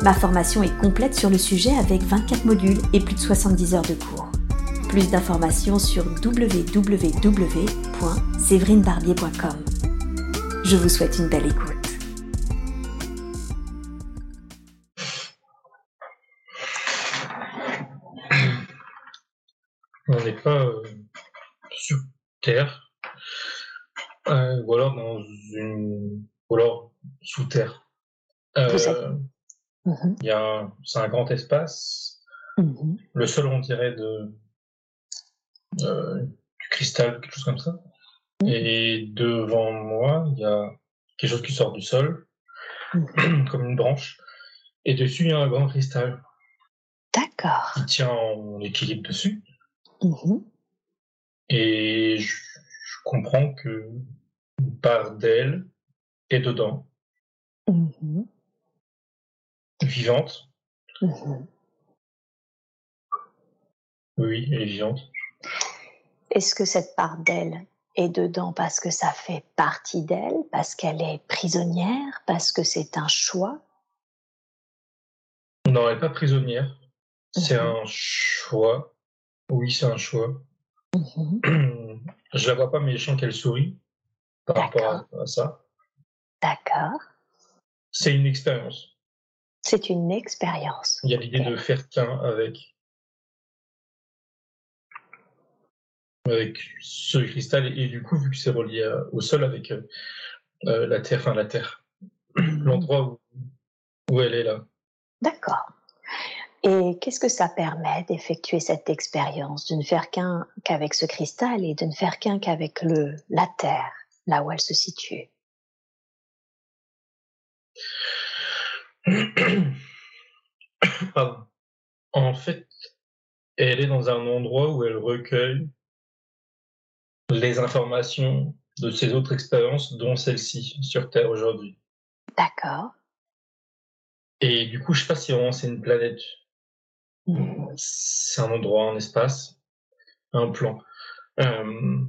Ma formation est complète sur le sujet avec 24 modules et plus de 70 heures de cours. Plus d'informations sur www.séverinebarbier.com. Je vous souhaite une belle écoute. On n'est pas euh, sur Terre, euh, ou alors dans une, ou alors sous Terre. Euh, Mhm. Il y a c'est un grand espace. Mhm. Le sol, on dirait de euh, du cristal, quelque chose comme ça. Mhm. Et devant moi, il y a quelque chose qui sort du sol, comme une branche. Et dessus, il y a un grand cristal. D'accord. Qui tient en équilibre dessus. Et je, comprends que une part d'elle est dedans vivante. Mhm. Oui, elle est vivante. Est-ce que cette part d'elle est dedans parce que ça fait partie d'elle, parce qu'elle est prisonnière, parce que c'est un choix? Non, elle n'est pas prisonnière. C'est mhm. un choix. Oui, c'est un choix. Mhm. Je la vois pas, mais je sens qu'elle sourit par rapport à ça. D'accord. C'est une expérience. C'est une expérience. Il y a l'idée de faire qu'un avec avec ce cristal et, du coup vu que c'est relié au sol avec euh, euh, la terre, enfin la terre, l'endroit où, elle est là. D'accord. Et qu'est-ce que ça permet d'effectuer cette expérience, de ne faire qu'un qu'avec ce cristal et de ne faire qu'un qu'avec le la terre, là où elle se situe? En fait, elle est dans un endroit où elle recueille les informations de ses autres expériences, dont celle-ci sur Terre aujourd'hui. D'accord. Et du coup, je sais pas si vraiment c'est une planète. C'est un endroit, un espace, un plan. Euh,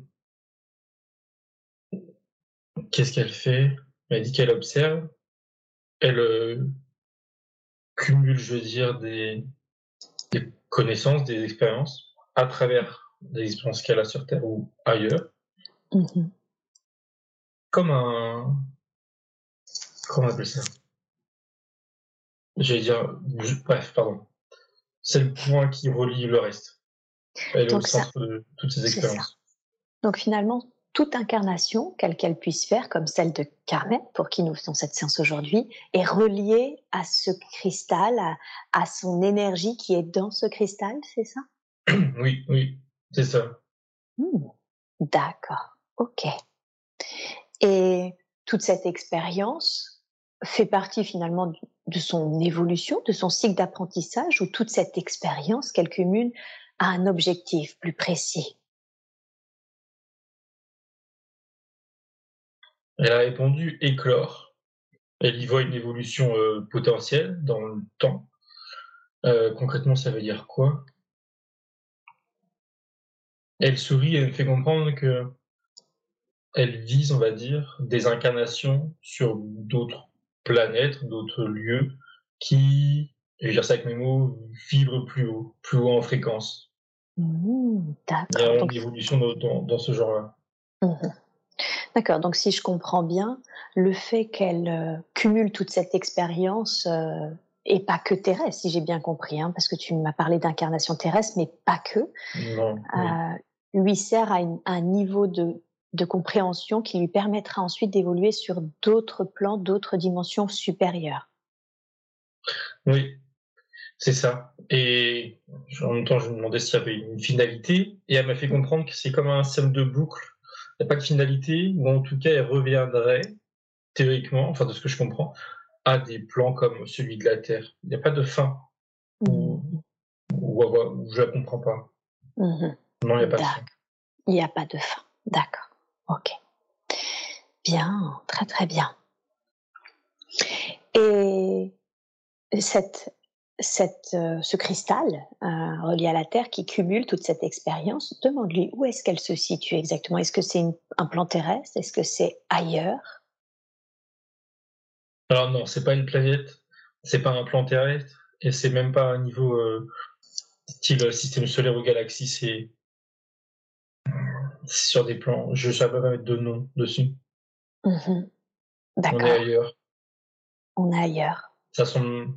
qu'est-ce qu'elle fait? Elle dit qu'elle observe. Elle euh, cumule, je veux dire, des, des connaissances, des expériences à travers des expériences qu'elle a sur Terre ou ailleurs. Mm-hmm. Comme un. Comment on appelle ça? J'allais dire. Bref, pardon. C'est le point qui relie le reste. Elle est au centre de toutes ces expériences. Donc finalement, toute incarnation, quelle qu'elle puisse faire, comme celle de Carmen, pour qui nous faisons cette séance aujourd'hui, est reliée à ce cristal, à, son énergie qui est dans ce cristal, c'est ça? Oui, oui, c'est ça. Hmm, d'accord, ok. Et toute cette expérience fait partie finalement de son évolution, de son cycle d'apprentissage, ou toute cette expérience qu'elle cumule a un objectif plus précis? Elle a répondu éclore. Elle y voit une évolution euh, potentielle dans le temps. Euh, concrètement, ça veut dire quoi? Elle sourit et me fait comprendre que elle vise, on va dire, des incarnations sur d'autres planètes, d'autres lieux qui, je vais dire ça avec mes mots, vibrent plus haut, plus haut en fréquence. Mmh, Il y a une évolution dans, ce genre-là. Mmh D'accord, donc si je comprends bien, le fait qu'elle euh, cumule toute cette expérience, euh, et pas que terrestre, si j'ai bien compris, hein, parce que tu m'as parlé d'incarnation terrestre, mais pas que, euh, lui sert à, un niveau de, de, compréhension qui lui permettra ensuite d'évoluer sur d'autres plans, d'autres dimensions supérieures. Oui, c'est ça. Et en même temps, je me demandais s'il y avait une finalité, et elle m'a fait comprendre que c'est comme un système de boucle n'y a pas de finalité, ou en tout cas, elle reviendrait, théoriquement, enfin de ce que je comprends, à des plans comme celui de la Terre. Il n'y a pas de fin. Ou, ou, je la comprends pas. Mhm. Non, il n'y a pas de fin. Il n'y a pas de fin. D'accord. Ok. Bien, très très bien. Et cette, cette, euh, ce cristal euh, relié à la Terre qui cumule toute cette expérience, demande-lui où est-ce qu'elle se situe exactement? Est-ce que c'est un plan terrestre? Est-ce que c'est ailleurs? Alors non, c'est pas une planète, c'est pas un plan terrestre, et c'est même pas un niveau euh, style système solaire ou galaxie, c'est sur des plans. Je ne sais pas mettre de nom dessus. Mhm. On est ailleurs. On est ailleurs. Ça semble.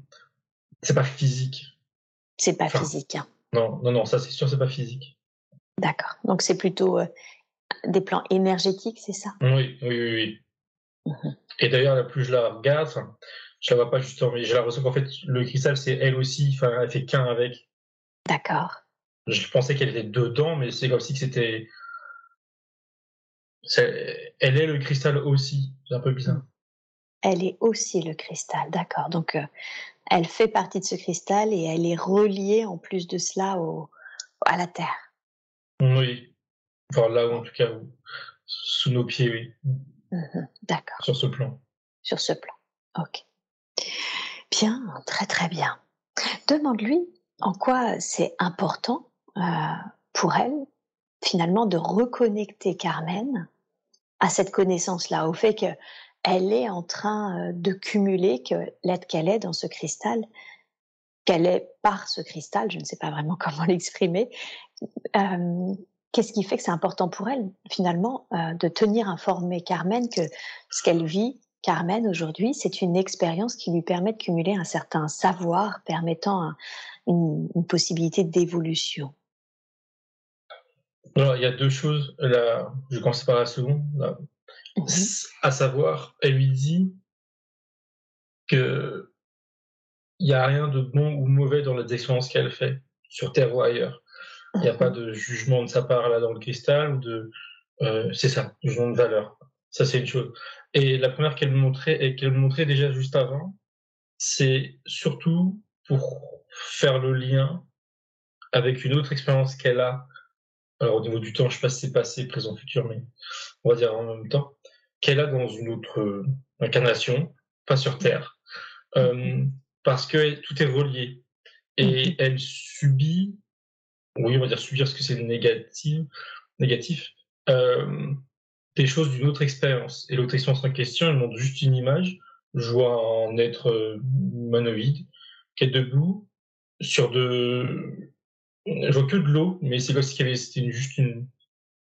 C'est pas physique. C'est pas physique. Hein. Non, non, non, ça c'est sûr, c'est pas physique. D'accord. Donc c'est plutôt euh, des plans énergétiques, c'est ça? Oui, oui, oui. oui. Mhm. Et d'ailleurs, plus je la regarde, je la vois pas justement, mais j'ai l'impression qu'en fait, le cristal, c'est elle aussi, enfin, elle fait qu'un avec. D'accord. Je pensais qu'elle était dedans, mais c'est comme si c'était elle est le cristal aussi. C'est un peu bizarre. Elle est aussi le cristal, d'accord. Donc, euh, elle fait partie de ce cristal et elle est reliée en plus de cela au, à la Terre. Oui. Enfin, là, en tout cas, sous nos pieds, oui. Mhm, d'accord. Sur ce plan. Sur ce plan. Ok. Bien, très très bien. Demande-lui en quoi c'est important euh, pour elle, finalement, de reconnecter Carmen à cette connaissance-là, au fait qu'elle est en train euh, de cumuler, que l'être qu'elle est dans ce cristal, qu'elle est par ce cristal, je ne sais pas vraiment comment l'exprimer, qu'est-ce qui fait que c'est important pour elle, finalement, euh, de tenir informé Carmen que ce qu'elle vit, Carmen, aujourd'hui, c'est une expérience qui lui permet de cumuler un certain savoir permettant une, possibilité d'évolution. Alors, il y a deux choses. Je commence par la seconde. Mhm. À savoir, elle lui dit que il n'y a rien de bon ou mauvais dans les expériences qu'elle fait, sur Terre ou ailleurs. Il n'y a pas mhm. de jugement de sa part là dans le cristal ou de. Euh, c'est ça, jugement de valeur. Ça, c'est une chose. Et la première qu'elle montrait, et qu'elle montrait déjà juste avant, c'est surtout pour faire le lien avec une autre expérience qu'elle a alors au niveau du temps, je ne sais pas si c'est passé, présent, futur, mais on va dire en même temps, qu'elle a dans une autre euh, incarnation, pas sur Terre, euh, parce que tout est relié. Et elle subit, oui, on va dire subir parce que c'est négatif, négatif euh, des choses d'une autre expérience. Et l'autre expérience en question, elle montre juste une image. Je vois un être humanoïde qui est debout sur de je vois que de l'eau, mais c'est comme si c'était juste une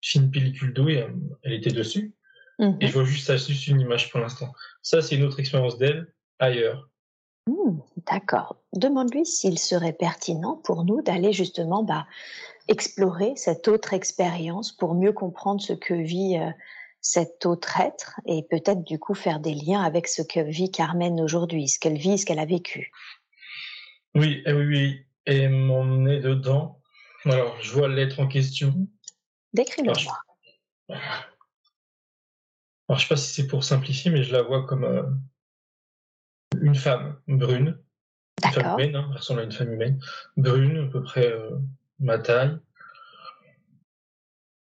fine pellicule d'eau et elle était dessus. Mhm. Et je vois juste, juste une image pour l'instant. Ça, c'est une autre expérience d'elle ailleurs. Hmm, d'accord. Demande-lui s'il serait pertinent pour nous d'aller justement bah, explorer cette autre expérience pour mieux comprendre ce que vit euh, cet autre être et peut-être du coup faire des liens avec ce que vit Carmen aujourd'hui, ce qu'elle vit, ce qu'elle a vécu. Oui, eh oui, oui et nez dedans. Alors, je vois l'être en question. Décris-le-moi. Alors, je sais pas si c'est pour simplifier, mais je la vois comme euh, une femme brune. Une femme humaine, hein, elle ressemble à une femme humaine. Brune, à peu près euh, ma taille.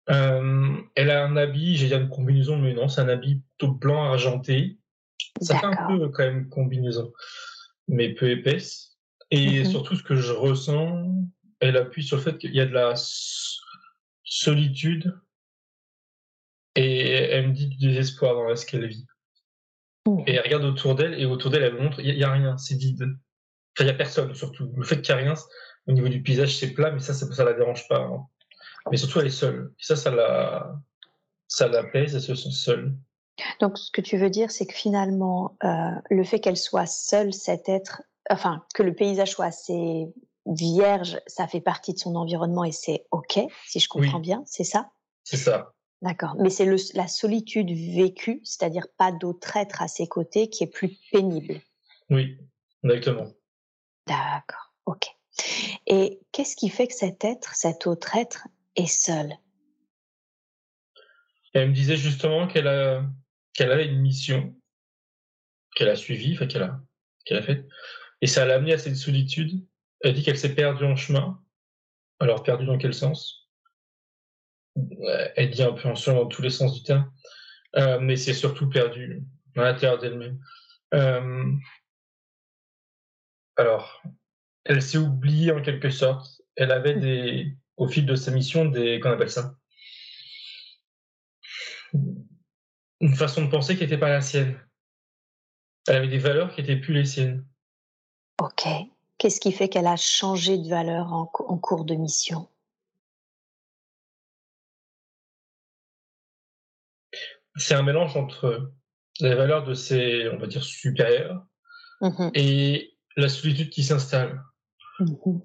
Euh, elle a un habit, j'ai dit une combinaison, mais non, c'est un habit plutôt blanc argenté. Ça fait un peu quand même combinaison, mais peu épaisse. Et mmh surtout, ce que je ressens, elle appuie sur le fait qu'il y a de la solitude et elle me dit du désespoir dans ce qu'elle vit. Mmh. Et elle regarde autour d'elle et autour d'elle, elle montre, il n'y a, rien, c'est vide. Enfin, il n'y a personne surtout. Le fait qu'il n'y a rien, au niveau du paysage, c'est plat, mais ça, ça, ne la dérange pas. Hein. Mais surtout, elle est seule. Et ça, ça la, ça la plaise, elle se sent seule. Donc, ce que tu veux dire, c'est que finalement, euh, le fait qu'elle soit seule, cet être, enfin, que le paysage soit assez vierge, ça fait partie de son environnement et c'est OK, si je comprends bien, c'est ça? C'est ça. D'accord. Mais c'est la solitude vécue, c'est-à-dire pas d'autre être à ses côtés, qui est plus pénible. Oui, exactement. D'accord. OK. Et qu'est-ce qui fait que cet être, cet autre être, est seul? Elle me disait justement qu'elle a, qu'elle a une mission qu'elle a suivie, enfin qu'elle a, qu'elle a faite, et ça l'a amené à cette solitude. Elle dit qu'elle s'est perdue en chemin Alors, perdu dans quel sens? Elle dit un peu en dans tous les sens du terme, euh, mais c'est surtout perdu à l'intérieur d'elle-même. Euh, alors, elle s'est oubliée en quelque sorte. Elle avait des, au fil de sa mission, des, qu'on appelle ça, une façon de penser qui n'était pas la sienne. Elle avait des valeurs qui n'étaient plus les siennes. Ok. Qu'est-ce qui fait qu'elle a changé de valeur en, cours de mission? C'est un mélange entre les valeurs de ses, on va dire, supérieurs mmh et la solitude qui s'installe. Mmh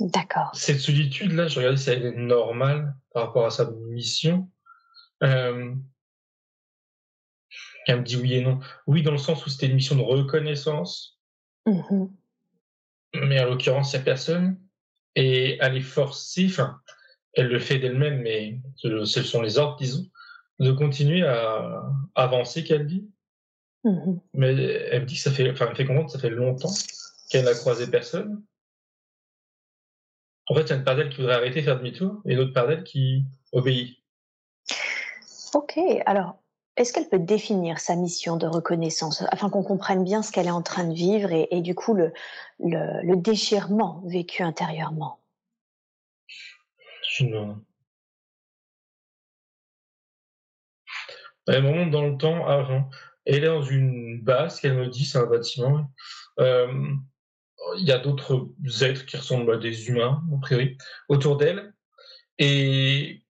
D'accord. Cette solitude-là, je regardais si elle est normale par rapport à sa mission. Euh, elle me dit oui et non. Oui, dans le sens où c'était une mission de reconnaissance. Mmh mais en l'occurrence, il n'y a personne. Et elle est forcée, enfin, elle le fait d'elle-même, mais ce, sont les ordres, disons, de continuer à avancer, qu'elle dit. Mmh mais elle me dit que ça fait, enfin, elle fait comprendre que ça fait longtemps qu'elle n'a croisé personne. En fait, il y a une part d'elle qui voudrait arrêter, faire demi-tour, et une autre part d'elle qui obéit. Ok, alors est-ce qu'elle peut définir sa mission de reconnaissance afin qu'on comprenne bien ce qu'elle est en train de vivre et, du coup le, le, déchirement vécu intérieurement? Une... Un moment dans le temps avant, elle est dans une base qu'elle me dit, c'est un bâtiment. Euh, il y a d'autres êtres qui ressemblent à des humains, a priori, autour d'elle. Et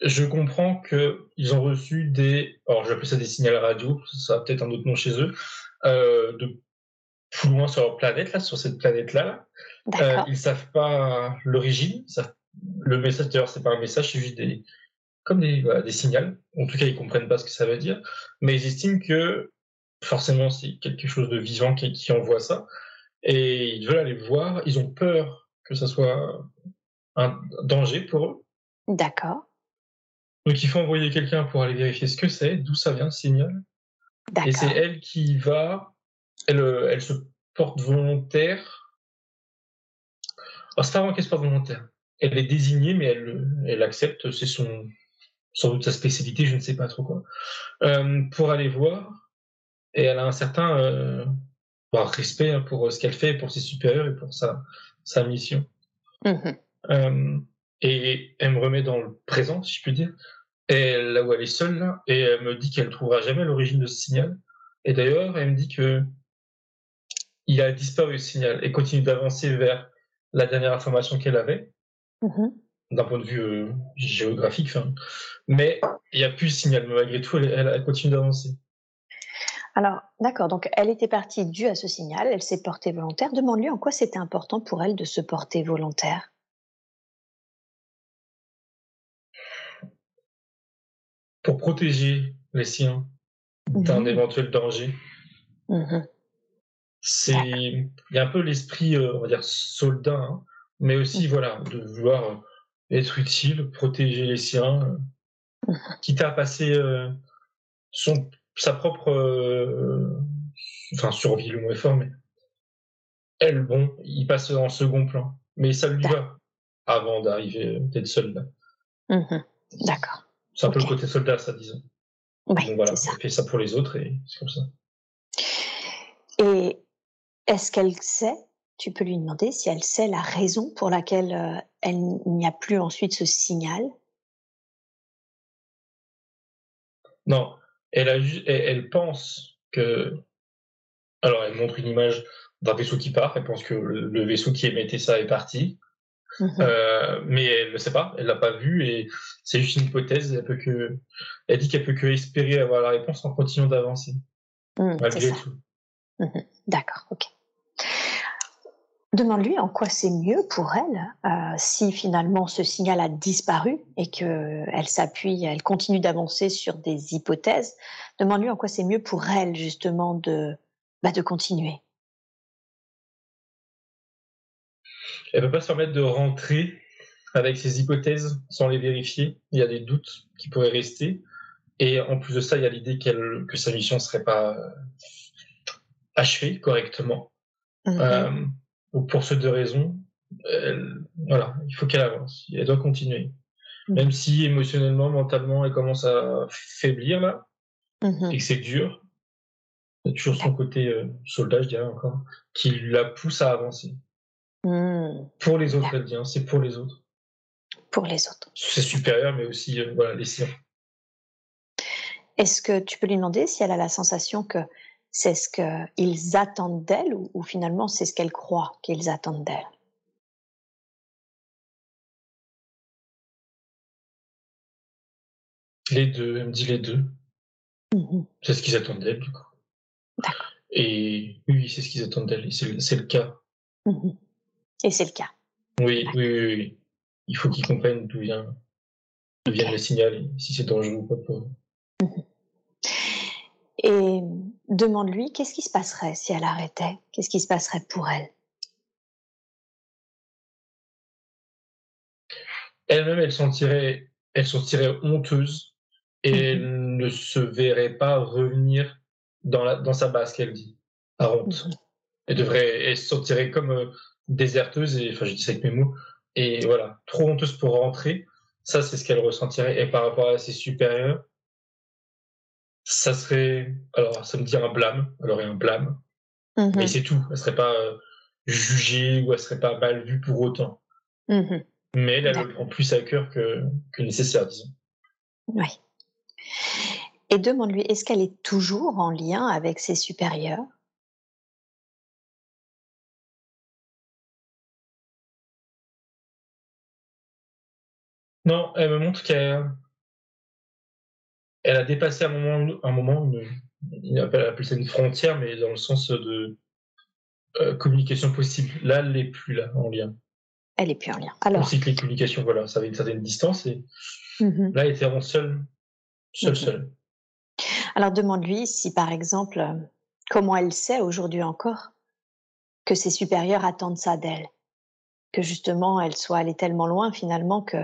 je comprends qu'ils ont reçu des, alors j'appelle ça des signaux radio, ça a peut-être un autre nom chez eux, euh, de plus loin sur leur planète, là, sur cette planète-là. Euh, ils savent pas l'origine. Le message, d'ailleurs, c'est pas un message, c'est juste des, comme des, des signaux. En tout cas, ils comprennent pas ce que ça veut dire, mais ils estiment que forcément, c'est quelque chose de vivant qui, qui envoie ça, et ils veulent aller voir. Ils ont peur que ça soit un danger pour eux. D'accord. Donc il faut envoyer quelqu'un pour aller vérifier ce que c'est, d'où ça vient, le signal. Et c'est elle qui va, elle, elle se porte volontaire. Alors c'est pas vraiment qu'elle se porte volontaire. Elle est désignée, mais elle, elle accepte, c'est son, sans doute sa spécialité, je ne sais pas trop quoi, euh, pour aller voir. Et elle a un certain euh, bah, respect hein, pour ce qu'elle fait, pour ses supérieurs et pour sa, sa mission. Mmh et elle me remet dans le présent, si je puis dire. Et là où elle est seule, là, et elle me dit qu'elle ne trouvera jamais l'origine de ce signal. Et d'ailleurs, elle me dit que il a disparu ce signal et continue d'avancer vers la dernière information qu'elle avait, mm-hmm. d'un point de vue euh, géographique. Mais il n'y a plus de signal, mais malgré tout, elle, elle continue d'avancer. Alors, d'accord, donc elle était partie due à ce signal, elle s'est portée volontaire. Demande-lui en quoi c'était important pour elle de se porter volontaire. pour protéger les siens d'un mhm. éventuel danger. Mhm. C'est, il y a un peu l'esprit, euh, on va dire, soldat, hein, mais aussi, mhm. voilà, de vouloir euh, être utile, protéger les siens, euh, quitte à passer son, sa propre, enfin, survie, le mot est fort, mais elle, bon, il passe en second plan, mais ça lui va avant d'arriver d'être soldat. D'accord. C'est un peu le côté soldat, ça, disons. Oui, voilà, ça. elle fait ça pour les autres et c'est comme ça. Et est-ce qu'elle sait, tu peux lui demander si elle sait la raison pour laquelle euh, elle n'y a plus ensuite ce signal Non, elle, a, elle, pense que. Alors, elle montre une image d'un vaisseau qui part, elle pense que le vaisseau qui émettait ça est parti. Mmh euh, mais elle ne sait pas, elle l'a pas vu et c'est juste une hypothèse. Elle peut que, elle dit qu'elle peut que espérer avoir la réponse en continuant d'avancer mmh, malgré tout. Mmh D'accord, ok. Demande-lui en quoi c'est mieux pour elle euh, si finalement ce signal a disparu et qu'elle s'appuie, elle continue d'avancer sur des hypothèses. Demande-lui en quoi c'est mieux pour elle justement de, bah, de continuer. Elle peut pas se permettre de rentrer avec ses hypothèses sans les vérifier. Il y a des doutes qui pourraient rester. Et en plus de ça, il y a l'idée qu'elle, que sa mission ne serait pas euh, achevée correctement. Mhm. Euh, pour ces deux raisons, voilà, il faut qu'elle avance. Elle doit continuer. Mhm. Même si émotionnellement, mentalement, elle commence à faiblir là, Mhm. et que c'est dur, il y a toujours son côté euh, soldat, je dirais encore, qui la pousse à avancer. Hmm. Pour les autres, elle dit, hein, c'est pour les autres. Pour les autres. C'est supérieur, mais aussi euh, voilà, les siens. Est-ce que tu peux lui demander si elle a la sensation que c'est ce qu'ils attendent d'elle ou, ou finalement c'est ce qu'elle croit qu'ils attendent d'elle? Les deux, elle me dit les deux. Mhm. C'est ce qu'ils attendent d'elle, du coup. D'accord. Et oui, c'est ce qu'ils attendent d'elle. C'est le- le cas. Mhm. Et c'est le cas. Oui, oui, oui, oui. Il faut qu'ils comprennent d'où vient, signaux, et si c'est dangereux ou pas pour eux. Et demande-lui qu'est-ce qui se passerait si elle arrêtait? Qu'est-ce qui se passerait pour elle? Elle-même, elle sentirait, elle sentirait honteuse et Mhm. elle ne se verrait pas revenir dans, la, dans sa base qu'elle dit, à honte. Mhm. Elle devrait, elle se sentirait comme euh, déserteuse et, enfin, je dis ça avec mes mots, et voilà, trop honteuse pour rentrer. Ça, c'est ce qu'elle ressentirait. Et par rapport à ses supérieurs, ça serait, alors, ça me dit un blâme. Alors, il y a un blâme, Mhm. mais c'est tout. Elle serait pas euh, jugée ou elle serait pas mal vue pour autant. Mhm. Mais elle, elle le prend plus à cœur que, que nécessaire, disons. Oui. Et demande-lui est-ce qu'elle est toujours en lien avec ses supérieurs? Non, elle me montre qu'elle elle a dépassé un moment, un moment une, appelle, elle appelle ça une frontière, mais dans le sens de euh, communication possible. Là, elle n'est plus là, en lien. Elle est plus en lien. On Alors, sait que les communications, voilà, ça avait une certaine distance, et Mhm. là, elle était vraiment seule, seule, Ok. seule. Alors demande-lui si par exemple, euh, comment elle sait aujourd'hui encore que ses supérieurs attendent ça d'elle. Que justement, elle soit allée tellement loin finalement que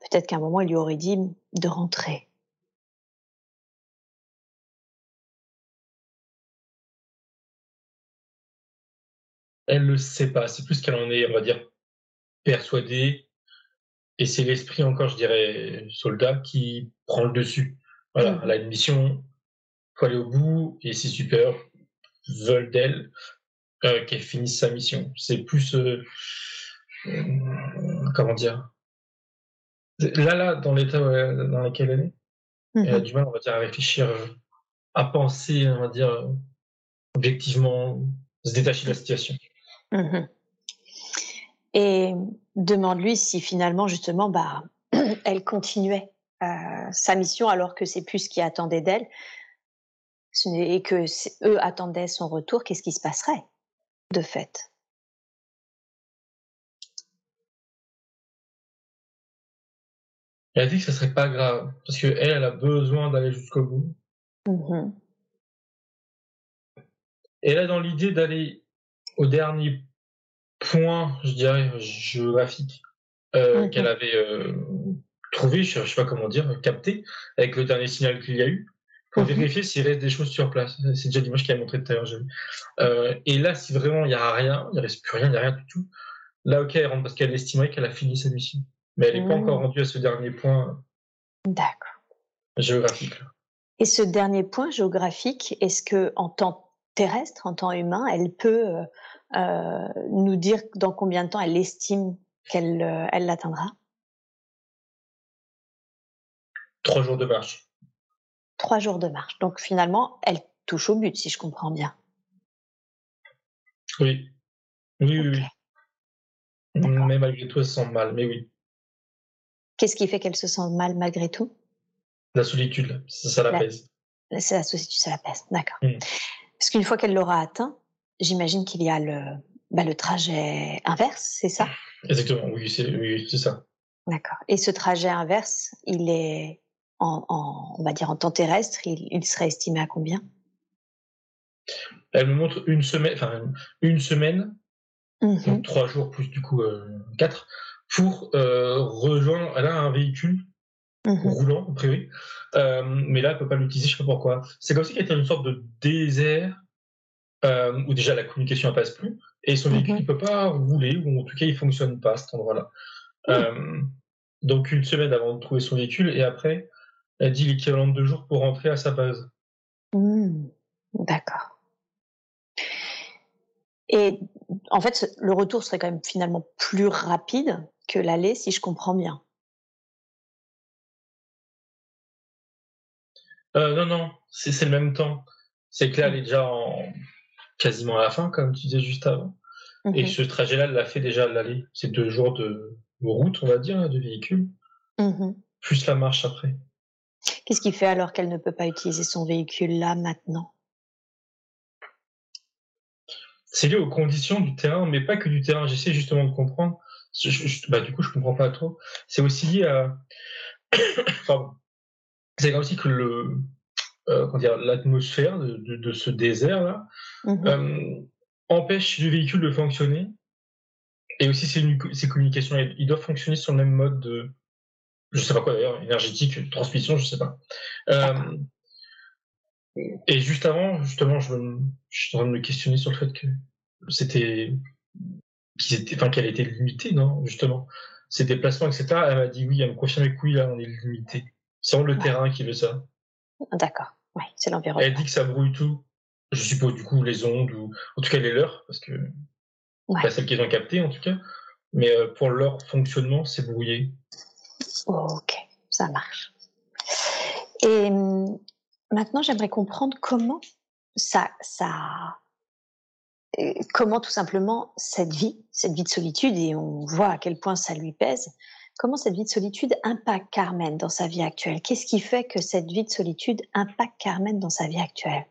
peut-être qu'à un moment, il lui aurait dit de rentrer. Elle le sait pas, c'est plus qu'elle en est, on va dire, persuadée, et c'est l'esprit encore, je dirais, soldat, qui prend le dessus. Voilà, Mhm. elle a une mission, faut aller au bout, et ses supérieurs veulent d'elle euh, qu'elle finisse sa mission. C'est plus, euh, euh, comment dire, là, là, dans l'état dans lequel elle est, elle a Mhm. du mal, on va dire, à réfléchir, à penser, on va dire, objectivement, se détacher de la situation. Mhm. Et demande-lui si finalement, justement, bah, elle continuait euh, sa mission alors que c'est plus ce qui attendait d'elle ce et que eux attendaient son retour, qu'est-ce qui se passerait de fait? Elle a dit que ça serait pas grave, parce que elle, elle a besoin d'aller jusqu'au bout. Mhm. Et là, dans l'idée d'aller au dernier point, je dirais, géographique, euh, Mhm. qu'elle avait euh, trouvé, je, je sais pas comment dire, capté, avec le dernier signal qu'il y a eu, pour Mhm. vérifier s'il reste des choses sur place. C'est déjà l'image qu'elle a montré tout à l'heure. j'ai vu. Euh, et là, si vraiment il n'y a rien, il ne reste plus rien, il n'y a rien du tout, là, ok, elle rentre parce qu'elle estimerait qu'elle a fini sa mission. Mais elle n'est pas encore rendue à ce dernier point D'accord. géographique. Et ce dernier point géographique, est-ce que en temps terrestre, en temps humain, elle peut euh, euh, nous dire dans combien de temps elle estime qu'elle euh, elle l'atteindra Trois jours de marche. Trois jours de marche. Donc finalement, elle touche au but, si je comprends bien. Oui. Oui, oui. Mais malgré tout, elle se sent mal. Mais oui, Qu'est-ce qui fait qu'elle se sent mal malgré tout? La solitude, ça, ça la La- pèse. C'est la solitude, ça la pèse. D'accord. Mm. Parce qu'une fois qu'elle l'aura atteint, j'imagine qu'il y a le, bah, le trajet inverse, c'est ça? Exactement, oui, c'est oui, ça. D'accord. Et ce trajet inverse, il est en, en- on va dire en temps terrestre, il, il serait estimé à combien? Elle me montre une semaine, enfin une semaine, donc trois jours plus du coup euh, quatre, pour euh, rejoindre. Elle a un véhicule Mhm. roulant, a priori, euh, mais là, elle peut pas l'utiliser, je sais pas pourquoi. C'est comme si c'était une sorte de désert euh, où déjà la communication ne passe plus, et son véhicule ne Mhm. peut pas rouler, ou en tout cas il fonctionne pas à cet endroit-là. Euh, donc une semaine avant de trouver son véhicule, et après, elle dit l'équivalent de deux jours pour rentrer à sa base. Hmm, D'accord. Et en fait, le retour serait quand même finalement plus rapide que l'aller, si je comprends bien. Euh, non, non, c'est le même temps. C'est que là, elle est déjà en... quasiment à la fin, comme tu disais juste avant. Et Mhm, ce trajet-là, elle l'a fait déjà à l'aller. C'est deux jours de route, on va dire, de véhicule, mhm. plus la marche après. Qu'est-ce qui fait alors qu'elle ne peut pas utiliser son véhicule là maintenant? C'est lié aux conditions du terrain, mais pas que du terrain. J'essaie justement de comprendre. Je- je- bah, du coup, je comprends pas trop. C'est aussi lié à. Pardon. C'est aussi que le, euh, l'atmosphère de, de- de ce désert-là Mhm, euh, empêche le véhicule de fonctionner. Et aussi, ses communications, ils doivent fonctionner sur le même mode de. Je sais pas quoi d'ailleurs, énergétique, transmission, je sais pas. Euh, et juste avant, justement, je, je suis en train de me questionner sur le fait que c'était qu'ils étaient, enfin, qu'elle était limitée, non, justement. Ses déplacements, etc. Elle m'a dit oui, elle me confirmait que oui, là, on est limité. C'est vraiment le Ouais. terrain qui veut ça. D'accord. Oui, c'est Elle l'environnement. dit que ça brouille tout. Je suppose, du coup, les ondes, ou en tout cas les leurs, parce que Ouais. pas celles qu'ils ont captées, en tout cas. Mais euh, pour leur fonctionnement, c'est brouillé. Ok, ça marche. Et hum, maintenant, j'aimerais comprendre comment ça, ça, euh, comment tout simplement cette vie, cette vie de solitude, et on voit à quel point ça lui pèse, comment cette vie de solitude impacte Carmen dans sa vie actuelle? Qu'est-ce qui fait que cette vie de solitude impacte Carmen dans sa vie actuelle?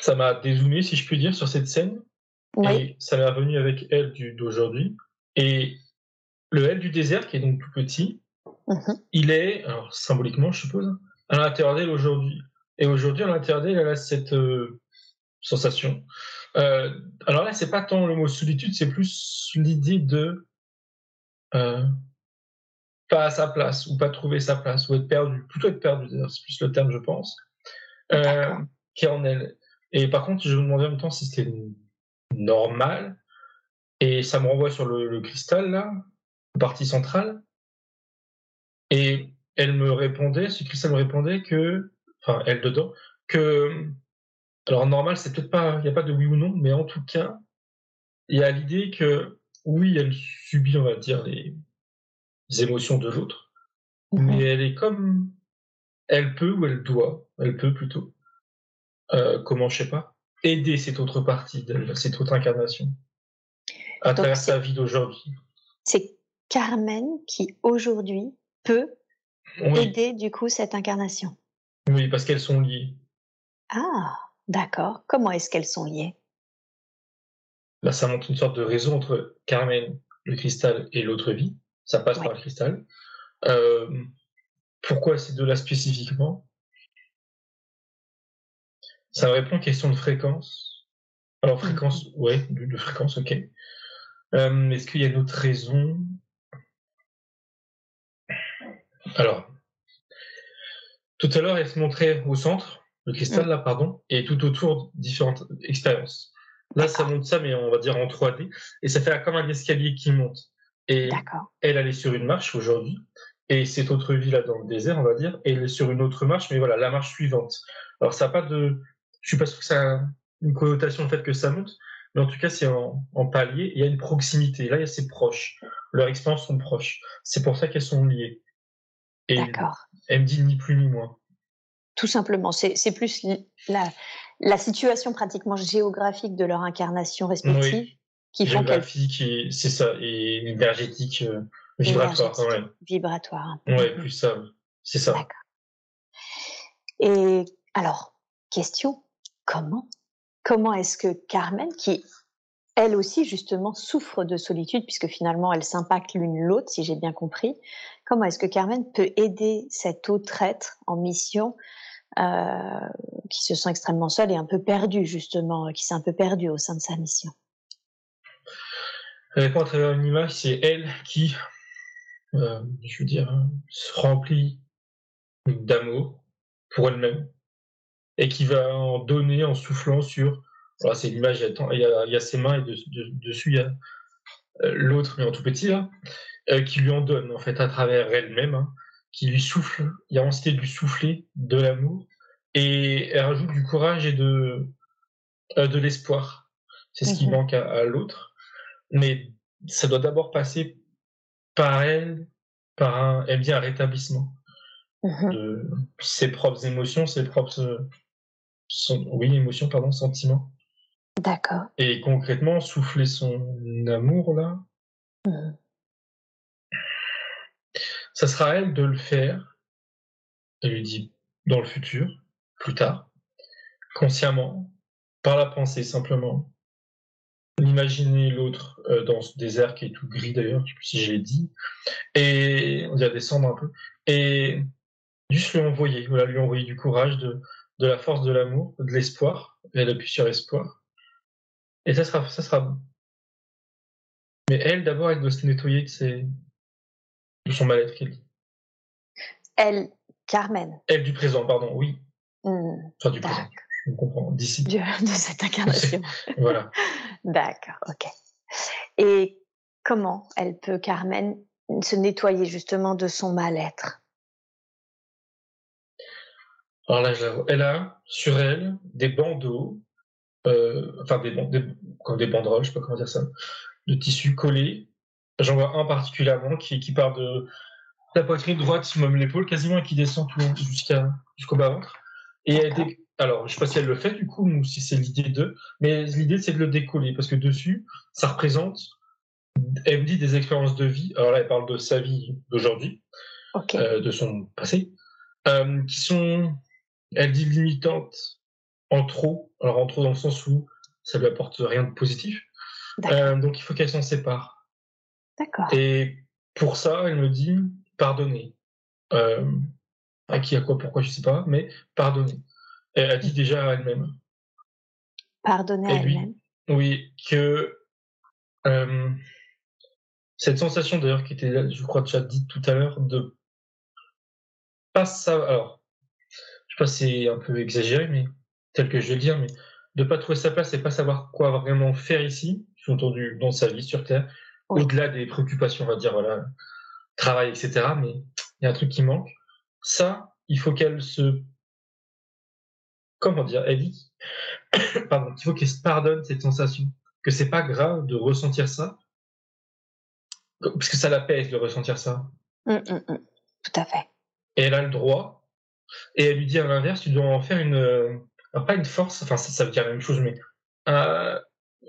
Ça m'a dézoomé, si je puis dire, sur cette scène. Oui, Et ça m'est revenu avec elle d'aujourd'hui. Et le elle du désert, qui est donc tout petit, Mhm. il est, alors symboliquement, je suppose, à l'intérieur d'elle aujourd'hui. Et aujourd'hui, à l'intérieur d'elle, elle a cette euh, sensation. Euh, alors là, c'est pas tant le mot solitude, c'est plus l'idée de euh, pas à sa place, ou pas trouver sa place, ou être perdu. Plutôt être perdu, d'ailleurs, c'est plus le terme, je pense, euh, qui en elle. Et par contre, je me demandais en même temps si c'était normal. Et ça me renvoie sur le, le cristal, là, la partie centrale. Et elle me répondait, ce cristal me répondait que, enfin, elle dedans, que, alors normal, c'est peut-être pas, il n'y a pas de oui ou non, mais en tout cas, il y a l'idée que, oui, elle subit, on va dire, les, les émotions de l'autre, Mhm. mais elle est comme, elle peut ou elle doit, elle peut plutôt, euh, comment, je sais pas, aider cette autre partie d'elle, cette autre incarnation, à Donc, travers sa vie d'aujourd'hui. C'est Carmen qui aujourd'hui peut Oui, aider du coup cette incarnation. oui, parce qu'elles sont liées. Ah, d'accord. Comment est-ce qu'elles sont liées? Là, ça montre une sorte de réseau entre Carmen, le cristal, et l'autre vie. Ça passe Ouais. par le cristal. Euh, pourquoi ces deux-là spécifiquement? Ça me répond question de fréquence. Alors, fréquence, ouais, de, de fréquence, ok. Euh, Est-ce qu'il y a une autre raison? Alors, tout à l'heure, elle se montrait au centre, le cristal, là, pardon, et tout autour, différentes expériences. Là, ça monte ça, mais on va dire en 3D, et ça fait comme un escalier qui monte. Et elle, elle est sur une marche aujourd'hui, et cette autre vie là dans le désert, on va dire, et elle est sur une autre marche, mais voilà, la marche suivante. Alors ça n'a pas de, je suis pas sûr que ça a une connotation le fait que ça monte, mais en tout cas c'est en, en palier, il y a une proximité. Là, il y a c'est proche, leurs expériences sont proches. C'est pour ça qu'elles sont liées. Et D'accord. elle me dit ni plus ni moins. Tout simplement, c'est plus la, la situation pratiquement géographique de leur incarnation respective Oui. qui font Géographique, c'est ça, et énergétique, euh, vibratoire, Énergétique. ouais. vibratoires. un peu. Ouais, plus ça, c'est ça. D'accord. Et alors, question, comment Comment est-ce que Carmen, qui elle aussi justement souffre de solitude, puisque finalement elle s'impacte l'une l'autre, si j'ai bien compris, comment est-ce que Carmen peut aider cet autre être en mission qui se sent extrêmement seul et un peu perdu justement, qui s'est un peu perdu au sein de sa mission Elle répond à travers une image, c'est elle qui, euh, je veux dire, se remplit d'amour pour elle-même et qui va en donner en soufflant sur. Voilà, c'est l'image, il, y a ses mains et dessus il y a euh, l'autre, mais en tout petit là, euh, qui lui en donne en fait à travers elle-même, hein, qui lui souffle. Il y a envie de lui souffler de l'amour et elle rajoute du courage et de euh, de l'espoir. C'est ce qui mhm. manque à, l'autre, mais ça doit d'abord passer par elle, par un, elle dit un rétablissement mhm. de ses propres émotions, ses propres oui, émotions, pardon, sentiments. D'accord. Et concrètement, souffler son amour, là, mmh. Ça sera à elle de le faire, elle lui dit, dans le futur, plus tard, consciemment, par la pensée simplement. Imaginer l'autre euh, dans ce désert qui est tout gris d'ailleurs, je sais plus si je l'ai dit, et on dirait descendre un peu, et juste lui envoyer, voilà, lui envoyer du courage, de, la force de l'amour, de l'espoir, elle appuie sur espoir. Et ça sera, ça sera bon. Mais elle, d'abord, elle doit se nettoyer de, ses... de son mal-être qu'elle dit. Elle, Carmen. Elle du présent, pardon, oui. Mmh, enfin, du présent. Je comprends. D'ici. De, cette incarnation. voilà. D'accord, ok. Et comment elle peut, Carmen, se nettoyer justement de son mal-être? Alors là, elle a sur elle des bandeaux, euh, enfin des, des, comme des banderoles, je sais pas comment dire ça, de tissu collé. J'en vois un particulièrement qui, qui part de la poitrine droite, même l'épaule, quasiment, et qui descend tout jusqu'à jusqu'au bas ventre. Et elle alors, je sais pas si elle le fait du coup, ou si c'est l'idée de, mais l'idée c'est de le décoller, parce que dessus, ça représente, elle me dit des expériences de vie. Alors là, elle parle de sa vie d'aujourd'hui, euh, de son passé, euh, qui sont elle dit limitante en trop. Alors en trop dans le sens où ça lui apporte rien de positif. Euh, donc il faut qu'elle s'en sépare. D'accord. Et pour ça, elle me dit pardonner. Euh, à qui, à quoi, pourquoi, je sais pas, mais pardonner. Elle a dit déjà à elle-même. Pardonner à elle-même. Oui, que euh, cette sensation d'ailleurs qui était, je crois, déjà dite tout à l'heure, de pas ça. Alors, c'est un peu exagéré, mais tel que je vais le dire, mais de pas trouver sa place et pas savoir quoi vraiment faire ici, entendu dans sa vie sur Terre, au-delà des préoccupations, on va dire, voilà, travail, etc. Mais il y a un truc qui manque. Ça, il faut qu'elle se, comment dire, elle dit, pardon, il faut qu'elle se pardonne cette sensation, que c'est pas grave de ressentir ça, parce que ça la pèse de ressentir ça. Mmh, mmh, mmh. Tout à fait. Et elle a le droit et elle lui dit à l'inverse, tu dois en faire une, euh, pas une force, enfin ça, ça, veut dire la même chose, mais un,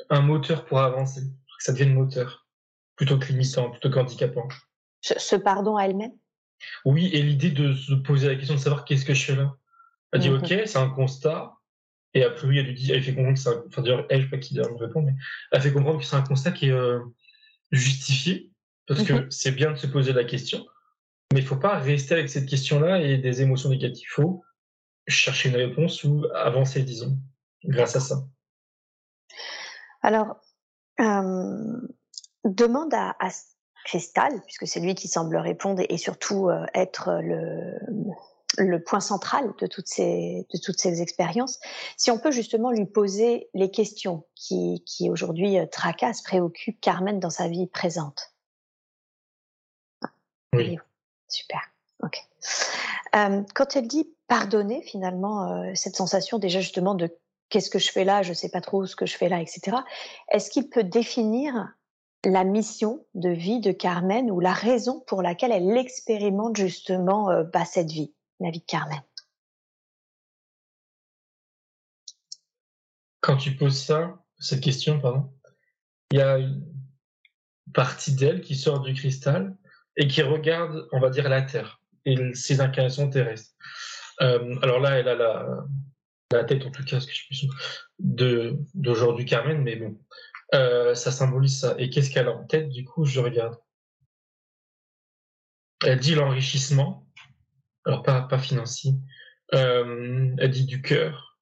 un moteur pour avancer, que ça devienne moteur, plutôt que limitant, plutôt qu'handicapant. Ce pardon à elle-même? Oui, et l'idée de se poser la question de savoir qu'est-ce que je fais là? Elle dit ok, c'est un constat, et après oui, elle lui dit, elle fait comprendre que c'est un, enfin d'ailleurs elle, je sais pas qui me répond, mais elle fait comprendre que c'est un constat qui est euh, justifié, parce que mhm. c'est bien de se poser la question, mais il ne faut pas rester avec cette question-là et des émotions négatives. Il faut chercher une réponse ou avancer, disons, grâce à ça. Alors, euh, demande à, à, Cristal, puisque c'est lui qui semble répondre et surtout euh, être le, le, point central de toutes, ces, de toutes ces expériences, si on peut justement lui poser les questions qui, qui aujourd'hui euh, tracassent, préoccupent Carmen dans sa vie présente. Oui. Super. Ok. Euh, quand elle dit pardonner, finalement, euh, cette sensation déjà justement de qu'est-ce que je fais là, je ne sais pas trop ce que je fais là, etc. Est-ce qu'il peut définir la mission de vie de Carmen ou la raison pour laquelle elle expérimente justement euh, bah, cette vie, la vie de Carmen Quand tu poses ça, cette question, pardon, il y a une partie d'elle qui sort du cristal et qui regarde, on va dire, la Terre et ses incarnations terrestres. Euh, alors là, elle a la, tête, en tout cas, ce que je de d'aujourd'hui Carmen, mais bon, euh, ça symbolise ça. Et qu'est-ce qu'elle a en tête Du coup, je regarde. Elle dit l'enrichissement, alors pas pas financier. Euh, elle dit du cœur.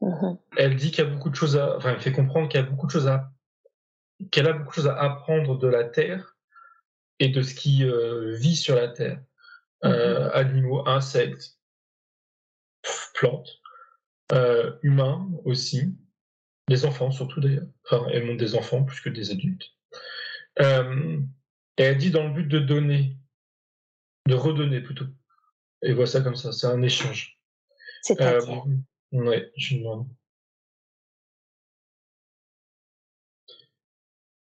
Mm-hmm. Elle dit qu'il y a beaucoup de choses à, enfin, elle fait comprendre qu'il y a beaucoup de choses à, qu'elle a beaucoup de choses à apprendre de la terre et de ce qui euh, vit sur la Terre. Euh, mhm. animaux, insectes, plantes, euh, humains aussi, des enfants surtout d'ailleurs. Enfin, elle montre des enfants plus que des adultes. Euh, et elle dit dans le but de donner, de redonner plutôt. Et voit ça comme ça, c'est un échange. C'est-à-dire euh, Ouais, je demande.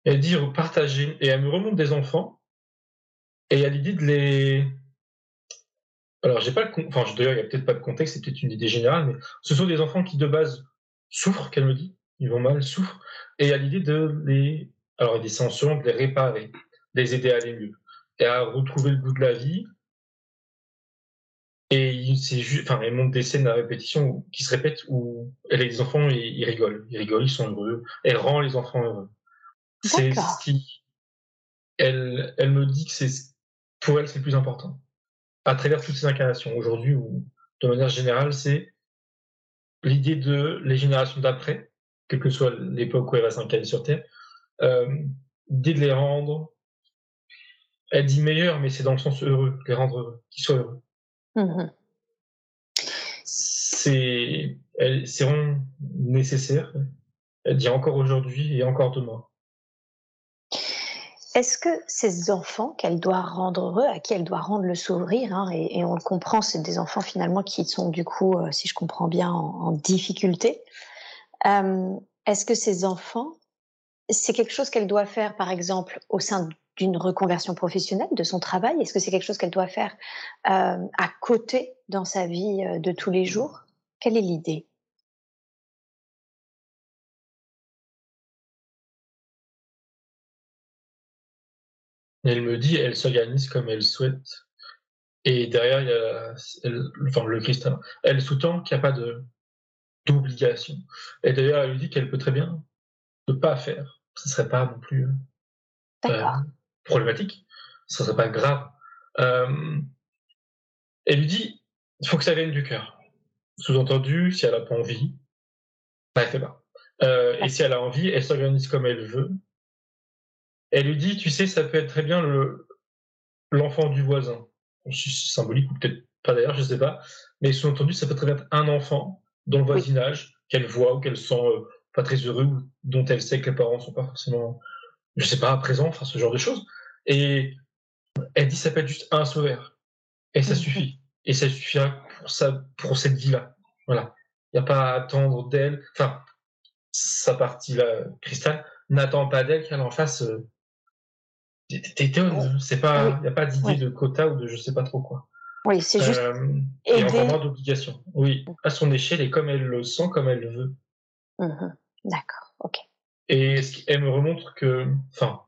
Elle dit partager, et elle me remonte des enfants, et il y a l'idée de les. Alors, j'ai pas le. Enfin, d'ailleurs, il n'y a peut-être pas de contexte, c'est peut-être une idée générale, mais ce sont des enfants qui, de base, souffrent, qu'elle me dit. Ils vont mal, souffrent. Et a l'idée de les. Alors, des sensations, de les réparer, de les aider à aller mieux, et à retrouver le goût de la vie. Et c'est juste, enfin, elle montre des scènes à répétition qui se répètent où les enfants, ils, ils rigolent. Ils rigolent, ils sont heureux. Elle rend les enfants heureux. C'est ce qui. Elle, elle me dit que c'est pour elle c'est le plus important. À travers toutes ces incarnations, aujourd'hui ou de manière générale, c'est l'idée de les générations d'après, quelle que soit l'époque où elle va s'incarner sur Terre, euh, l'idée de les rendre. Elle dit meilleur, mais c'est dans le sens heureux, les rendre heureux, qu'ils soient heureux. Mmh c'est vraiment nécessaire. Elle dit encore aujourd'hui et encore demain. Est-ce que ces enfants qu'elle doit rendre heureux, à qui elle doit rendre le sourire, hein, et, on le comprend, c'est des enfants finalement qui sont du coup, euh, si je comprends bien, en, difficulté. Euh, est-ce que ces enfants, c'est quelque chose qu'elle doit faire, par exemple, au sein d'une reconversion professionnelle, de son travail? Est-ce que c'est quelque chose qu'elle doit faire euh, à côté dans sa vie de tous les jours? Quelle est l'idée? Elle me dit, elle s'organise comme elle souhaite. Et derrière, il y a enfin, le Christ. Elle sous-tend qu'il n'y a pas de d'obligation. Et d'ailleurs, elle lui dit qu'elle peut très bien ne pas faire. Ce ne serait pas non plus euh, problématique. Ce ne serait pas grave. Euh, elle lui dit, il faut que ça vienne du cœur. Sous-entendu, si elle n'a pas envie, bah, elle fait pas. Euh, et si elle a envie, elle s'organise comme elle veut. Elle lui dit, tu sais, ça peut être très bien le l'enfant du voisin. C'est symbolique ou peut-être pas d'ailleurs, je sais pas. Mais sous-entendu, ça peut très bien être un enfant dans le voisinage qu'elle voit ou qu'elle sent euh, pas très heureux ou dont elle sait que les parents sont pas forcément, je sais pas, présents, enfin ce genre de choses. Et elle dit, ça peut être juste un sauveur. Et ça suffit. Et ça suffira pour ça, pour cette vie-là. Voilà. Il n'y a pas à attendre d'elle. Enfin, sa partie-là, Cristal, n'attend pas d'elle qu'elle en fasse euh, c'est pas, il n'y a pas d'idée de quota ou de je sais pas trop quoi. Oui, c'est juste. Euh, et encore moins d'obligation. Oui, à son échelle et comme elle le sent, comme elle le veut. Mmh D'accord, ok. Et elle me remontre que, enfin,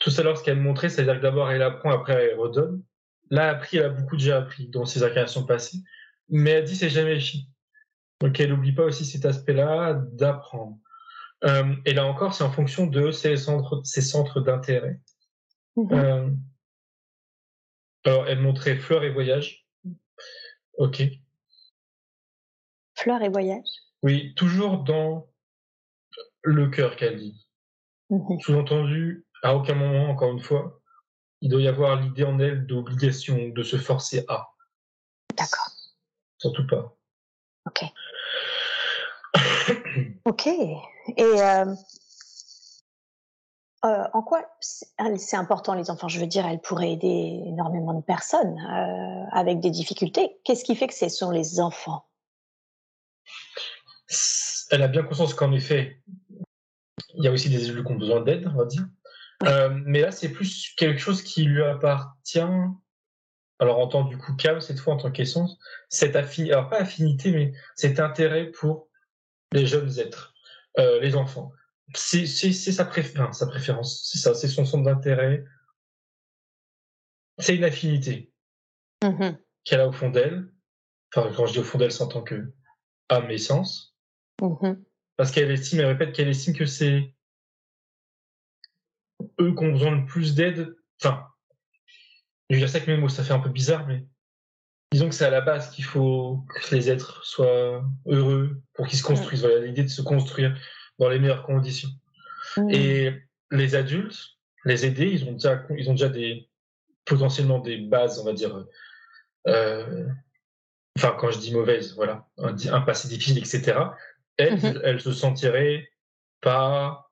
tout à l'heure, ce qu'elle me montrait, c'est-à-dire que d'abord elle apprend, après elle redonne. Là, appris, elle a beaucoup déjà appris dans ses incarnations passées, mais elle dit c'est jamais fini. Donc elle n'oublie pas aussi cet aspect-là d'apprendre. Euh, et là encore, c'est en fonction de ces centres, ces centres d'intérêt. Mhm. Euh, alors, elle montrait fleurs et voyage. Ok. Fleurs et voyage Oui, toujours dans le cœur qu'elle dit. Mhm. Sous-entendu, à aucun moment, encore une fois, il doit y avoir l'idée en elle d'obligation, de se forcer à. D'accord. Surtout pas. Ok. ok. Et euh, euh, en quoi c'est important les enfants? Je veux dire, elles pourraient aider énormément de personnes euh, avec des difficultés. Qu'est-ce qui fait que ce sont les enfants? Elle a bien conscience qu'en effet, il y a aussi des élus qui ont besoin d'aide, on va dire. mais là, c'est plus quelque chose qui lui appartient. Alors, en tant du coup Cam, cette fois en tant qu'essence, cette affinité, alors pas affinité, mais cet intérêt pour les jeunes êtres, euh, les enfants. C'est sa, sa préférence, c'est ça, c'est son centre d'intérêt. C'est une affinité mmh qu'elle a au fond d'elle. Enfin, quand je dis au fond d'elle, c'est en tant que âme et sens. Mmh Parce qu'elle estime, elle répète qu'elle estime que c'est eux qui ont besoin de plus d'aide. Enfin, je veux dire ça que mes mots, ça fait un peu bizarre, mais disons que c'est à la base qu'il faut que les êtres soient heureux pour qu'ils se construisent. Voilà l'idée de se construire dans les meilleures conditions. Mm. Et les adultes, les aider, ils ont déjà, ils ont déjà des potentiellement des bases, on va dire, euh, enfin quand je dis mauvaise, voilà, un, passé difficile, etc., elle, mhm. elle se sentirait pas,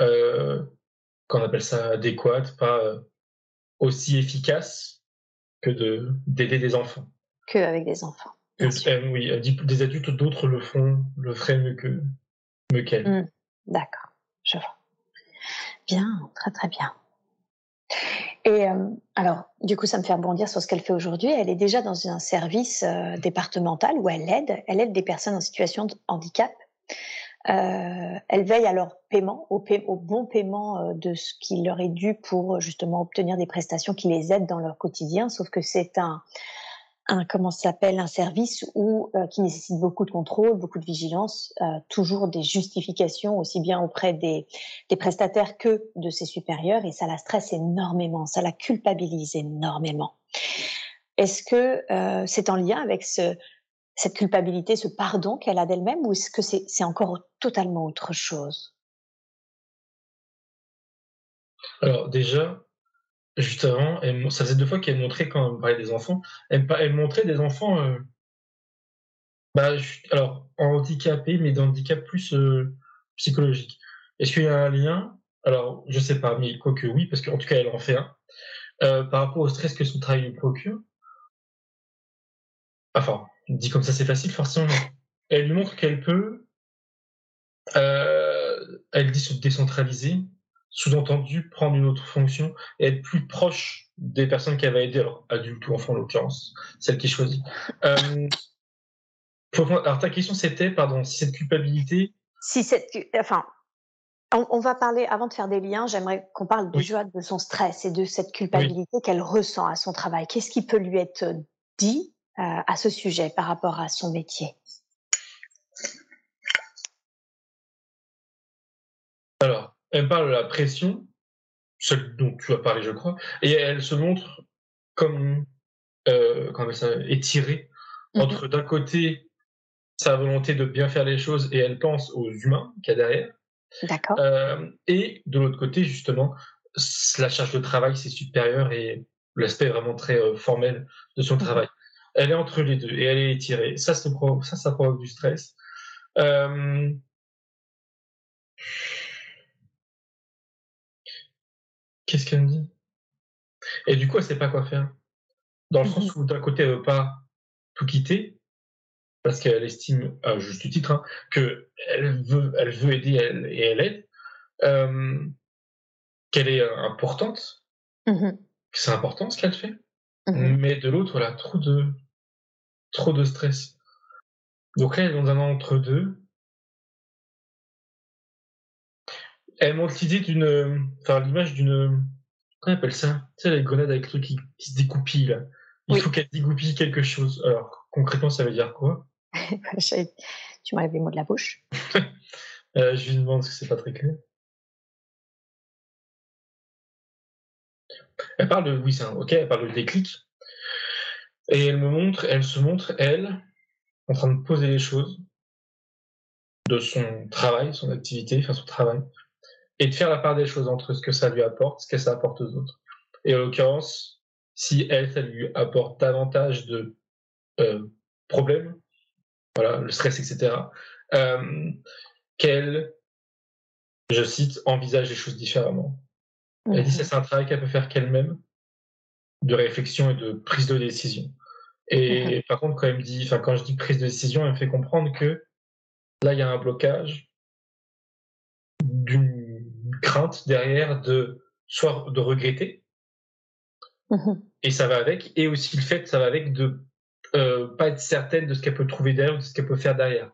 euh, qu'on appelle ça adéquate, pas euh, aussi efficace que de d'aider des enfants. Que avec des enfants. oui, elle dit des adultes, d'autres le font, le feraient mieux que mieux qu'elle. Mmh. D'accord, je vois. Bien, très très bien. Et euh, alors, du coup, ça me fait rebondir sur ce qu'elle fait aujourd'hui. Elle est déjà dans un service euh, départemental où elle aide. Elle aide des personnes en situation de handicap. Euh, elle veille à leur paiement, au bon paiement de ce qui leur est dû pour justement obtenir des prestations qui les aident dans leur quotidien. Sauf que c'est un, un comment s'appelle un service où euh, qui nécessite beaucoup de contrôle, beaucoup de vigilance, euh, toujours des justifications aussi bien auprès des, prestataires que de ses supérieurs et ça la stresse énormément, ça la culpabilise énormément. Est-ce que euh, c'est en lien avec ce, cette culpabilité, ce pardon qu'elle a d'elle-même ou est-ce que c'est encore totalement autre chose? Alors déjà, Juste avant, ça faisait deux fois qu'elle montrait quand elle parlait des enfants, elle, elle montrait des enfants, euh, bah, alors en handicapé, mais d'handicap plus euh, psychologique. Est-ce qu'il y a un lien? Alors, je sais pas, mais quoique oui, parce qu'en tout cas, elle en fait un. Euh, par rapport au stress que son travail lui procure. Enfin, dit comme ça, c'est facile, forcément. Elle lui montre qu'elle peut, elle dit se décentraliser, sous-entendu prendre une autre fonction et être plus proche des personnes qu'elle va aider, alors adulte ou enfant en l'occurrence, celle qui choisit. Euh, alors ta question c'était, pardon, si cette culpabilité... Si cette... Enfin, on, va parler, avant de faire des liens, j'aimerais qu'on parle déjà de son stress et de cette culpabilité qu'elle ressent à son travail. Qu'est-ce qui peut lui être dit euh, à ce sujet par rapport à son métier? Alors, elle parle de la pression, celle dont tu as parlé, je crois, et elle se montre comme euh, ça, étirée mmh entre d'un côté sa volonté de bien faire les choses et elle pense aux humains qu'il y a derrière. D'accord. Euh, et de l'autre côté, justement, la charge de travail, c'est supérieur et l'aspect vraiment très euh, formel de son mmh travail. Elle est entre les deux et elle est étirée. Ça, ça, ça provoque du stress. Euh, Qu'est-ce qu'elle me dit? Et du coup, elle sait pas quoi faire. Dans le sens mmh où d'un côté, elle veut pas tout quitter, parce qu'elle estime, à juste titre, hein, que elle veut, elle veut aider elle, et elle aide, euh, qu'elle est importante, mmh que c'est important ce qu'elle fait. Mmh Mais de l'autre, voilà, trop de, trop de stress. Donc là, elle est dans un entre-deux. Elle montre l'idée d'une, enfin l'image d'une, comment on appelle ça? Tu sais, les grenades avec le truc qui, se découpille là. Il faut qu'elle dégoupille quelque chose. Alors concrètement, ça veut dire quoi? Tu m'enlèves les mots de la bouche. euh, je lui demande parce que c'est pas très clair. Elle parle de, oui, c'est un, ok, elle parle de déclic. Et elle me montre, elle se montre, elle, en train de poser les choses de son travail, son activité, enfin son travail, et de faire la part des choses entre ce que ça lui apporte, ce que ça apporte aux autres. Et en l'occurrence, si elle, ça lui apporte davantage de euh, problèmes, voilà, le stress, etc., euh, qu'elle, je cite, envisage les choses différemment. Elle dit que c'est un travail qu'elle peut faire qu'elle-même, de réflexion et de prise de décision. Et par contre, quand elle me dit, enfin, quand je dis prise de décision, elle me fait comprendre que là, il y a un blocage crainte derrière de soit de regretter, mmh et ça va avec, et aussi le fait, ça va avec de euh, pas être certaine de ce qu'elle peut trouver derrière ou de ce qu'elle peut faire derrière.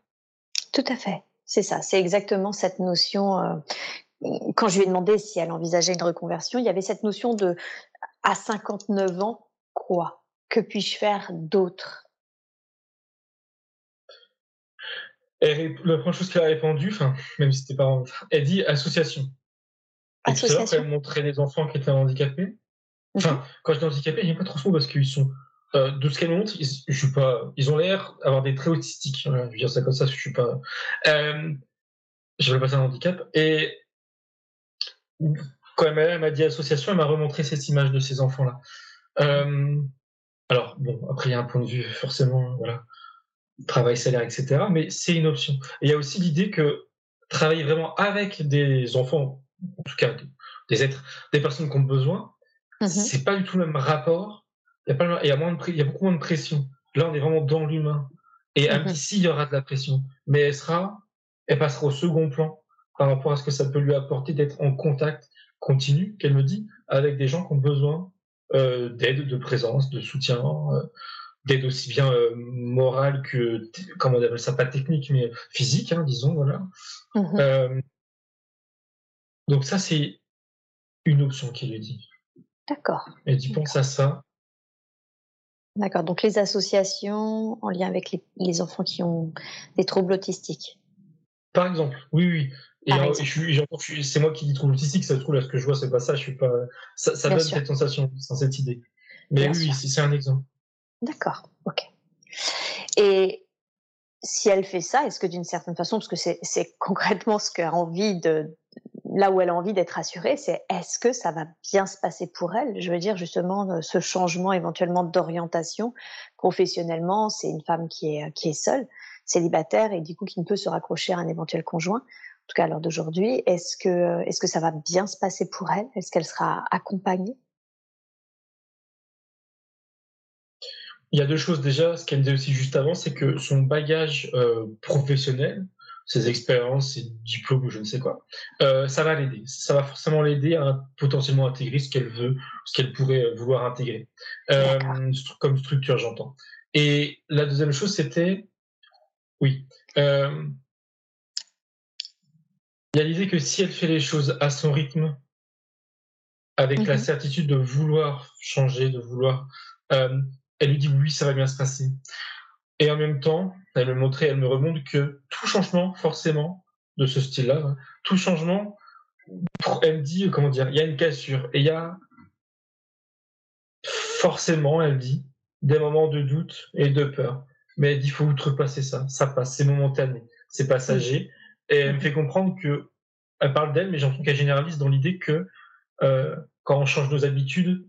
Tout à fait, c'est ça, c'est exactement cette notion. Euh, quand je lui ai demandé si elle envisageait une reconversion, il y avait cette notion de à 59 ans, quoi? Que puis-je faire d'autre? La première chose qu'elle a répondu, enfin, même si c'était pas, elle dit association. Association. quand elle montrait des enfants qui étaient handicapés. Enfin, mhm. quand je dis handicapés, j'aime pas trop ce parce qu'ils sont. Euh, de ce qu'elle montre, ils, je suis pas, ils ont l'air d'avoir des traits autistiques. je veux dire ça comme ça, je suis pas. Euh, je veux pas ça un handicap. Et quand elle m'a dit association, elle m'a remontré cette image de ces enfants-là. Euh, Alors, bon, après, il y a un point de vue, forcément, voilà, travail, salaire, etc. Mais c'est une option. Et il y a aussi l'idée que travailler vraiment avec des enfants, en tout cas des êtres, des personnes qui ont besoin, mmh c'est pas du tout le même rapport. Il y a, pas, il y a, moins de, il y a beaucoup moins de pression. Là, on est vraiment dans l'humain. Et mmh ici, il y aura de la pression. Mais elle sera, elle passera au second plan par rapport à ce que ça peut lui apporter d'être en contact continu, qu'elle me dit, avec des gens qui ont besoin euh, d'aide, de présence, de soutien, euh, d'aide aussi bien euh, morale que, comment on appelle ça, pas technique, mais physique, hein, disons, voilà. Mmh donc ça, c'est une option qui lui dit. D'accord. Elle dit, pense à ça. D'accord, donc les associations en lien avec les, enfants qui ont des troubles autistiques. Par exemple, oui, oui. Et c'est moi qui dis trouble autistique, ça se trouve, là, ce que je vois, c'est pas ça, je suis pas. Ça, ça donne cette sensation, cette idée. Mais oui, c'est un exemple. D'accord, ok. Et si elle fait ça, est-ce que d'une certaine façon, parce que c'est concrètement ce qu'elle a envie de, là où elle a envie d'être assurée, c'est est-ce que ça va bien se passer pour elle? Je veux dire justement euh, ce changement éventuellement d'orientation professionnellement, c'est une femme qui est qui est seule, célibataire et du coup qui ne peut se raccrocher à un éventuel conjoint. En tout cas à l'heure d'aujourd'hui, est-ce que est-ce que ça va bien se passer pour elle? Est-ce qu'elle sera accompagnée? Il y a deux choses déjà. Ce qu'elle disait aussi juste avant, c'est que son bagage euh, professionnel, ses expériences, ses diplômes ou je ne sais quoi, euh, ça va l'aider. Ça va forcément l'aider à potentiellement intégrer ce qu'elle veut, ce qu'elle pourrait vouloir intégrer, euh, comme structure, j'entends. Et la deuxième chose, c'était, oui, euh, il y a l'idée que si elle fait les choses à son rythme, avec la mmh certitude de vouloir changer, de vouloir, euh, elle lui dit oui, ça va bien se passer. Et en même temps, elle me montrait, elle me remonte que tout changement, forcément, de ce style-là, hein, tout changement, elle me dit, comment dire, il y a une cassure. Et il y a forcément, elle dit, des moments de doute et de peur. Mais elle dit, il faut outrepasser ça. Ça passe, c'est momentané, c'est passager. Et elle me fait comprendre que, elle parle d'elle, mais j'ai l'impression qu'elle généralise dans l'idée que euh, quand on change nos habitudes,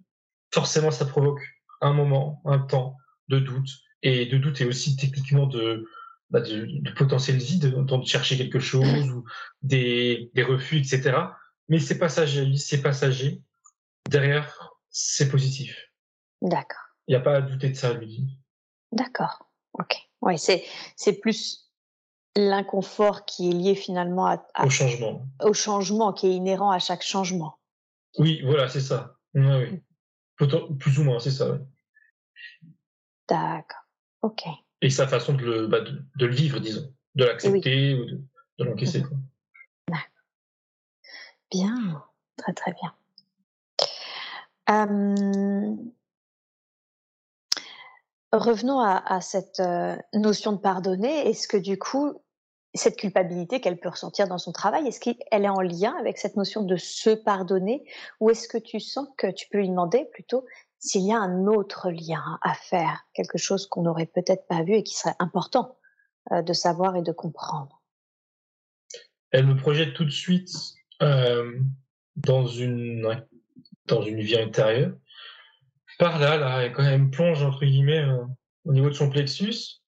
forcément, ça provoque un moment, un temps de doute, et de doute et aussi techniquement de, bah de, de, potentiel vide, de chercher quelque chose ou des, des refus, etc. Mais c'est passager, c'est passager. Derrière, c'est positif. D'accord. Il n'y a pas à douter de ça, lui. D'accord. Ok. Ouais, c'est c'est plus l'inconfort qui est lié finalement à, au changement. Au changement qui est inhérent à chaque changement. Oui, voilà, c'est ça. Oui, oui. Mm. Plus ou moins, c'est ça. D'accord. Ok. Et sa façon de le, bah, de, le vivre, disons, de l'accepter ou de, de l'encaisser. Bien, très très bien. Euh, revenons à, à cette euh, notion de pardonner. Est-ce que du coup, cette culpabilité qu'elle peut ressentir dans son travail, est-ce qu'elle est en lien avec cette notion de se pardonner? Ou est-ce que tu sens que tu peux lui demander plutôt s'il y a un autre lien à faire, quelque chose qu'on n'aurait peut-être pas vu et qui serait important euh, de savoir et de comprendre. Elle me projette tout de suite euh, dans une dans une vie intérieure. Par là, là, elle quand même plonge entre guillemets euh, au niveau de son plexus.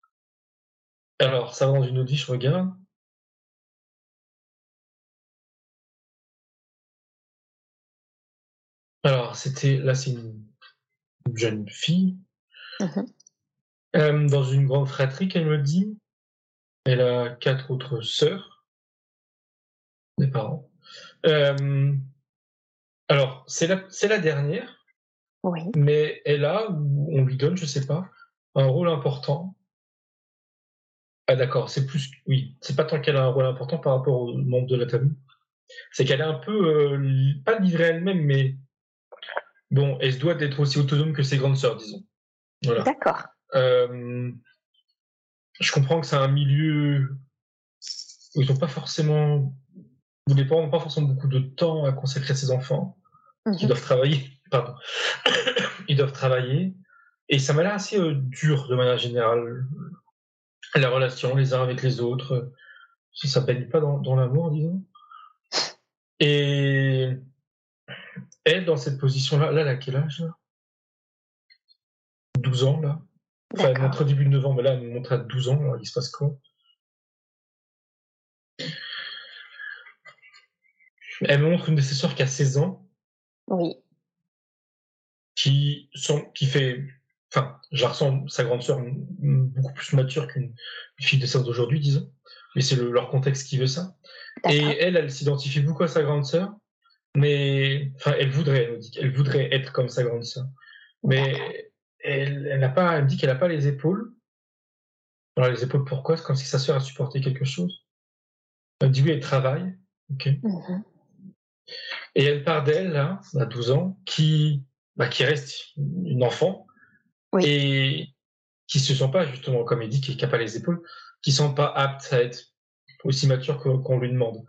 Alors, ça va dans une autre je regarde. Alors, c'était là, c'est une jeune fille, mmh euh, dans une grande fratrie qu'elle me dit. Elle a quatre autres sœurs, des parents. Euh, alors, c'est la, c'est la dernière, oui. mais elle a, ou on lui donne, je sais pas, un rôle important. Ah d'accord, c'est plus, oui, c'est pas tant qu'elle a un rôle important par rapport aux membres de la famille, c'est qu'elle est un peu, euh, pas livrée elle-même, mais Bon, elle se doit d'être aussi autonome que ses grandes sœurs, disons. Voilà. D'accord. Euh, je comprends que c'est un milieu où ils n'ont pas forcément, où les parents n'ont pas forcément beaucoup de temps à consacrer à ses enfants. Ils mhm. doivent travailler. Pardon. ils doivent travailler. Et ça m'a l'air assez euh, dur de manière générale. La relation les uns avec les autres. Ça ne s'appelle pas dans, dans l'amour, disons. Et elle, dans cette position-là, là, elle a quel âge là? 12, 12 ans, là. Enfin, elle montre début de 9 ans, mais là, elle me montre à 12 ans, alors il se passe quoi? Elle me montre une de ses sœurs qui a 16 ans. Oui. Qui, sont, qui fait. Enfin, je ressemble sa grande sœur beaucoup plus mature qu'une fille de sœur d'aujourd'hui, disons. Mais c'est le, leur contexte qui veut ça. Et elle, elle s'identifie beaucoup à sa grande sœur. Mais. Enfin, elle voudrait, elle, dit, elle voudrait être comme sa grande sœur. Mais elle, elle, a pas, elle me dit qu'elle n'a pas les épaules. Alors, les épaules, pourquoi? C'est comme si sa sœur a supporté quelque chose. Elle dit oui, elle travaille. Ok. Mm-hmm. Et elle part d'elle, là, à 12 ans, qui, bah, qui reste une enfant et qui se sent pas, justement, comme il dit, qui n'a pas les épaules, qui ne sent pas apte à être aussi mature qu'on lui demande.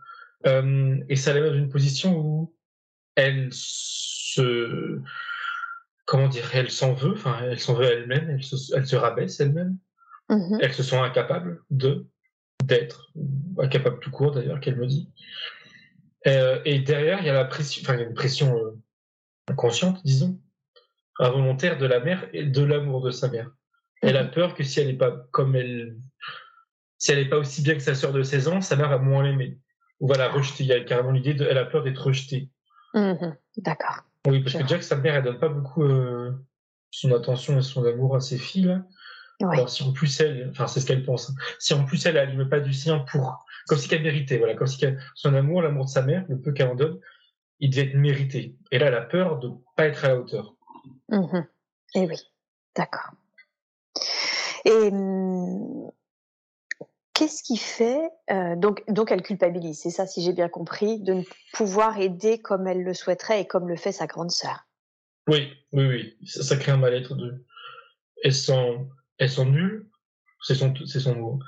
Euh, et ça la met dans une position où elle se, comment dire, elle s'en veut, enfin, elle s'en veut elle-même, elle se, elle se rabaisse elle-même, mmh elle se sent incapable de, d'être, incapable tout court d'ailleurs, qu'elle me dit. Euh, et derrière, il y a la pression, enfin, il y a une pression euh, inconsciente, disons, involontaire de la mère et de l'amour de sa mère. Elle a mhm. peur que si elle n'est pas comme elle, si elle n'est pas aussi bien que sa sœur de 16 ans, sa mère va moins l'aimer. Ou va la rejeter. Il y a carrément l'idée de, elle a peur d'être rejetée. Mhm. D'accord. Oui, parce que déjà que sa mère, elle donne pas beaucoup euh, son attention et son amour à ses filles. Là. Alors si en plus elle, enfin c'est ce qu'elle pense, hein. si en plus elle, met pas du sien pour comme si qu'elle méritait, voilà, comme si son amour, l'amour de sa mère, le peu qu'elle en donne, il devait être mérité. Et là, elle a peur de pas être à la hauteur. Mmh et eh oui, d'accord. Et hum, qu'est-ce qui fait euh, donc donc elle culpabilise, c'est ça, si j'ai bien compris, de ne pouvoir aider comme elle le souhaiterait et comme le fait sa grande sœur. Oui, oui, oui, ça, crée un mal-être de. Elles sont, elles sont nulles, c'est son, c'est son mot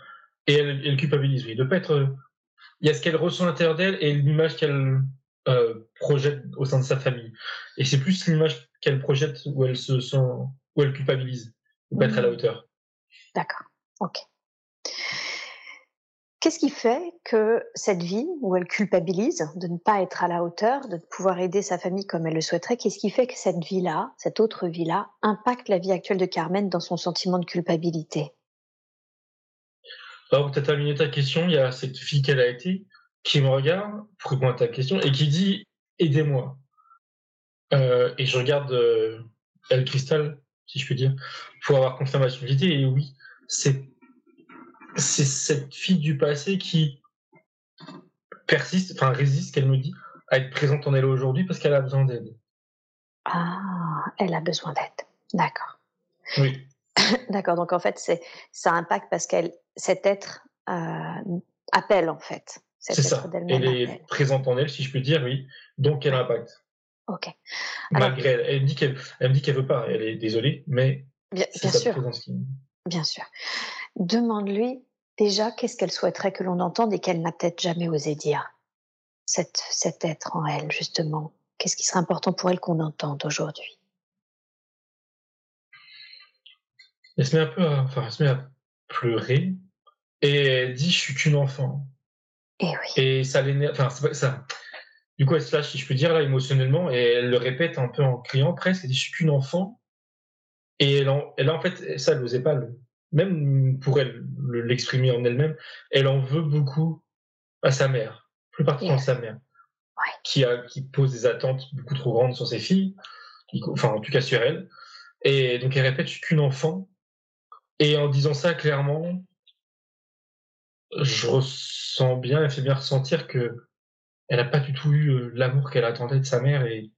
et elle, culpabilise, oui, de pas être. Il y a ce qu'elle ressent à l'intérieur d'elle et l'image qu'elle euh, projette au sein de sa famille. Et c'est plus l'image qu'elle projette où elle se sent, où elle culpabilise, de pas être à la mmh. hauteur. D'accord. Ok. Qu'est-ce qui fait que cette vie où elle culpabilise de ne pas être à la hauteur, de pouvoir aider sa famille comme elle le souhaiterait, qu'est-ce qui fait que cette vie-là, cette autre vie-là, impacte la vie actuelle de Carmen dans son sentiment de culpabilité? Alors, tu as terminé ta question, il y a cette fille qu'elle a été qui me regarde pour répondre à ta question et qui dit Aidez-moi. Euh, et je regarde euh, El Cristal, si je puis dire, pour avoir confirmation de l'idée. Et oui, c'est c'est cette fille du passé qui persiste, enfin résiste, qu'elle me dit, à être présente en elle aujourd'hui parce qu'elle a besoin d'aide. Ah, elle a besoin d'aide. D'accord. Oui. D'accord. Donc en fait, c'est ça impacte parce qu'elle cet être euh, appelle en fait. C'est ça. Elle est présente en elle, si je peux dire, oui. Donc elle a impact. Ok. Malgré elle, elle me dit qu'elle, elle me dit qu'elle veut pas. Elle est désolée, mais bien, bien sûr. Bien sûr. Demande-lui déjà qu'est-ce qu'elle souhaiterait que l'on entende et qu'elle n'a peut-être jamais osé dire. Cet, cet être en elle, justement. Qu'est-ce qui serait important pour elle qu'on entende aujourd'hui? Elle se met un peu à, enfin, elle se met à pleurer et elle dit je suis qu'une enfant. Et oui. Et ça l'énerve. Enfin, ça. Du coup, elle se lâche, si je peux dire, là, émotionnellement, et elle le répète un peu en criant presque. Elle dit je suis qu'une enfant. Et elle, en, elle en fait, ça, elle n'osait pas, le, même pour elle, l'exprimer en elle-même, elle en veut beaucoup à sa mère, plus particulièrement sa mère, qui, a, qui pose des attentes beaucoup trop grandes sur ses filles, enfin, en tout cas sur elle. Et donc, elle répète je suis qu'une enfant. Et en disant ça clairement, je ressens bien, elle fait bien ressentir que elle n'a pas du tout eu euh, l'amour qu'elle attendait de sa mère et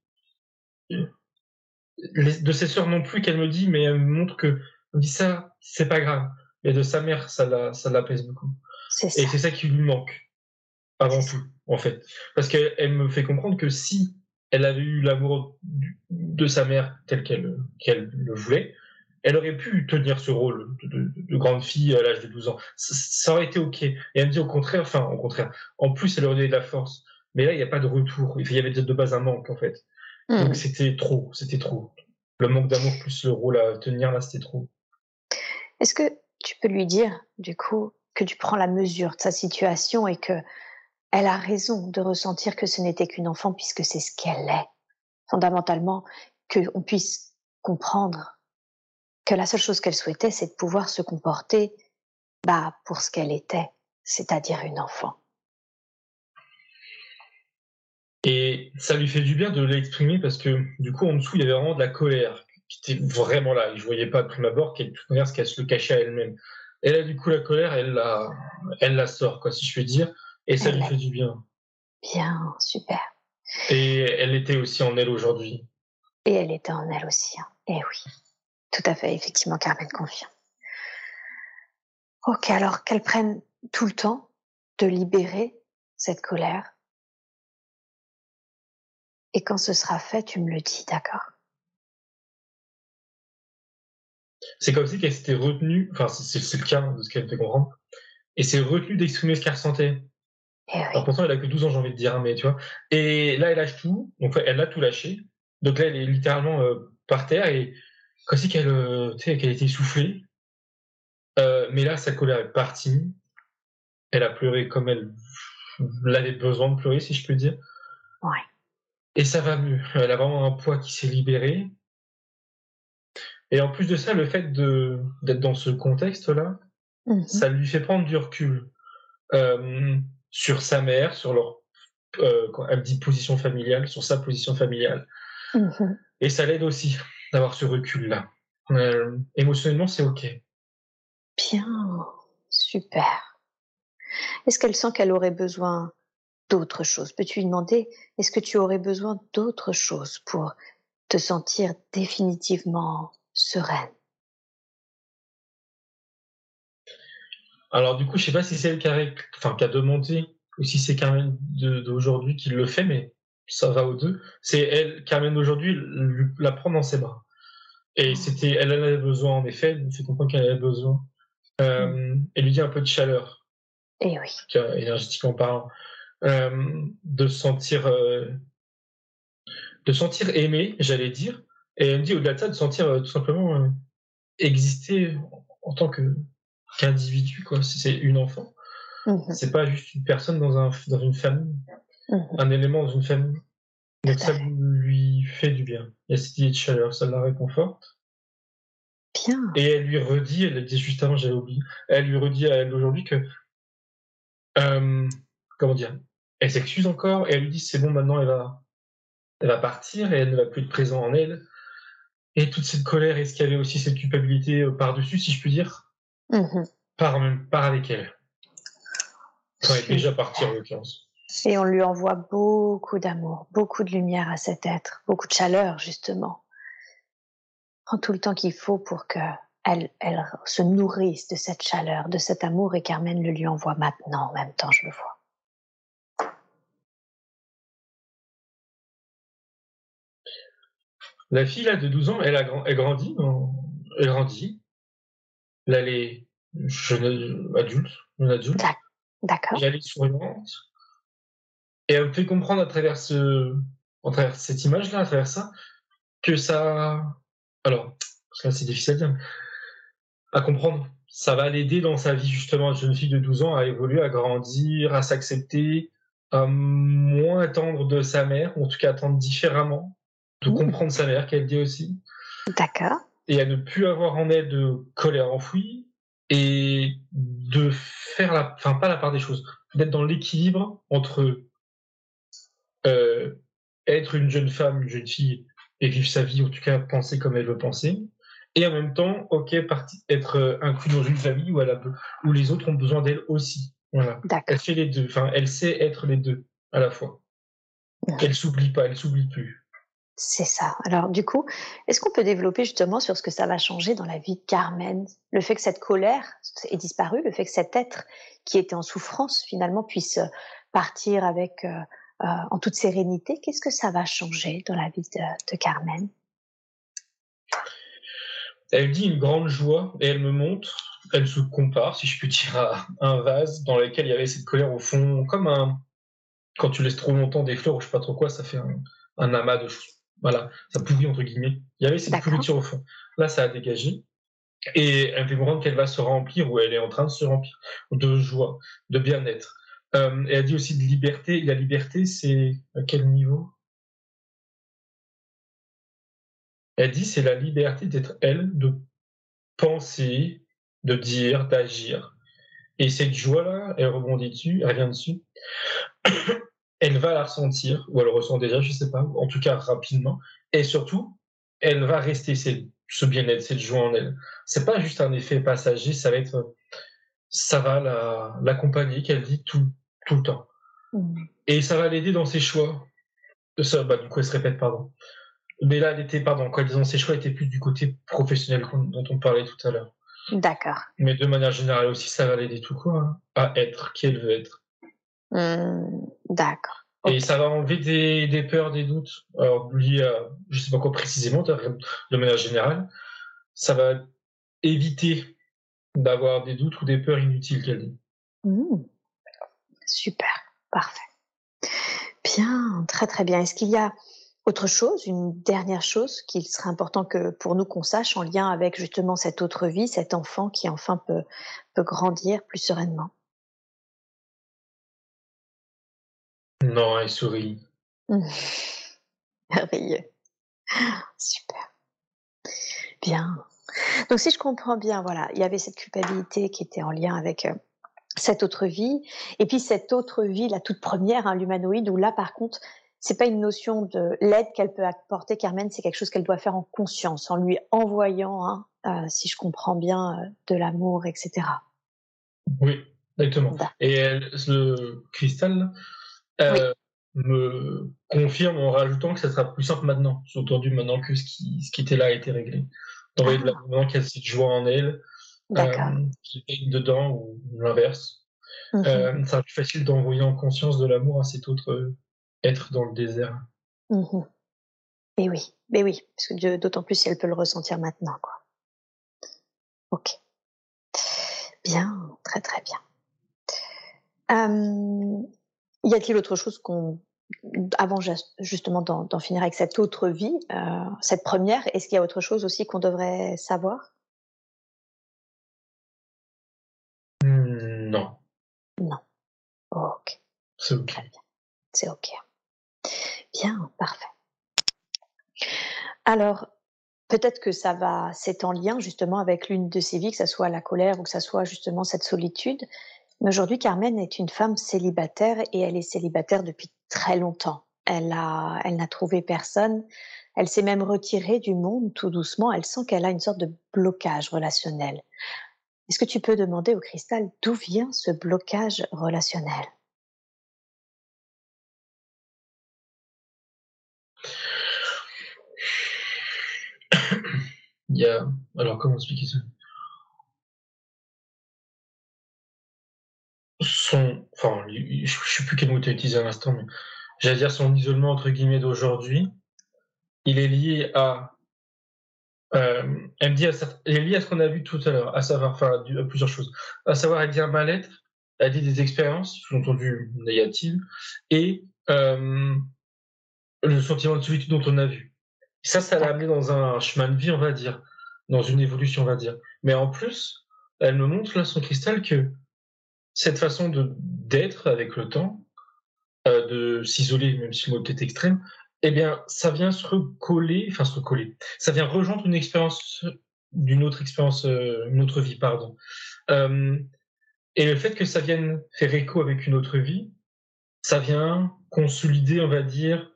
de ses sœurs non plus qu'elle me dit, mais elle me montre que on dit ça, c'est pas grave. Mais de sa mère, ça la, l'apaise beaucoup. Et c'est ça qui lui manque avant tout, en fait, parce qu'elle me fait comprendre que si elle avait eu l'amour de sa mère tel qu'elle qu'elle le voulait, elle aurait pu tenir ce rôle de, grande fille à l'âge de 12 ans. Ça, aurait été OK. Et elle me dit au contraire, enfin, au contraire. En plus, elle aurait donné de la force. Mais là, il n'y a pas de retour. Il y avait de base un manque, en fait. Hmm. Donc, c'était trop. C'était trop. Le manque d'amour plus le rôle à tenir, là, c'était trop. Est-ce que tu peux lui dire, du coup, que tu prends la mesure de sa situation et que elle a raison de ressentir que ce n'était qu'une enfant puisque c'est ce qu'elle est? Fondamentalement, qu'on puisse comprendre que la seule chose qu'elle souhaitait, c'est de pouvoir se comporter bah, pour ce qu'elle était, c'est-à-dire une enfant. Et ça lui fait du bien de l'exprimer parce que du coup, en dessous, il y avait vraiment de la colère qui était vraiment là. Je voyais pas de prime abord qu'elle, qu'elle se le cachait à elle-même. Elle a du coup la colère, elle la, elle la sort, quoi, si je puis dire, et ça lui fait du bien. Bien, super. Et elle était aussi en elle aujourd'hui. Et elle était en elle aussi. Hein. Et eh oui, tout à fait, effectivement, Carmen confirme. Ok, alors qu'elle prenne tout le temps de libérer cette colère. Et quand ce sera fait, tu me le dis, d'accord? C'est comme si qu'elle s'était retenue, enfin c'est le cas de ce qu'elle fait comprendre, et c'est retenue d'exprimer ce qu'elle ressentait. Eh Alors pourtant elle a que 12 ans, j'ai envie de dire, hein, mais tu vois. Et là elle lâche tout, donc elle a tout lâché. Donc là elle est littéralement euh, par terre et comme si qu'elle euh, qu'elle était essoufflée. Euh, mais là sa colère est partie. Elle a pleuré comme elle avait besoin de pleurer, si je peux dire. Ouais. Et ça va mieux. Elle a vraiment un poids qui s'est libéré. Et en plus de ça, le fait d'être dans ce contexte-là, mmh ça lui fait prendre du recul euh, sur sa mère, sur leur, euh, elle dit position familiale, sur sa position familiale. Mmh Et ça l'aide aussi d'avoir ce recul-là. Euh, émotionnellement, c'est OK. Bien, super. Est-ce qu'elle sent qu'elle aurait besoin d'autre chose? Peux-tu lui demander, est-ce que tu aurais besoin d'autre chose pour te sentir définitivement sereine Alors du coup, je sais pas si c'est elle qui a, enfin, qui a demandé ou si c'est Carmen d'aujourd'hui qui le fait, mais ça va aux deux. C'est elle, Carmen d'aujourd'hui, la prend dans ses bras. Et mmh. c'était, elle en avait besoin en effet, elle fait comprendre qu'elle avait besoin. Euh, mmh. Elle lui dit un peu de chaleur. Et oui. Énergétiquement parlant. Euh, de sentir euh, de sentir aimé, j'allais dire. Et elle me dit au-delà de ça, de sentir euh, tout simplement exister en tant que qu'individu, quoi. C'est une enfant. Mmh c'est pas juste une personne dans, un, dans une famille, mmh un élément dans une famille. Donc ça lui fait du bien. Il y a cette idée de chaleur, ça la réconforte. Bien. Et elle lui redit, elle l'a dit juste avant, j'avais oublié, elle lui redit à elle aujourd'hui que, comment dire, elle s'excuse encore et elle lui dit c'est bon maintenant elle va elle va partir et elle ne va plus être présente en elle et toute cette colère est-ce qu'il y avait aussi cette culpabilité euh, par dessus si je puis dire mmh par par avec elle. Elle est déjà partie en l'occurrence. Et on lui envoie beaucoup d'amour beaucoup de lumière à cet être beaucoup de chaleur justement. En tout le temps qu'il faut pour que elle, elle se nourrisse de cette chaleur, de cet amour, et Carmen le lui envoie maintenant en même temps, je le vois. La fille là de 12 ans, elle a elle grandit, elle grandit. Là, elle est jeune adulte, une adulte. D'accord. Et elle est souriante. Et elle me fait comprendre à travers ce, à travers cette image-là, à travers ça, que ça, alors, parce que c'est difficile à dire, à comprendre. Ça va l'aider dans sa vie, justement, une jeune fille de 12 ans, à évoluer, à grandir, à s'accepter, à moins attendre de sa mère, ou en tout cas attendre différemment, de mmh. comprendre sa mère, qu'elle dit aussi. D'accord. Et à ne plus avoir en elle de colère enfouie et de faire la, enfin pas la part des choses, d'être dans l'équilibre entre euh, être une jeune femme, une jeune fille et vivre sa vie, en tout cas penser comme elle veut penser, et en même temps, ok, être euh, inclus dans une famille où, elle a, où les autres ont besoin d'elle aussi. Voilà. Elle fait les deux, enfin, elle sait être les deux à la fois. Elle s'oublie pas, elle s'oublie plus. C'est ça. Alors du coup, est-ce qu'on peut développer justement sur ce que ça va changer dans la vie de Carmen? Le fait que cette colère ait disparu, le fait que cet être qui était en souffrance finalement puisse partir avec euh, euh, en toute sérénité, qu'est-ce que ça va changer dans la vie de, Carmen? Elle dit une grande joie et elle me montre, elle se compare, si je puis dire, à un vase dans lequel il y avait cette colère au fond, comme un quand tu laisses trop longtemps des fleurs ou je sais pas trop quoi, ça fait un, un amas de choses voilà, ça pourrit entre guillemets. Il y avait cette pourriture au fond. Là, ça a dégagé. Et elle fait comprendre qu'elle va se remplir, ou elle est en train de se remplir, de joie, de bien-être. Euh, et elle dit aussi de liberté. La liberté, c'est à quel niveau? Elle dit c'est la liberté d'être elle, de penser, de dire, d'agir. Et cette joie-là, elle rebondit dessus, elle vient dessus. Elle va la ressentir, ou elle le ressent déjà, je sais pas, en tout cas rapidement. Et surtout, elle va rester ce bien-être, cette joie en elle. C'est pas juste un effet passager, ça va être, ça va l'accompagner, qu'elle dit tout, tout le temps. Mmh. Et ça va l'aider dans ses choix. Ça, bah, du coup, elle se répète, pardon. Mais là, elle était, pardon, quand elle disait ses choix, elle était plus du côté professionnel dont on parlait tout à l'heure. D'accord. Mais de manière générale aussi, ça va l'aider tout quoi hein, à être qui elle veut être. Mmh, d'accord. Et ça va enlever des, des, peurs, des doutes. Alors, liés à, je sais pas quoi précisément, de manière générale, ça va éviter d'avoir des doutes ou des peurs inutiles qu'elle dit. Mmh. Super, parfait. Bien, très très bien. Est-ce qu'il y a autre chose, une dernière chose qu'il serait important que pour nous qu'on sache en lien avec justement cette autre vie, cet enfant qui enfin peut, peut grandir plus sereinement? Non, elle sourit. Merveilleux. Super. Bien. Donc si je comprends bien, voilà, il y avait cette culpabilité qui était en lien avec euh, cette autre vie, et puis cette autre vie, la toute première, hein, l'humanoïde, où là par contre, c'est pas une notion de l'aide qu'elle peut apporter, Carmen, c'est quelque chose qu'elle doit faire en conscience, en lui envoyant, hein, euh, si je comprends bien, euh, de l'amour, etc. Oui, exactement. Et elle, le cristal euh, me confirme en rajoutant que ça sera plus simple maintenant, sous-entendu maintenant que ce qui, ce qui était là a été réglé. D'envoyer de ah. l'amour, qu'elle cette joie en elle, qui est dedans ou l'inverse. Mm -hmm. ça sera plus facile d'envoyer en conscience de l'amour à cette autre être dans le désert. Mmh mais oui, mais oui, parce que d'autant plus si elle peut le ressentir maintenant, quoi. Ok. Bien, très très bien. Y a-t-il autre chose qu'on, avant justement d'en finir avec cette autre vie, euh, cette première, est-ce qu'il y a autre chose aussi qu'on devrait savoir? Mmh, Non. Non. ok. C'est ok. C'est ok. Bien, parfait. Alors, peut-être que ça va, c'est en lien justement avec l'une de ces vies, que ce soit la colère ou que ce soit justement cette solitude. Mais aujourd'hui, Carmen est une femme célibataire et elle est célibataire depuis très longtemps. Elle a, elle n'a trouvé personne. Elle s'est même retirée du monde tout doucement. Elle sent qu'elle a une sorte de blocage relationnel. Est-ce que tu peux demander au cristal d'où vient ce blocage relationnel? Il y a. Alors, comment expliquer ça? Son. Enfin, je ne sais plus quel mot tu as utilisé à l'instant, mais j'allais dire son isolement entre guillemets d'aujourd'hui, il est lié à. Euh, elle me dit à, il est lié à ce qu'on a vu tout à l'heure, à savoir, enfin, à plusieurs choses. À savoir, elle dit un mal-être, elle dit des expériences, sous-entendu négatives, et euh, le sentiment de solitude dont on a vu. Ça, ça l'a amené dans un chemin de vie, on va dire, dans une évolution, on va dire. Mais en plus, elle me montre là son cristal que cette façon d'être avec le temps, euh, de s'isoler, même si le mot est extrême, eh bien, ça vient se recoller, enfin se recoller. Ça vient rejoindre une expérience d'une autre expérience, euh, une autre vie, pardon. Euh, et le fait que ça vienne faire écho avec une autre vie, ça vient consolider, on va dire,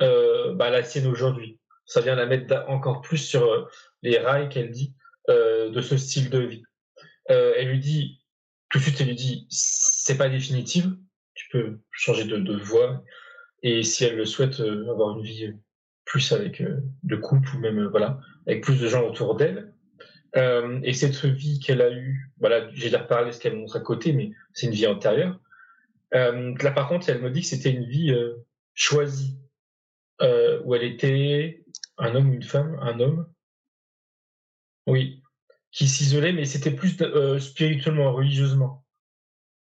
bah, la sienne aujourd'hui ça vient la mettre encore plus sur les rails qu'elle dit de ce style de vie. Elle lui dit, tout de suite, elle lui dit, c'est pas définitif, tu peux changer de, de voie, et si elle le souhaite, avoir une vie plus avec de couple ou même voilà avec plus de gens autour d'elle. Euh, et cette vie qu'elle a eue, voilà, j'ai déjà reparlé ce qu'elle montre à côté, mais c'est une vie antérieure. Euh, là, par contre, elle me dit que c'était une vie euh, choisie, où elle était un homme, une femme, un homme. Oui, qui s'isolait, mais c'était plus euh, spirituellement, religieusement.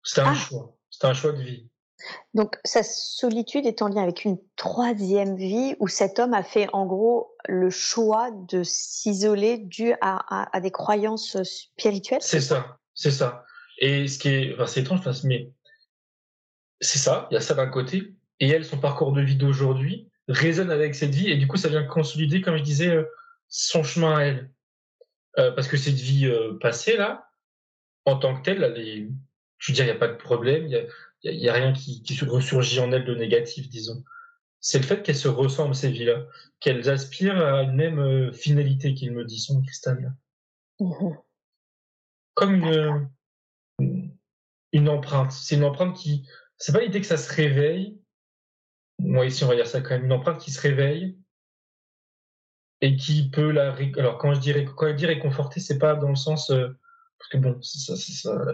C'était un ah. choix. C'était un choix de vie. Donc sa solitude est en lien avec une troisième vie où cet homme a fait en gros le choix de s'isoler dû à, des croyances spirituelles. C'est ça, c'est ça. Et ce qui est, enfin, c'est étrange, mais c'est ça. Il y a ça d'un côté, et elle, son parcours de vie d'aujourd'hui, résonne avec cette vie et du coup ça vient consolider, comme je disais, euh, son chemin à elle. Euh, parce que cette vie euh, passée, là, en tant que telle, elle je veux dire, il n'y a pas de problème, il n'y a, a, rien qui, qui ressurgit en elle de négatif, disons. C'est le fait qu'elles se ressemblent, ces vies-là, qu'elles aspirent à une même euh, finalité, qu'il me dit, son cristal. Mmh Comme une, une empreinte. C'est une empreinte qui. C'est pas l'idée que ça se réveille. Moi, ici, on va dire ça quand même. Une empreinte qui se réveille et qui peut la. Alors, quand je dirais, quand elle dit réconforter, c'est pas dans le sens. Euh, parce que bon, ça,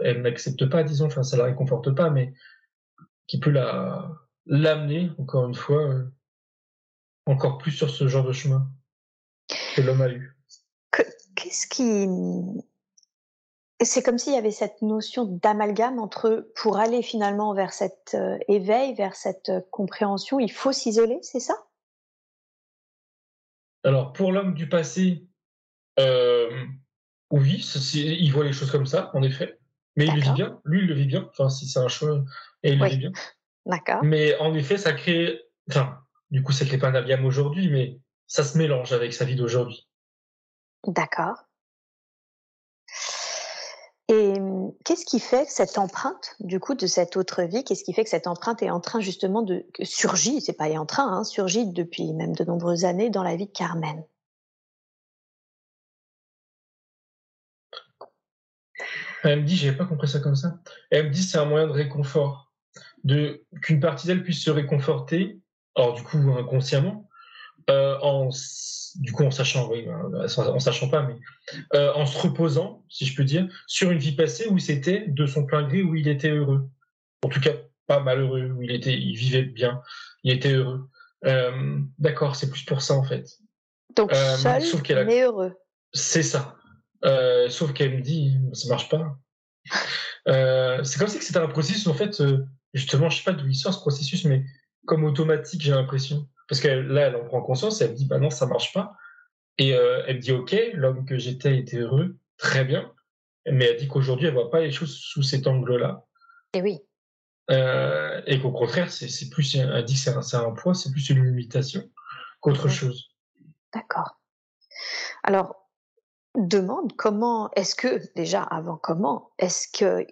elle n'accepte pas, disons, enfin, ça la réconforte pas, mais qui peut la l'amener, encore une fois, euh, encore plus sur ce genre de chemin que l'homme a eu. Qu'est-ce qui c'est comme s'il y avait cette notion d'amalgame entre pour aller finalement vers cet euh, éveil, vers cette compréhension, il faut s'isoler, c'est ça? Alors pour l'homme du passé, euh, oui, il voit les choses comme ça, en effet, mais il le vit bien. Lui, il le vit bien. Enfin, si c'est un choix, et il le vit bien. D'accord. Mais en effet, ça crée, enfin, du coup, ça crée pas un amalgame aujourd'hui, mais ça se mélange avec sa vie d'aujourd'hui. D'accord. Qu'est-ce qui fait que cette empreinte, du coup, de cette autre vie, qu'est-ce qui fait que cette empreinte est en train justement de surgir, c'est pas en train, hein, surgit depuis même de nombreuses années dans la vie de Carmen? Elle me dit, j'ai pas compris ça comme ça. Elle me dit, c'est un moyen de réconfort, de qu'une partie d'elle puisse se réconforter, alors du coup inconsciemment, euh, en du coup en sachant, oui, euh, en sachant pas, mais euh, en se reposant, si je peux dire, sur une vie passée où c'était de son plein gré, où il était heureux. En tout cas, pas malheureux, où il était, il vivait bien, il était heureux. D'accord, c'est plus pour ça en fait. Donc seul, mais heureux. C'est ça. sauf qu'elle me dit, ça marche pas. c'est comme si c'était un processus en fait. justement, je sais pas d'où il sort ce processus, mais comme automatique, j'ai l'impression. Parce que là, elle en prend conscience, elle me dit, bah non, ça marche pas. Et euh, elle me dit, ok, l'homme que j'étais était heureux, très bien. Mais elle dit qu'aujourd'hui, elle voit pas les choses sous cet angle-là. Et oui. Euh, et qu'au contraire, c'est plus, elle dit que c'est un, un, poids, c'est plus une limitation qu'autre chose. D'accord. Alors, demande comment, est-ce que, déjà avant comment, est-ce que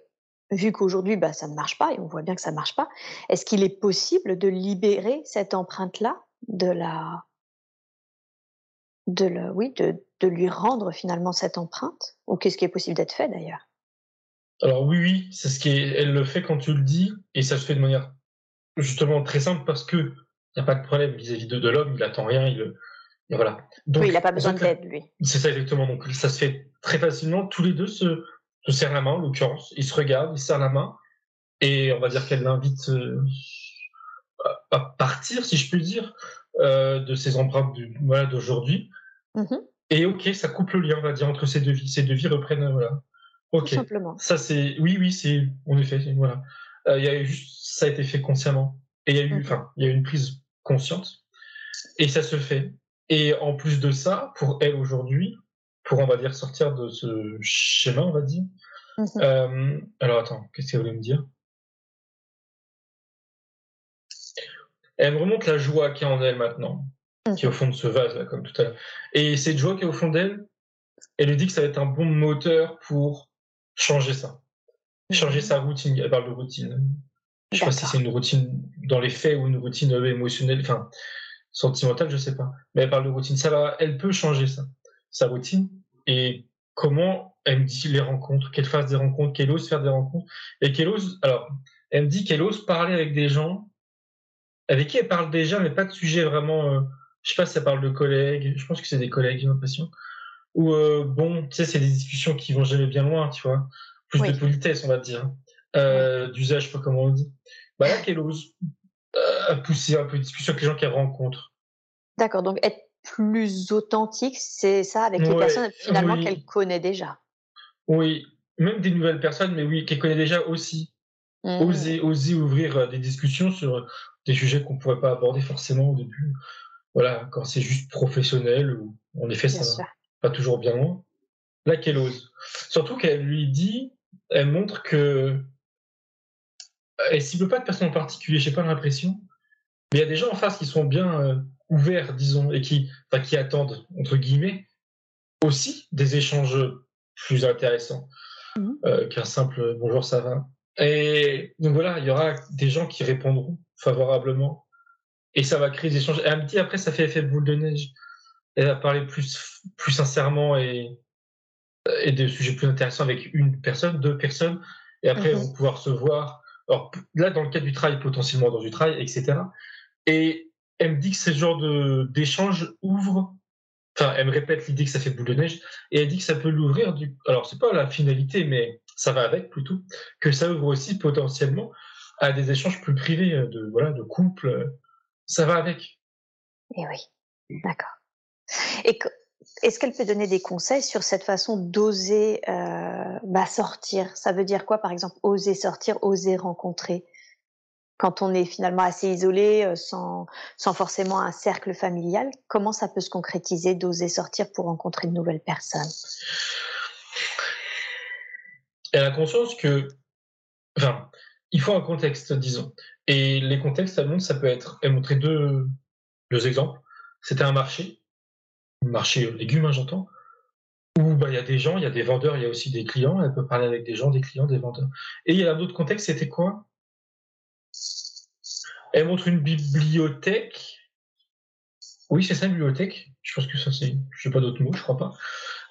vu qu'aujourd'hui, bah, ça ne marche pas, et on voit bien que ça ne marche pas, est-ce qu'il est possible de libérer cette empreinte-là de la, de le, oui, de, de lui rendre finalement cette empreinte, ou qu'est-ce qui est possible d'être fait d'ailleurs? Alors oui, oui, c'est ce qui est, elle le fait quand tu le dis, et ça se fait de manière justement très simple parce que il n'y a pas de problème vis-à-vis de, de l'homme, il attend rien, il, voilà. Donc, oui, il n'a pas besoin d'aide, lui. C'est ça exactement. Donc ça se fait très facilement. Tous les deux se, se serre la main, en l'occurrence. Ils se regardent, ils se serrent la main. Et on va dire qu'elle l'invite euh, partir, si je puis dire, euh, de ces empreintes d'aujourd'hui. Mm-hmm. Et ok, ça coupe le lien, on va dire, entre ces deux vies. Ces deux vies reprennent, euh, voilà. Ok. simplement. Ça c'est, oui, oui, c'est, en effet, voilà. Il y a juste, ça a été fait consciemment. Et il y a eu, enfin, il y a eu une prise consciente. Et ça se fait. Et en plus de ça, pour elle aujourd'hui, pour, on va dire, sortir de ce schéma, on va dire. Euh, alors attends, qu'est-ce qu'elle voulait me dire? Elle me remonte la joie qui est en elle maintenant, qui est au fond de ce vase, là, comme tout à l'heure. Et cette joie qui est au fond d'elle, elle lui dit que ça va être un bon moteur pour changer ça. Changer mmh sa routine. Elle parle de routine. Je sais pas si c'est une routine dans les faits ou une routine émotionnelle, enfin, sentimentale, je sais pas. Mais elle parle de routine. Ça va, elle peut changer ça, sa routine et comment elle me dit les rencontres, qu'elle fasse des rencontres, qu'elle ose faire des rencontres, et qu'elle ose, alors, elle me dit qu'elle ose parler avec des gens avec qui elle parle déjà, mais pas de sujet vraiment, euh, je sais pas si ça parle de collègues, je pense que c'est des collègues, j'ai l'impression, ou euh, bon, tu sais, c'est des discussions qui vont jamais bien loin, tu vois, plus de politesse, on va dire, euh, d'usage, je sais pas comment on dit. Bah là, qu'elle ose euh, pousser un peu de discussion avec les gens qu'elle rencontre. D'accord, donc être plus authentique, c'est ça, avec les personnes finalement qu'elle connaît déjà. Oui, même des nouvelles personnes, mais oui, qu'elle connaît déjà aussi. Mmh. Oser, oser ouvrir des discussions sur des sujets qu'on ne pourrait pas aborder forcément au début. Voilà, quand c'est juste professionnel, ou en effet, ça va pas toujours bien loin. Là, qu'elle ose. Surtout qu'elle lui dit, elle montre que elle cible pas de personne en particulier, j'ai pas l'impression. Mais il y a des gens en face qui sont bien, euh, ouverts, disons, et qui, enfin, qui attendent, entre guillemets, aussi des échanges plus intéressants Mmh. euh, qu'un simple bonjour, ça va. Et donc voilà, il y aura des gens qui répondront favorablement et ça va créer des échanges. Et me dit après, ça fait effet boule de neige. Elle va parler plus, plus sincèrement et, et des sujets plus intéressants avec une personne, deux personnes, et après, Mhm. on va pouvoir se voir. Alors là, dans le cadre du travail, potentiellement dans du travail, etc. Et elle me dit que ce genre d'échange ouvre. Enfin, elle me répète l'idée que ça fait boule de neige, et elle dit que ça peut l'ouvrir. Du... Alors, c'est pas la finalité, mais ça va avec plutôt, que ça ouvre aussi potentiellement à des échanges plus privés euh, de voilà de couple. euh, Ça va avec. Et Eh oui, d'accord. Et est-ce qu'elle peut donner des conseils sur cette façon d'oser euh, bah, sortir? Ça veut dire quoi, par exemple, oser sortir, oser rencontrer? Quand on est finalement assez isolé, sans, sans forcément un cercle familial, comment ça peut se concrétiser d'oser sortir pour rencontrer de nouvelles personnes Elle a conscience que, enfin, il faut un contexte, disons. Et les contextes, elle montre, ça peut être. Elle montrait deux, exemples. C'était un marché, marché légumes, hein, j'entends, où bah, il y a des gens, il y a des vendeurs, il y a aussi des clients. Elle peut parler avec des gens, des clients, des vendeurs. Et il y a un autre contexte, c'était quoi? Elle montre une bibliothèque. Oui, c'est ça, une bibliothèque? Je pense que ça, c'est. Je sais pas d'autres mots, je crois pas.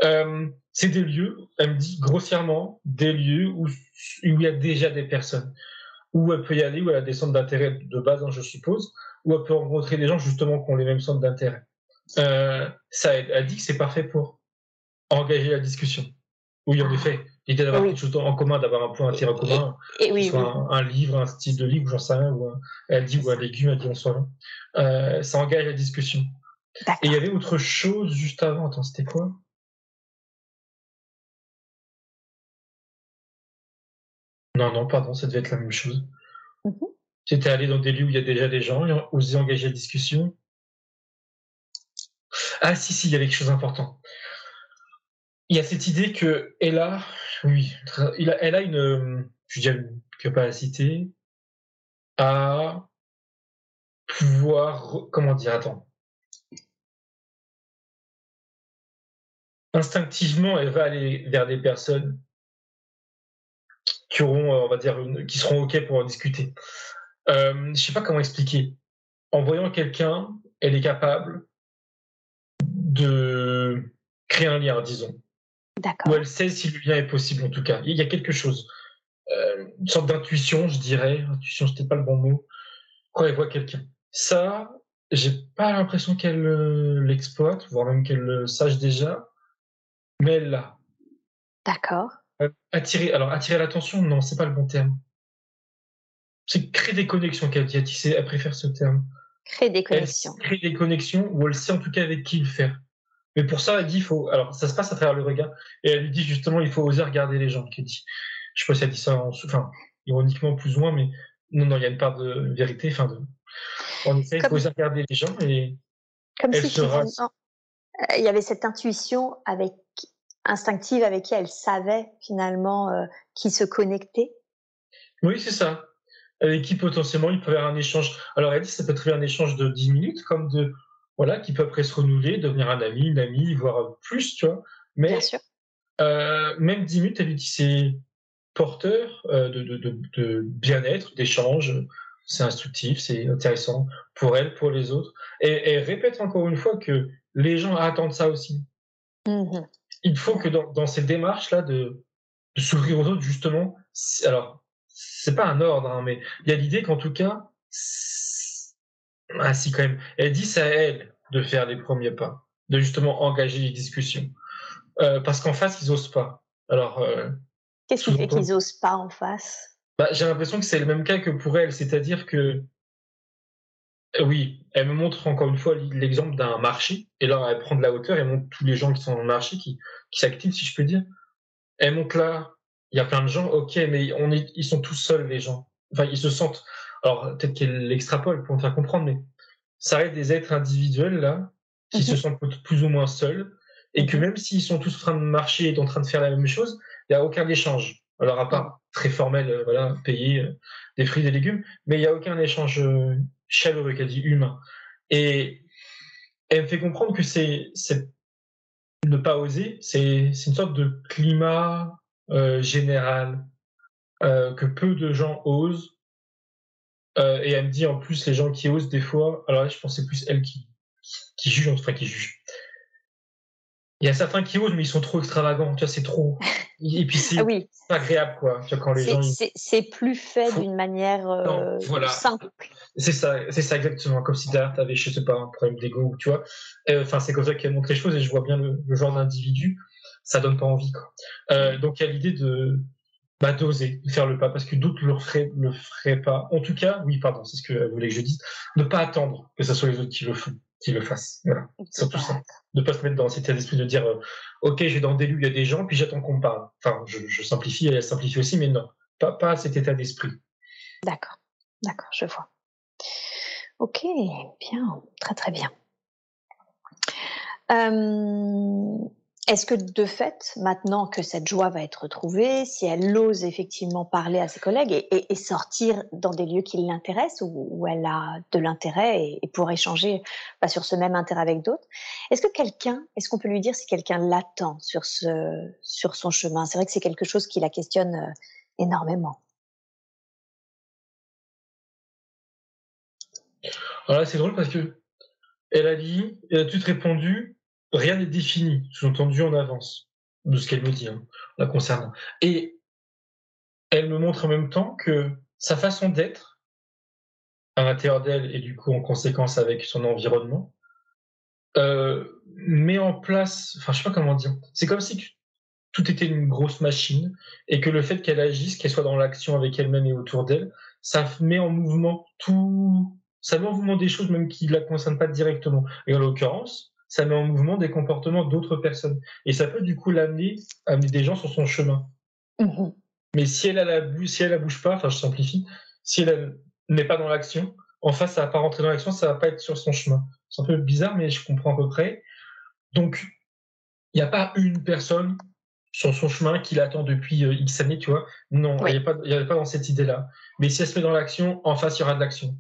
Euh, c'est des lieux, elle me dit grossièrement, des lieux où, où il y a déjà des personnes. Où elle peut y aller, où elle a des centres d'intérêt de base, hein, je suppose, où elle peut rencontrer des gens justement qui ont les mêmes centres d'intérêt. Euh, ça, elle, elle dit que c'est parfait pour engager la discussion. Oui, en effet, l'idée d'avoir Oui. quelque chose en commun, d'avoir un point d'intérêt commun, Et que oui, ce soit oui. un, un livre, un style de livre, j'en sais rien, ou un, elle dit ou un légume, elle dit en soi rien. Euh, ça engage la discussion. Et il y avait autre chose juste avant. Attends, c'était quoi? Non, non, pardon, ça devait être la même chose. Mhm. J'étais allé dans des lieux où il y a déjà des gens, et oser engager la discussion? Ah si, si, il y avait quelque chose d'important. Il y a cette idée que elle a, oui, elle a une, je dirais une capacité à pouvoir, comment dire, attends. Instinctivement, elle va aller vers des personnes qui auront, euh, on va dire, une- qui seront ok pour en discuter. Euh, je sais pas comment expliquer. En voyant quelqu'un, elle est capable de créer un lien, disons. Ou D'accord. elle sait si le lien est possible, en tout cas. Il y a quelque chose. Euh, une sorte d'intuition, je dirais. Intuition, c'était pas le bon mot. Quand elle voit quelqu'un. Ça, j'ai pas l'impression qu'elle euh, l'exploite, voire même qu'elle le sache déjà. Mais elle l'a. D'accord. Euh, attirer, alors attirer l'attention, non, c'est pas le bon terme. C'est créer des connexions qu'elle dit. Elle, elle préfère ce terme. Créer des Elle connexions. crée des connexions ou elle sait en tout cas avec qui le faire. Mais pour ça, elle dit, il faut. Alors, ça se passe à travers le regard. Et elle lui dit justement, il faut oser regarder les gens. Dit. Je sais pas si elle dit ça, en... enfin, ironiquement plus ou moins, mais non, non, il y a une part de vérité. Enfin, de... En effet, il faut oser regarder les gens et Comme Elle si sera- il y avait cette intuition avec instinctive avec qui elle savait finalement euh, qui se connecter. oui, c'est ça. Avec qui potentiellement il peut y avoir un échange. Alors, elle dit, ça peut être un échange de 10 minutes, comme de voilà, qui peut après se renouveler, devenir un ami, une amie, voire plus, tu vois. Mais Bien sûr. Euh, même 10 minutes, elle lui dit c'est porteur euh, de, de, de, de bien-être, d'échange, c'est instructif, c'est intéressant pour elle, pour les autres. Et et répète encore une fois que les gens attendent ça aussi. Mhm. Il faut que dans, dans ces démarches-là de, de s'ouvrir aux autres, justement, alors, c'est pas un ordre, hein, mais il y a l'idée qu'en tout cas, ah si quand même, elle dit c'est à elle de faire les premiers pas, de justement engager les discussions. Euh, parce qu'en face, ils osent pas. Alors, euh, Qu'est-ce qui fait qu'ils osent pas en face? Bah, j'ai l'impression que c'est le même cas que pour elle, c'est-à-dire que euh, oui, elle me montre encore une fois l'exemple d'un marché, et là elle prend de la hauteur, elle montre tous les gens qui sont dans le marché, qui, qui s'activent, si je peux dire. Elle montre là, il y a plein de gens, ok, mais on est, ils sont tous seuls les gens. Enfin, ils se sentent. Alors peut-être qu'elle l'extrapole pour me faire comprendre, mais ça reste des êtres individuels là qui Mhm. se sentent plus ou moins seuls, et que Mhm. même s'ils sont tous en train de marcher et en train de faire la même chose, il n'y a aucun échange. Alors à part très formel, euh, voilà, payer euh, des fruits, des légumes, mais il n'y a aucun échange euh, chaleureux, qu'a dit humain. Et elle me fait comprendre que c'est c'est ne pas oser, c'est une sorte de climat euh, général euh, que peu de gens osent. Euh, et elle me dit en plus les gens qui osent des fois. Alors là, je pensais plus elle qui qui juge, enfin qui juge. Il y a certains qui osent, mais ils sont trop extravagants. Tu vois, c'est trop. Et puis c'est Ah oui, pas agréable, quoi. Tu vois, quand les c'est- gens. ils- c'est plus fait d'une manière euh, Non, voilà. simple. C'est ça, c'est ça exactement. Comme si derrière t'avais, je sais pas, un problème d'ego, tu vois. Euh, Enfin, c'est comme ça qu'elle montre les choses et je vois bien le, le genre d'individu. Ça donne pas envie, quoi. Euh, donc il y a l'idée de bah, d'oser, de faire le pas, parce que d'autres le feraient, le feraient pas. En tout cas, oui, pardon, c'est ce que elle voulait que je dise. Ne pas attendre que ce soit les autres qui le font, qui le fassent. Voilà. Surtout ça. Ne pas se mettre dans cet état d'esprit de dire, euh, ok, je vais dans des lieux, il y a des gens, puis j'attends qu'on me parle. Enfin, je, je simplifie, elle simplifie aussi, mais non, pas, pas cet état d'esprit. D'accord, d'accord, je vois. Ok, bien, très très bien. Euh, Est-ce que de fait, maintenant que cette joie va être retrouvée, si elle ose effectivement parler à ses collègues et, sortir dans des lieux qui l'intéressent, où, où elle a de l'intérêt et, et pour échanger bah, sur ce même intérêt avec d'autres, est-ce que quelqu'un, est-ce qu'on peut lui dire si quelqu'un l'attend sur, ce, sur son chemin? C'est vrai que c'est quelque chose qui la questionne euh, énormément. Alors là, c'est drôle parce que elle a dit, elle a tout répondu, rien n'est défini, sous-entendu en avance, de ce qu'elle me dit, hein, la concernant. Et elle me montre en même temps que sa façon d'être, à l'intérieur d'elle et du coup en conséquence avec son environnement, euh, met en place, enfin je sais pas comment dire, c'est comme si tout était une grosse machine et que le fait qu'elle agisse, qu'elle soit dans l'action avec elle-même et autour d'elle, ça met en mouvement tout, ça met en mouvement des choses même qui ne la concernent pas directement. Et en l'occurrence, ça met en mouvement des comportements d'autres personnes. Et ça peut du coup l'amener à amener des gens sur son chemin. Mhm. Mais si elle, a la, si elle la bouge pas, enfin je simplifie, si elle n'est pas dans l'action, en face ça va pas rentrer dans l'action, ça va pas être sur son chemin. C'est un peu bizarre, mais je comprends à peu près. Donc il n'y a pas une personne sur son chemin qui l'attend depuis euh, X années, tu vois. Non, il Oui. n'y a, pas- a dans cette idée-là. Mais si elle se met dans l'action, en face il y aura de l'action.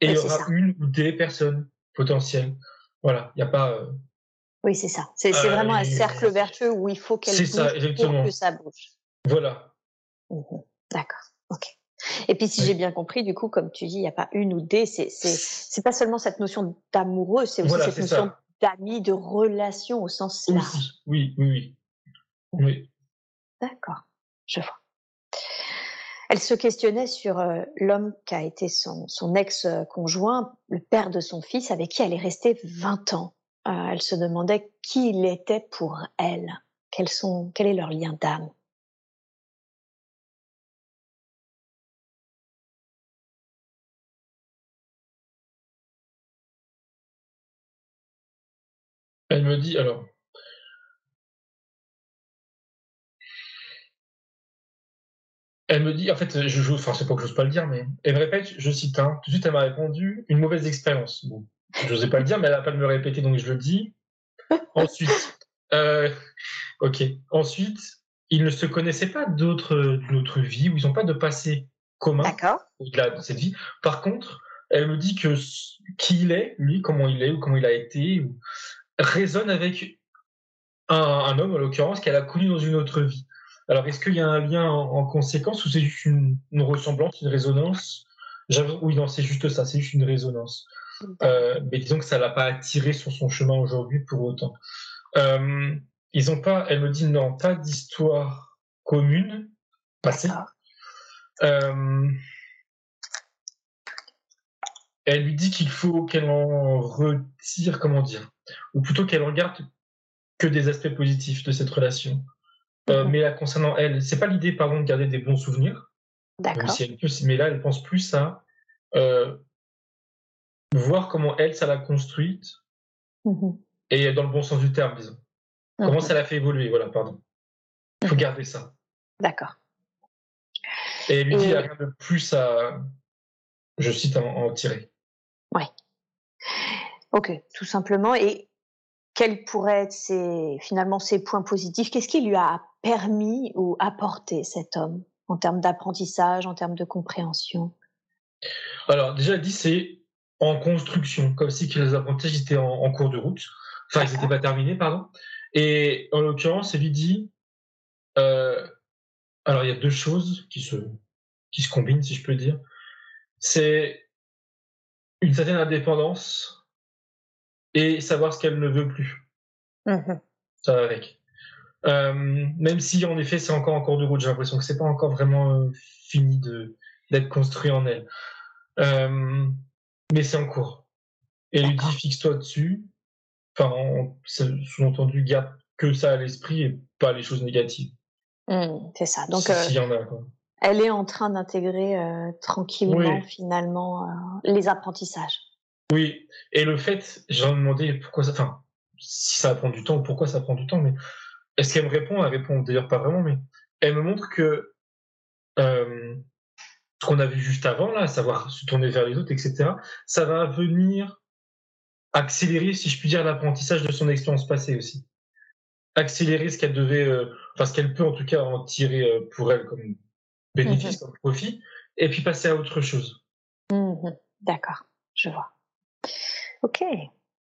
Et il Oui, y aura une ou des personnes potentielles. Voilà, il n'y a pas. euh, Oui, c'est ça. C'est Euh, vraiment un cercle vertueux où il faut qu'elle bouge ça, pour que ça bouge. Voilà. Mhm. D'accord. Ok. Et puis, si Oui. j'ai bien compris, du coup, comme tu dis, il n'y a pas une ou des. C'est pas seulement cette notion d'amoureux, c'est aussi Voilà, cette notion d'amis, de relation au sens large. Oui, oui, oui. Oui. D'accord. Je vois. Elle se questionnait sur euh, l'homme qui a été son, ex-conjoint, le père de son fils, avec qui elle est restée 20 ans. Euh, elle se demandait qui il était pour elle. Quel est leur lien d'âme? Elle me dit, alors. Elle me dit, en fait, je joue, enfin, c'est pas que j'ose pas le dire, mais elle me répète, je cite, hein, tout de suite, elle m'a répondu, une mauvaise expérience. Bon, j'osais pas le dire, mais elle a pas de me répéter, donc je le dis. Ensuite, euh, ok. Ensuite, ils ne se connaissaient pas d'autres, d'une autre vie, ou ils n'ont pas de passé commun D'accord. au-delà de cette vie. Par contre, elle me dit que qui il est, lui, comment il est, ou comment il a été, ou- résonne avec un, un homme, en l'occurrence, qu'elle a connu dans une autre vie. Alors, est-ce qu'il y a un lien en, en conséquence ou c'est juste une, une ressemblance, une résonance? Oui, non, c'est juste ça, c'est juste une résonance. Euh, mais disons que ça l'a pas attiré sur son chemin aujourd'hui pour autant. Euh, ils ont pas, elle me dit non, pas d'histoire commune passée. D'accord. Euh, elle lui dit qu'il faut qu'elle en retire, comment dire, ou plutôt qu'elle regarde que des aspects positifs de cette relation. Euh, mais là, concernant elle, c'est pas l'idée, pardon, de garder des bons souvenirs, D'accord. si mais là, elle pense plus à euh, voir comment elle, ça l'a construite, Mhm. et dans le bon sens du terme, disons. Comment Mhm. ça l'a fait évoluer, voilà, pardon. Il faut garder ça. D'accord. Et lui dit, il n'y a rien de plus à, je cite, en, tirer. Ok, tout simplement. Et quels pourraient être ses, finalement ses points positifs? Qu'est-ce qui lui a permis ou apporté cet homme en termes d'apprentissage, en termes de compréhension? Alors, déjà, elle dit c'est en construction, comme si que les apprentissages étaient en, en cours de route. Enfin, ils n'étaient pas terminés, pardon. Et en l'occurrence, elle lui dit, euh, alors il y a deux choses qui se, qui se combinent, si je peux dire. C'est une certaine indépendance et savoir ce qu'elle ne veut plus. Mhm. Ça va avec. Euh, même si en effet c'est encore en cours de route, j'ai l'impression que c'est pas encore vraiment euh, fini de d'être construit en elle. Euh, mais c'est en cours. Et lui dit fixe-toi dessus. Enfin, sous-entendu, garde que ça à l'esprit et pas les choses négatives. Mmh, c'est ça. Donc, s'il y en a, quoi. elle est en train d'intégrer euh, tranquillement, Oui. finalement, euh, les apprentissages. Oui, et le fait, j'ai envie de demander pourquoi ça, enfin, si ça prend du temps ou pourquoi ça prend du temps, mais est-ce qu'elle me répond? Elle répond d'ailleurs pas vraiment, mais elle me montre que euh, ce qu'on a vu juste avant, là, à savoir se tourner vers les autres, etc., ça va venir accélérer, si je puis dire, l'apprentissage de son expérience passée aussi. Accélérer ce qu'elle devait, euh, enfin, ce qu'elle peut en tout cas en tirer euh, pour elle comme bénéfice, comme profit, et puis passer à autre chose. Mhm. D'accord, je vois. Ok,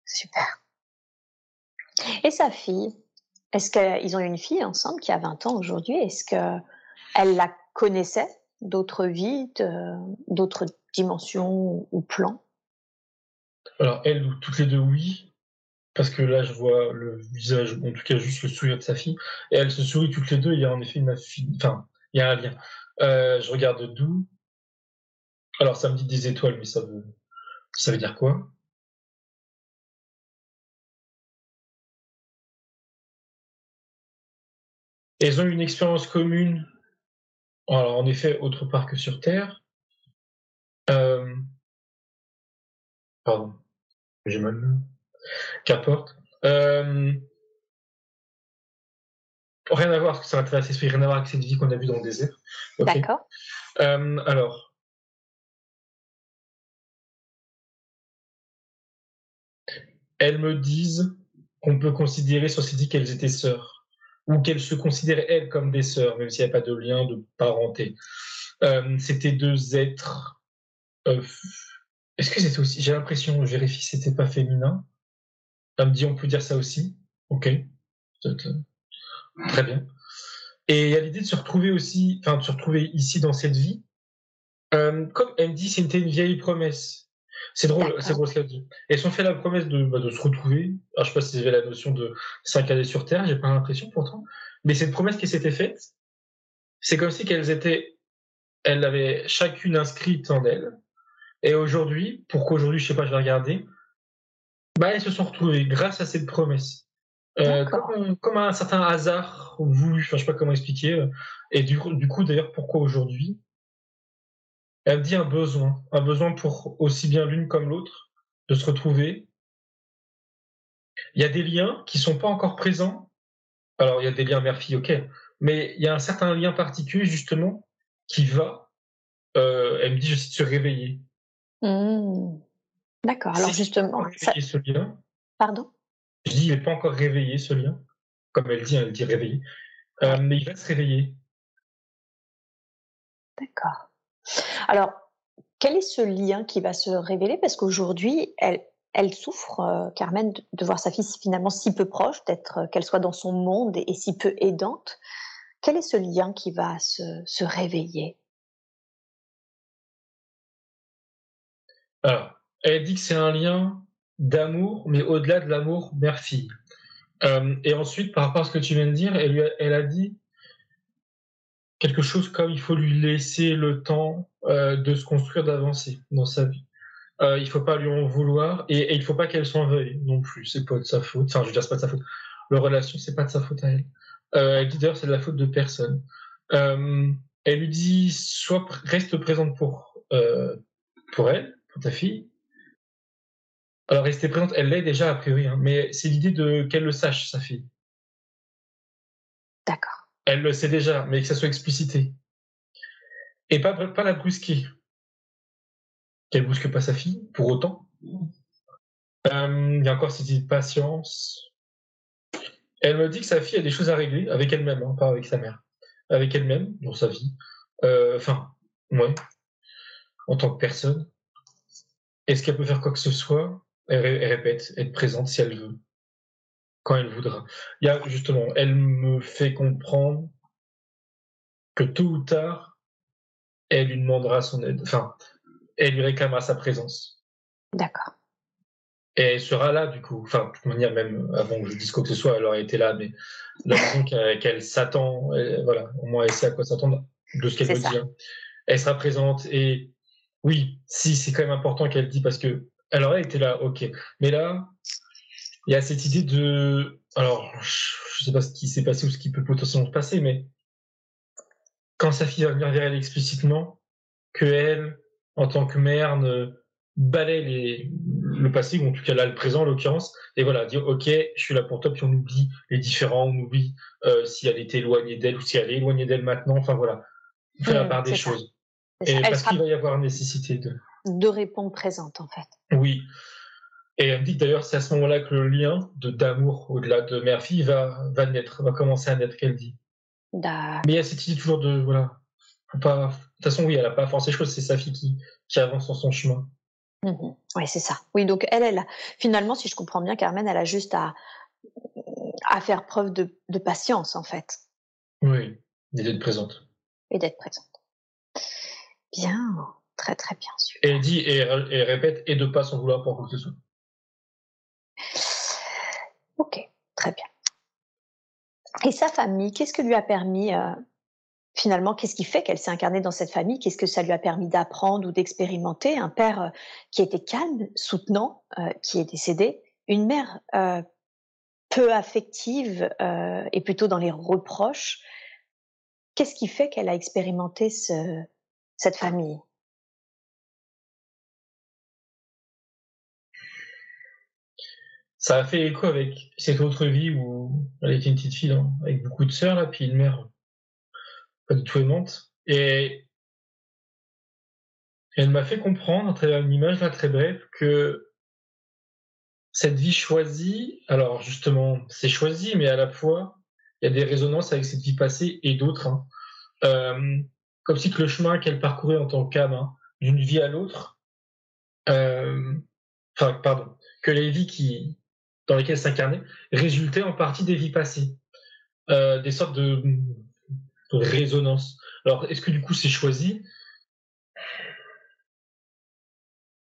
super. Et sa fille, est-ce qu'ils ont une fille ensemble qui a 20 ans aujourd'hui? Est-ce que elle la connaissait d'autres vies, d'autres dimensions ou- plans? Alors, elle, toutes les deux, oui. Parce que là, je vois le visage, en tout cas, juste le sourire de sa fille. Et elles se sourient toutes les deux. Il y a en effet une Enfin, il y a un lien. Euh, je regarde d'où. Alors, ça me dit des étoiles, mais ça veut dire quoi? Elles ont une expérience commune. Alors, en effet, autre part que sur Terre. Euh... Pardon. J'ai mal. Qu'importe. Euh... Rien à voir, ça m'intéresse l'esprit, rien à voir avec cette vie qu'on a vue dans le désert. D'accord. Euh, alors. Elles me disent qu'on peut considérer sur ces dix qu'elles étaient sœurs, ou qu'elles se considéraient elles comme des sœurs, même s'il n'y a pas de lien de parenté. Euh, c'était deux êtres. euh, Est-ce que c'était aussi J'ai l'impression, je vérifie, c'était pas féminin? Elle me dit, on peut dire ça aussi? Ok. Euh, Très bien. Et il y a l'idée de se retrouver aussi, enfin de se retrouver ici dans cette vie. Euh, comme elle me dit, c'était une vieille promesse. C'est drôle, c'est drôle ce qu'elle dit. Elles sont fait la promesse de, bah, de se retrouver. Alors, je sais pas si avez la notion de cinq années sur Terre, j'ai pas l'impression pourtant. Mais c'est une promesse qui s'était faite. C'est comme si qu'elles étaient, elles l'avaient chacune inscrite en elles. Et aujourd'hui, pourquoi aujourd'hui, je sais pas, je vais regarder. Bah, elles se sont retrouvées grâce à cette promesse. Euh, comme, comme un certain hasard voulu, enfin, je sais pas comment expliquer. Et du, du coup, d'ailleurs, pourquoi aujourd'hui Elle me dit un besoin, un besoin pour aussi bien l'une comme l'autre de se retrouver. Il y a des liens qui sont pas encore présents. Alors, il y a des liens mère-fille, ok, mais il y a un certain lien particulier justement qui va. euh, elle me dit, je cite, se réveiller. Hmm. D'accord. Alors justement, ça- ce lien. pardon? Je dis, il n'est pas encore réveillé ce lien, comme elle dit, elle dit réveillé, Euh, mais il va se réveiller. D'accord. Alors, quel est ce lien qui va se révéler? Parce qu'aujourd'hui, elle, elle souffre, euh, Carmen, de, voir sa fille finalement si peu proche, d'être euh, qu'elle soit dans son monde et, si peu aidante. Quel est ce lien qui va se, se réveiller? Alors, elle dit que c'est un lien d'amour, mais au-delà de l'amour mère-fille. Euh, et ensuite, par rapport à ce que tu viens de dire, elle, elle a dit quelque chose comme il faut lui laisser le temps euh, de se construire, d'avancer dans sa vie. Euh, il faut pas lui en vouloir et, et il faut pas qu'elle s'en veuille non plus. C'est pas de sa faute. Enfin, je veux dire, pas de sa faute. Leur relation, c'est pas de sa faute à elle. Euh, elle dit d'ailleurs, c'est de la faute de personne. Euh, elle lui dit, sois reste présente pour euh, pour elle, pour ta fille. Alors rester présente, elle l'est déjà a priori, hein, mais c'est l'idée de qu'elle le sache, sa fille. D'accord. Elle le sait déjà, mais que ça soit explicité. Et pas, la brusquer. Qu'elle brusque pas sa fille, pour autant. Euh, il y a encore cette patience. Elle me dit que sa fille a des choses à régler avec elle-même, hein, pas avec sa mère. Avec elle-même, dans sa vie. Euh, Enfin, ouais. En tant que personne. Est-ce qu'elle peut faire quoi que ce soit? Elle répète, être présente si elle veut. Quand elle voudra. Il y a justement, elle me fait comprendre que tôt ou tard, elle lui demandera son aide. Enfin, elle lui réclamera sa présence. D'accord. Et elle sera là, du coup. Enfin, de toute manière, même avant que je dise quoi que ce soit, elle aurait été là, mais la façon qu'elle s'attend, voilà, au moins elle sait à quoi s'attendre de ce qu'elle dit. Hein. Elle sera présente et oui, si, c'est quand même important qu'elle dit parce que, alors elle était là, ok. Mais là, il y a cette idée de, alors, je sais pas ce qui s'est passé ou ce qui peut potentiellement se passer, mais quand sa fille va venir vers elle explicitement, que elle, en tant que mère, ne balaye les, le passé, ou en tout cas là le présent en l'occurrence, et voilà, dire ok, je suis là pour toi, puis on oublie les différents, on oublie euh, si elle était éloignée d'elle ou si elle est éloignée d'elle maintenant, enfin voilà, faire la mmh, part des choses. Et parce qu'il va y avoir nécessité de... De répondre présente en fait. Oui. Et elle me dit d'ailleurs c'est à ce moment-là que le lien de d'amour au-delà de mère-fille va, va naître, va commencer à naître, qu'elle dit. Mais a cette idée toujours de, voilà, pas... De toute façon, oui, elle n'a pas forcé les choses, c'est sa fille qui, qui avance dans son chemin. Mmh oui, c'est ça. Oui, donc elle, elle, finalement, si je comprends bien, Carmen, elle a juste à, à faire preuve de, de patience, en fait. Oui, et d'être présente. Et d'être présente. Bien, très très bien. Et elle dit, et, et répète, et de pas s'en vouloir pour quoi que ce soit. Ok, très bien. Et sa famille, qu'est-ce que lui a permis euh, finalement, qu'est-ce qui fait qu'elle s'est incarnée dans cette famille? Qu'est-ce que ça lui a permis d'apprendre ou d'expérimenter? Un père euh, qui était calme, soutenant, euh, qui est décédé. Une mère peu affective et plutôt dans les reproches. Qu'est-ce qui fait qu'elle a expérimenté ce, cette famille? Ça a fait écho avec cette autre vie où elle était une petite fille hein, avec beaucoup de sœurs, puis une mère pas du tout aimante. Et elle m'a fait comprendre, à travers une image là très brève, que cette vie choisie, alors justement, c'est choisi, mais à la fois, il y a des résonances avec cette vie passée et d'autres. Hein. Euh, comme si que le chemin qu'elle parcourait en tant qu'âme, hein, d'une vie à l'autre, euh, enfin, pardon, que les vies qui, dans lesquelles s'incarnait, résultaient en partie des vies passées. Euh, des sortes de résonance. Alors, est-ce que du coup c'est choisi?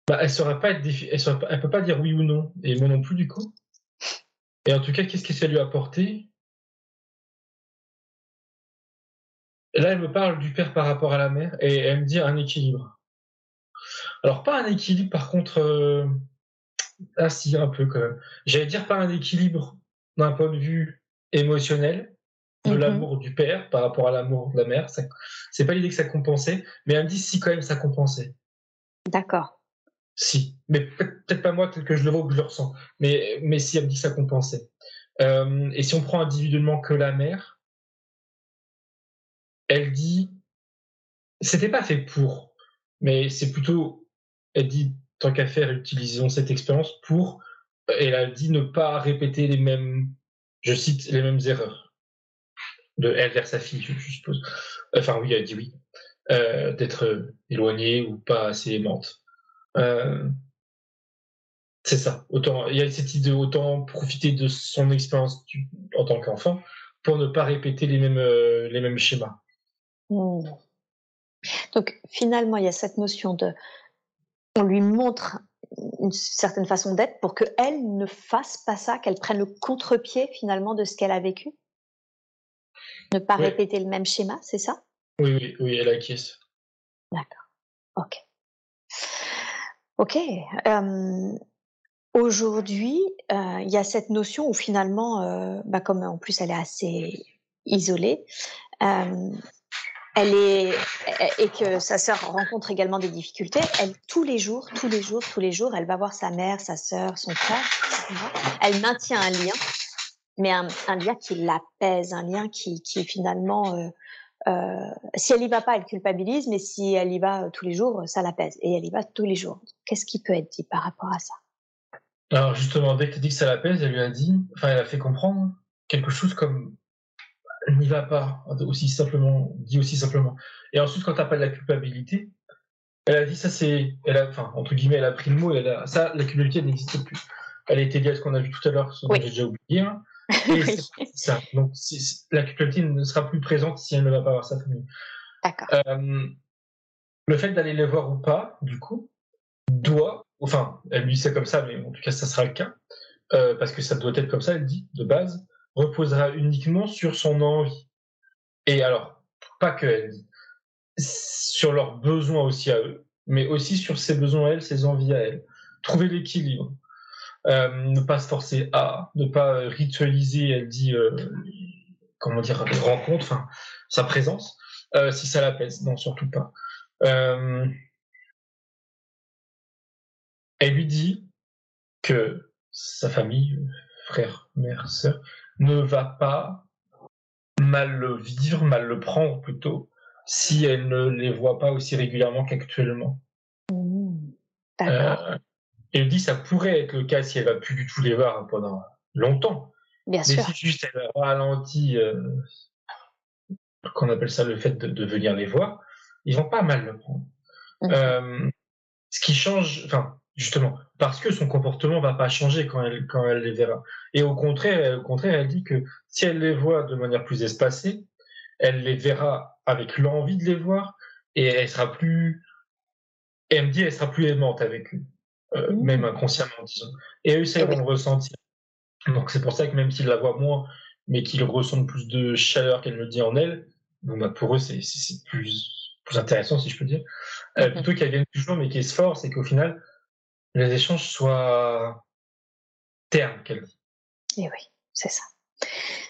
Bah, Elle ne pas être elle, elle peut pas dire oui ou non, et moi non plus du coup. Et en tout cas, qu'est-ce que ça lui a apporté? Là, elle me parle du père par rapport à la mère, et elle me dit un équilibre. Alors, pas un équilibre, par contre, euh... ah si, un peu quand même. J'allais dire pas un équilibre d'un point de vue émotionnel, de mhm. l'amour du père par rapport à l'amour de la mère. C'est pas l'idée que ça compensait, mais elle me dit si quand même ça compensait. D'accord. Si, mais peut-être pas moi tel que je le vois ou que je le ressens, mais, mais si elle me dit que ça compensait. Euh, et si on prend individuellement que la mère, elle dit, c'était pas fait pour, mais c'est plutôt, elle dit, tant qu'à faire, utilisons cette expérience pour, elle a dit ne pas répéter les mêmes, je cite, les mêmes erreurs de elle vers sa fille, je, suppose. Enfin, oui, elle dit oui. Euh, d'être éloignée ou pas assez aimante. Euh, c'est ça. Autant, il y a cette idée autant profiter de son expérience en tant qu'enfant pour ne pas répéter les mêmes, euh, schémas. Hmm. Donc finalement, il y a cette notion de, on lui montre une certaine façon d'être pour qu'elle ne fasse pas ça, qu'elle prenne le contre-pied finalement de ce qu'elle a vécu? Ne pas répéter le même schéma, c'est ça? Oui, oui, oui, elle acquiesce. D'accord. Ok. Ok. Aujourd'hui, euh, il y a cette notion où finalement, euh, bah comme en plus elle est assez isolée, elle est et que sa sœur rencontre également des difficultés. Elle tous les jours, tous les jours, tous les jours, elle va voir sa mère, sa sœur, son frère. Elle maintient un lien mais un, lien qui l'apaise, un lien qui, qui finalement, euh, euh, si elle y va pas, elle culpabilise, mais si elle y va euh, tous les jours, ça l'apaise. Et elle y va tous les jours. Qu'est-ce qui peut être dit par rapport à ça? Alors justement, dès que tu dis que ça l'apaise, elle lui a dit, enfin, elle a fait comprendre quelque chose comme n'y va pas, aussi simplement, dit aussi simplement. Et ensuite, quand t'as pas de la culpabilité, elle a dit ça, c'est, elle a, enfin, entre guillemets, elle a pris le mot, elle a, ça, la culpabilité n'existe plus. elle a été liée à ce qu'on a vu tout à l'heure, ce que j'ai déjà oublié. Hein. ça. Donc, la culpabilité ne sera plus présente si elle ne va pas voir sa famille. D'accord. Euh, le fait d'aller les voir ou pas, du coup, doit, enfin, elle lui dit ça comme ça, mais en tout cas, ça sera le cas, euh, parce que ça doit être comme ça, elle dit, de base, reposera uniquement sur son envie. Et alors, pas que elle sur leurs besoins aussi à eux, mais aussi sur ses besoins à elle, ses envies à elle. Trouver l'équilibre. Euh, ne pas se forcer à, ne pas ritualiser, elle dit, euh, comment dire, les rencontres, sa présence, euh, si ça l'apaise. Non, surtout pas. Euh, elle lui dit que sa famille, frère, mère, sœur, ne va pas mal le vivre, mal le prendre plutôt, si elle ne les voit pas aussi régulièrement qu'actuellement. Mmh. Euh, elle dit ça pourrait être le cas si elle va plus du tout les voir pendant longtemps. Bien Mais sûr. si juste elle ralentit, euh, qu'on appelle ça le fait de, de, venir les voir, ils vont pas mal le prendre. Mmh. Euh, ce qui change, enfin, justement, parce que son comportement va pas changer quand elle, quand elle les verra. Et au contraire, au contraire, elle dit que si elle les voit de manière plus espacée, elle les verra avec l'envie de les voir et elle sera plus, et elle me dit, elle sera plus aimante avec eux, euh, Mmh. même inconsciemment, disons. Et eux, ça, ils vont le ressentir. Donc c'est pour ça que même s'ils la voient moins, mais qu'ils ressentent plus de chaleur qu'elle me dit en elle, bon bah pour eux c'est plus plus intéressant si je peux dire. Euh, Mhm. plutôt qu'elles viennent toujours mais qu'elles se forcent et qu'au final les échanges soient ternes dit. Et oui, c'est ça.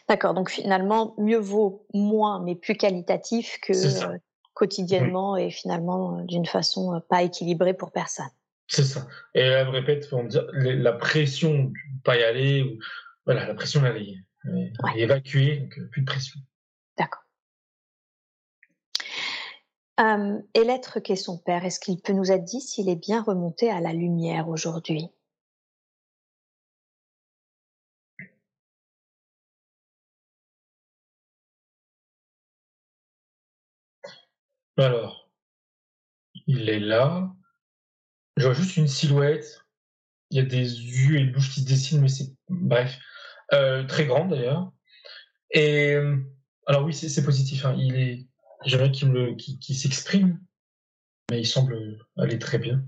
D'accord, donc finalement, mieux vaut moins mais plus qualitatif que euh, quotidiennement et finalement euh, d'une façon euh, pas équilibrée pour personne. C'est ça. Et elle me répète, on les- la pression de pas y aller, ou, voilà, la pression Ouais. évacuée, donc euh, plus de pression. D'accord. Euh, et l'être qu'est son père, est-ce qu'il peut nous être dit s'il est bien remonté à la lumière aujourd'hui? Alors, il est là. Je vois juste une silhouette. Il y a des yeux et une bouche qui se dessinent, mais c'est bref, euh, très grande d'ailleurs. Et euh, alors oui, c'est positif. Hein. Il est, me, le- qu'il qu'il s'exprime, mais il semble aller très bien.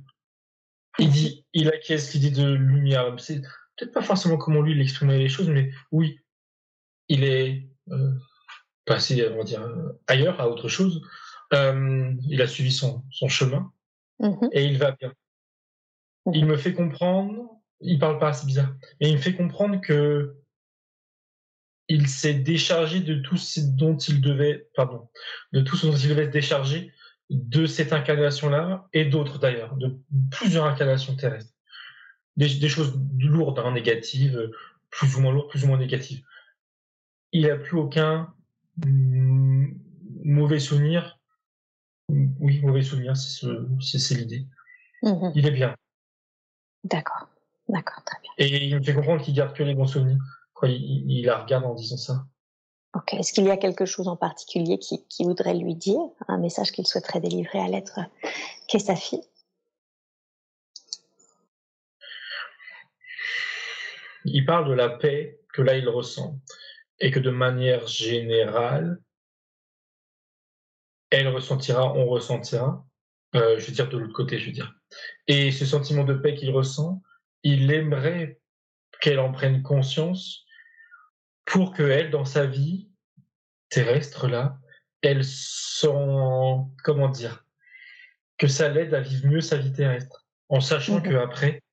Il dit, il acquiesce l'idée de lumière. C'est peut-être pas forcément comment lui il exprimait les choses, mais oui, il est euh, passé, on va dire, ailleurs, à autre chose. Euh, il a suivi son, son chemin Mhm. et il va bien. Il me fait comprendre, il parle pas, c'est bizarre, mais il me fait comprendre que il s'est déchargé de tout ce dont il devait, pardon, de tout ce dont il devait se décharger de cette incarnation-là et d'autres d'ailleurs, de plusieurs incarnations terrestres. Des, des choses lourdes, hein, négatives, plus ou moins lourdes, plus ou moins négatives. Il n'a plus aucun mm, mauvais souvenir. Oui, mauvais souvenir, c'est ce, c'est c'est l'idée. Mhm. Il est bien. D'accord, d'accord, très bien. Et il me fait comprendre qu'il garde que les bons souvenirs. Quoi, il, il la regarde en disant ça. Ok, est-ce qu'il y a quelque chose en particulier qui, qui voudrait lui dire, un message qu'il souhaiterait délivrer à l'être qu'est sa fille? Il parle de la paix que là il ressent et que de manière générale, elle ressentira, on ressentira. Euh, je veux dire de l'autre côté, je veux dire. Et ce sentiment de paix qu'il ressent, il aimerait qu'elle en prenne conscience pour que elle, dans sa vie terrestre là, elle sent, comment dire, que ça l'aide à vivre mieux sa vie terrestre, en sachant Mhm. que après,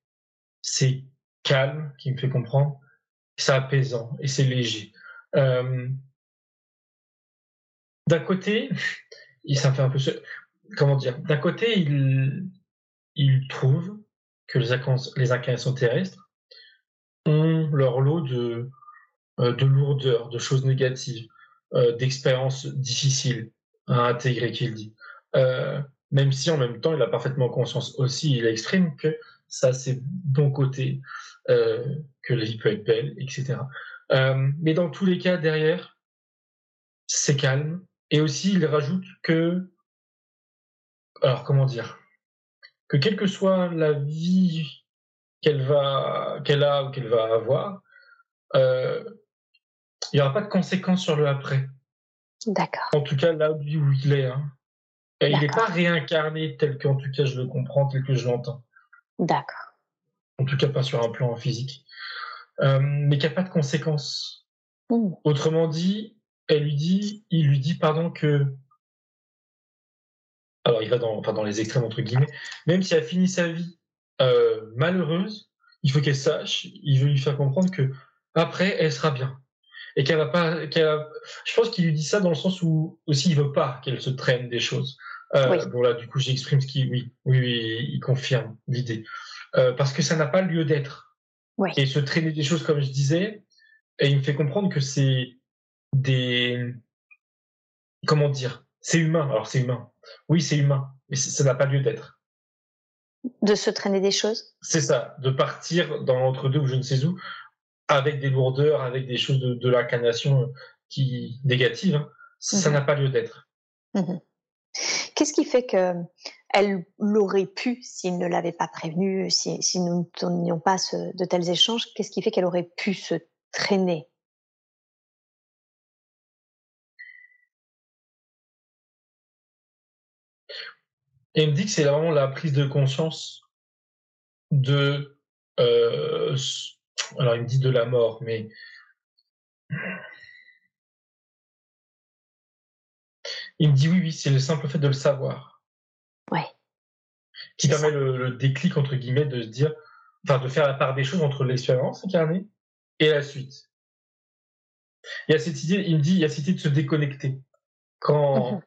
c'est calme, qui me fait comprendre, c'est apaisant et c'est léger. Euh, D'un côté, il ça me fait un peu, comment dire, d'un côté, il, il trouve que les, incarn- les incarnations terrestres ont leur lot de, de lourdeur, de choses négatives, euh, d'expériences difficiles à intégrer, qu'il dit. Euh, même si en même temps, il a parfaitement conscience aussi, il exprime que ça, c'est bon côté, euh, que la vie peut être belle, etc. Euh, mais dans tous les cas, derrière, c'est calme. Et aussi, il rajoute que, alors comment dire, que quelle que soit la vie qu'elle a ou qu'elle va avoir, euh, il n'y aura pas de conséquences sur le après. D'accord. En tout cas, là où il est. Hein. Et il n'est pas réincarné tel qu'en tout cas je le comprends, tel que je l'entends. D'accord. En tout cas, pas sur un plan physique. Euh, mais qu'il n'y a pas de conséquences. Mmh. Autrement dit, elle lui dit, il lui dit, pardon, que. Alors, il va dans, enfin, dans les extrêmes, entre guillemets. Même si elle finit sa vie euh, malheureuse, il faut qu'elle sache, il veut lui faire comprendre que après, elle sera bien. Et qu'elle va pas. Qu'elle Je pense qu'il lui dit ça dans le sens où aussi il veut pas qu'elle se traîne des choses. Euh, Bon, là, du coup, j'exprime ce qui. Oui, oui, oui, il confirme l'idée. Euh, parce que ça n'a pas lieu d'être. Et se traîner des choses, comme je disais, et il me fait comprendre que c'est des. Comment dire C'est humain. Alors, c'est humain. Oui, c'est humain. Mais ça n'a pas lieu d'être. De se traîner des choses C'est ça. De partir dans l'entre-deux ou je ne sais où, avec des lourdeurs, avec des choses de, l'incarnation qui négatives. Hein. Ça mhm. n'a pas lieu d'être. Mhm. Qu'est-ce qui fait que elle l'aurait pu s'il ne l'avait pas prévenu, si, nous ne tenions pas de tels échanges, qu'est-ce qui fait qu'elle aurait pu se traîner? Et il me dit que c'est vraiment la prise de conscience de. Euh, alors, il me dit de la mort, mais. Il me dit oui, oui, c'est le simple fait de le savoir qui permet le, déclic, entre guillemets, de se dire, enfin, de faire la part des choses entre l'expérience incarnée et la suite. Il y a cette idée, il me dit, il y a cette idée de se déconnecter. Quand,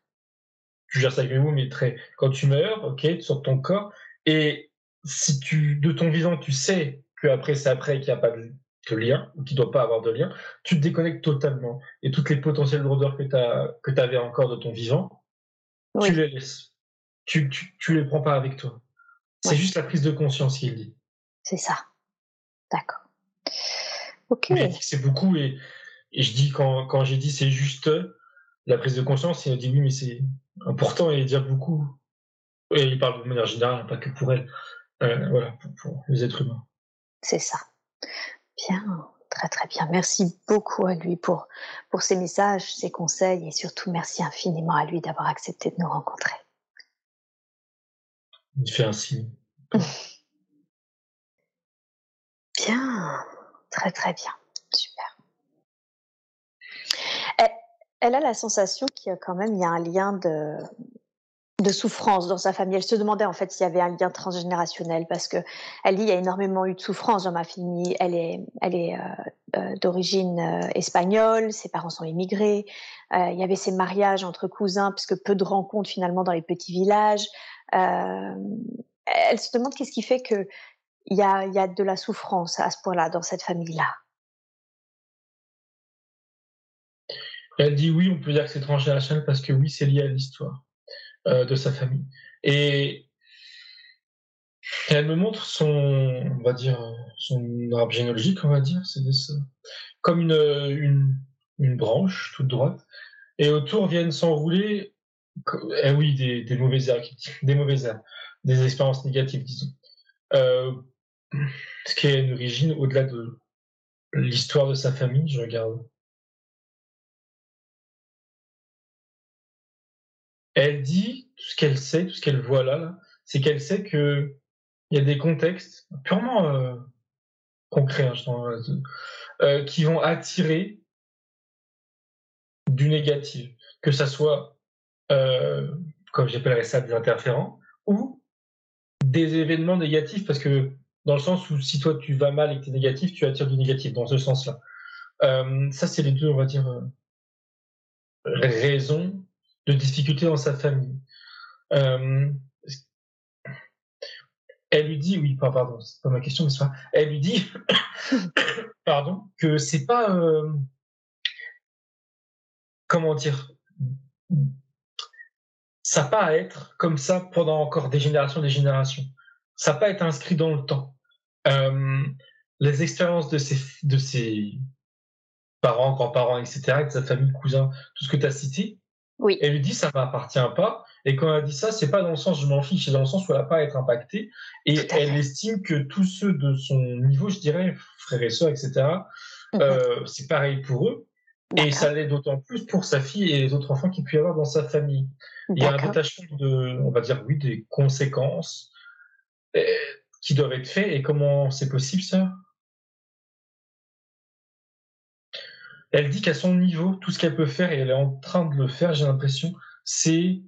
tu gères ça avec mes mots, mais très, quand tu meurs, ok, tu sors de ton corps, et si tu, de ton vivant, tu sais que après, c'est après qu'il n'y a pas de, lien, ou qu'il ne doit pas avoir de lien, tu te déconnectes totalement. Et toutes les potentielles lourdeurs que tu avais encore de ton vivant, tu les laisses tu, tu, les prends pas avec toi. C'est juste la prise de conscience qu'il dit. C'est ça. D'accord. Ok. C'est beaucoup et, et, je dis quand, quand j'ai dit c'est juste la prise de conscience, il a dit oui mais c'est important et il dit beaucoup. Et il parle de manière générale, pas que pour elle. Euh, voilà, pour, pour les êtres humains. C'est ça. Bien, très très bien. Merci beaucoup à lui pour, pour ses messages, ses conseils et surtout merci infiniment à lui d'avoir accepté de nous rencontrer. Il fait un signe. Bien, très très bien, super. Elle, a la sensation qu'il y a quand même il y a un lien de, de souffrance dans sa famille. Elle se demandait en fait s'il y avait un lien transgénérationnel parce que elle dit il y a énormément eu de souffrance dans ma famille. Elle est, elle est euh, euh, d'origine euh, espagnole, ses parents sont immigrés. il y avait ces mariages entre cousins puisque peu de rencontres finalement dans les petits villages. Elle se demande qu'est-ce qui fait qu'il y a, y a de la souffrance à ce point-là dans cette famille-là? Elle dit oui, on peut dire que c'est transgénérationnel parce que oui, c'est lié à l'histoire euh, de sa famille. Et elle me montre son, on va dire, son arbre généalogique, on va dire, c'est comme une, une, branche toute droite. Et autour viennent s'enrouler eh oui, des, des mauvaises des mauvaises des expériences négatives, disons. Euh, ce qui est une origine au-delà de l'histoire de sa famille, je regarde. Elle dit tout ce qu'elle sait, tout ce qu'elle voit là, c'est qu'elle sait que il y a des contextes purement euh, concrets, hein, euh, qui vont attirer du négatif, que ça soit euh, comme j'appellerais ça, des interférents, ou des événements négatifs, parce que dans le sens où si toi tu vas mal et que tu es négatif, tu attires du négatif, dans ce sens-là. Ça, c'est les deux, on va dire, raisons de difficulté dans sa famille. Euh, elle lui dit, oui, pardon, c'est pas ma question, mais pas. Elle lui dit, pardon, que c'est pas, euh, comment dire, ça pas à être comme ça pendant encore des générations des générations. Ça pas être inscrit dans le temps. Euh, les expériences de ses, de ses parents, grands-parents, etc., de sa famille, cousins, tout ce que tu as cité, oui. elle lui dit ça ne m'appartient pas Et quand elle dit ça, c'est pas dans le sens je m'en fiche, c'est dans le sens où elle n'a pas à être impactée. Et elle estime que tous ceux de son niveau, je dirais, frères et sœurs, etc., euh, c'est pareil pour eux. Et ça l'est d'autant plus pour sa fille et les autres enfants qu'il peut y avoir dans sa famille. Il y a un détachement de, on va dire, oui, des conséquences euh, qui doivent être faites. Et comment c'est possible, ça? Elle dit qu'à son niveau, tout ce qu'elle peut faire, et elle est en train de le faire, j'ai l'impression, c'est,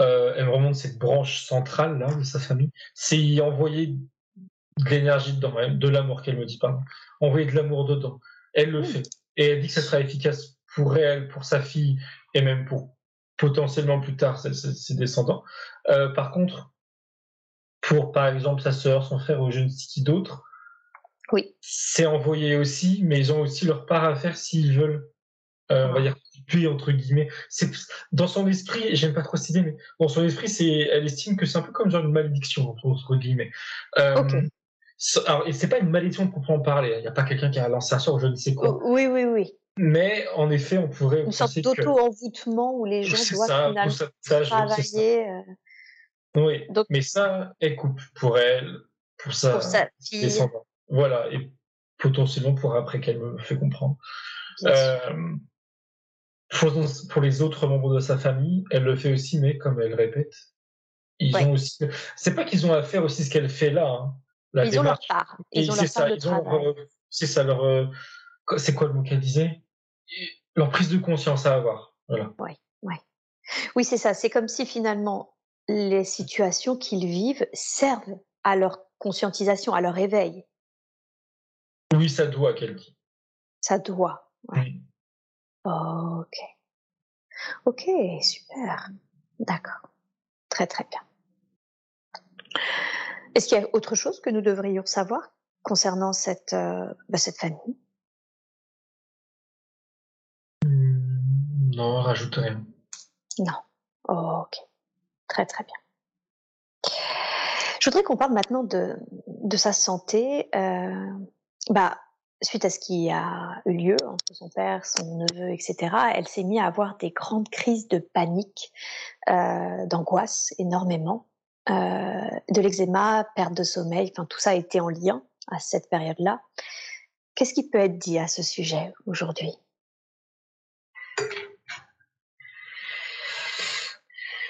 euh, elle me remonte cette branche centrale là de sa famille, c'est y envoyer de l'énergie dedans, de l'amour qu'elle me dit, pardon, envoyer de l'amour dedans. Elle le fait. Et elle dit que ça sera efficace pour elle, pour sa fille, et même pour potentiellement plus tard ses, descendants. Euh, par contre, pour par exemple sa sœur, son frère ou je ne sais qui d'autre, oui. C'est envoyé aussi, mais ils ont aussi leur part à faire s'ils veulent. Euh, on va dire puis entre guillemets. C'est dans son esprit, j'aime pas trop cette idée, mais dans son esprit, c'est elle estime que c'est un peu comme genre une malédiction entre guillemets. Euh, alors, et c'est pas une malédiction pour en parler. Il n'y a pas quelqu'un qui a lancé un sort je ne sais quoi. Oui, oui, oui. Mais en effet, on pourrait une sorte d'auto-envoûtement où les gens doivent finalement travailler. Euh... Oui. Donc, mais ça, elle coupe pour elle, pour sa, pour sa fille. Voilà, et potentiellement pour après qu'elle me fait comprendre. Euh, pour, les autres membres de sa famille, elle le fait aussi, mais comme elle répète, ils ont aussi. C'est pas qu'ils ont à faire aussi ce qu'elle fait là. Hein, ils ont leur part. Ils ont leur part de travail. C'est ça leur. Euh, c'est quoi le mot qu'elle disait? Leur prise de conscience à avoir. Voilà. Oui, oui. Oui, c'est ça. C'est comme si finalement les situations qu'ils vivent servent à leur conscientisation, à leur éveil. Oui, ça doit, qu'elle dit. Ça doit. Oui. ok. Ok, super. D'accord. Très très bien. Est-ce qu'il y a autre chose que nous devrions savoir concernant cette, euh, bah, cette famille? Non, rajoute rien. Non. ok. Très très bien. Je voudrais qu'on parle maintenant de, de sa santé. Euh, bah, suite à ce qui a eu lieu entre son père, son neveu, etc., elle s'est mise à avoir des grandes crises de panique, euh, d'angoisse énormément, euh, de l'eczéma, perte de sommeil, enfin tout ça été en lien à cette période-là. Qu'est-ce qui peut être dit à ce sujet aujourd'hui?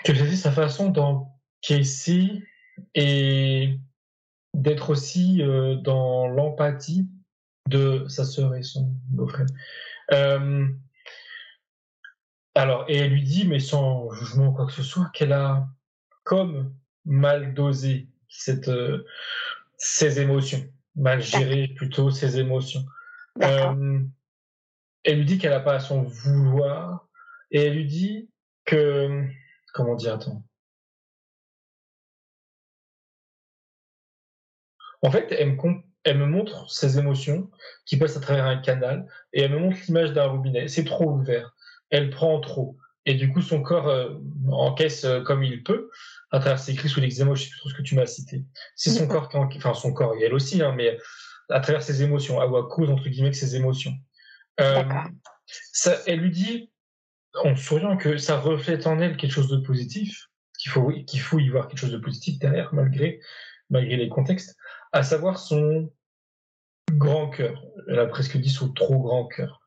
Que c'est sa façon d'encaisser et d'être aussi euh, dans l'empathie de sa sœur et son beau-frère. Euh, alors, et elle lui dit, mais sans jugement ou quoi que ce soit, qu'elle a comme mal dosé cette, euh, ses émotions, mal géré plutôt ses émotions. elle lui dit qu'elle n'a pas à s'en vouloir, et elle lui dit que, comment dire, attends, En fait, elle me, montre ses émotions qui passent à travers un canal et elle me montre l'image d'un robinet. C'est trop ouvert. Elle prend trop. Et du coup, son corps euh, encaisse euh, comme il peut à travers ses cris ou les émotions, je sais plus ce que tu m'as cité. C'est son corps qui enfin son corps, et elle aussi, hein, mais à travers ses émotions, à, cause, entre guillemets, de ses émotions. Euh, ça, elle lui dit, en souriant, que ça reflète en elle quelque chose de positif, qu'il faut, qu'il faut y voir quelque chose de positif derrière, malgré, malgré les contextes à savoir son grand cœur. Elle a presque dit son trop grand cœur.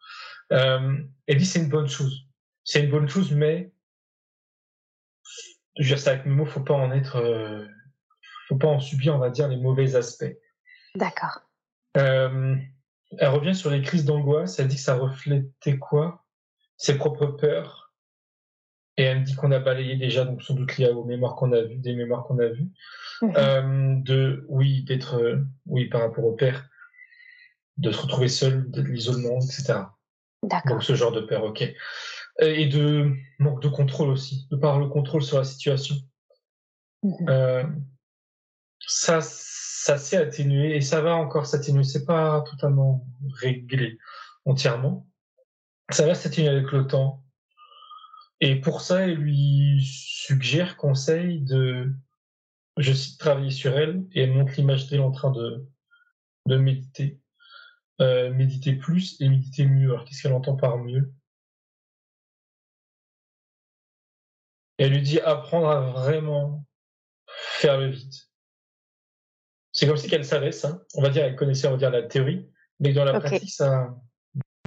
Euh, elle dit c'est une bonne chose. C'est une bonne chose, mais je veux dire ça avec mes mots, faut pas en être, euh, faut pas en subir, on va dire, les mauvais aspects. D'accord. Euh, elle revient sur les crises d'angoisse. Elle dit que ça reflétait quoi? Ses propres peurs. Et elle me dit qu'on a balayé déjà, donc sans doute lié aux mémoires qu'on a vues, des mémoires qu'on a vues. Euh, de oui d'être euh, oui par rapport au père de se retrouver seul de l'isolement etc donc ce genre de peur ok. Et de manque de contrôle aussi de par le contrôle sur la situation. Mhm. euh, ça ça s'est atténué et ça va encore s'atténuer. C'est pas totalement réglé entièrement. Ça va s'atténuer avec le temps et pour ça, il lui suggère, conseille de je cite travailler sur elle et elle montre l'image d'elle en train de, de méditer. Euh, méditer plus et méditer mieux. Alors qu'est-ce qu'elle entend par mieux? Et elle lui dit apprendre à vraiment faire le vide. C'est comme si qu'elle savait ça. On va dire, elle connaissait, on va dire, la théorie, mais dans la pratique, ça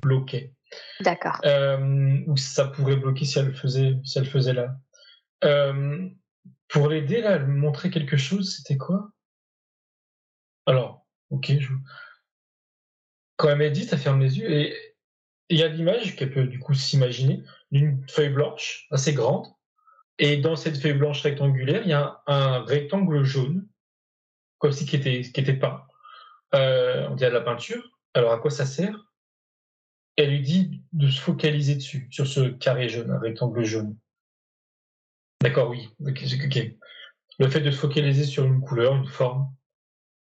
bloquait. D'accord. Euh, ou ça pourrait bloquer si elle le faisait, si elle faisait là. Euh, pour l'aider, là, montrer quelque chose, c'était quoi? Alors, ok, je... quand elle médite, elle ferme les yeux et il y a l'image qu'elle peut du coup s'imaginer d'une feuille blanche assez grande. Et dans cette feuille blanche rectangulaire, il y a un, rectangle jaune, comme si qui était, qui était peint. Euh, on dirait de la peinture. Alors à quoi ça sert? Elle lui dit de se focaliser dessus, sur ce carré jaune, un rectangle jaune. D'accord, oui. Le fait de se focaliser sur une couleur, une forme,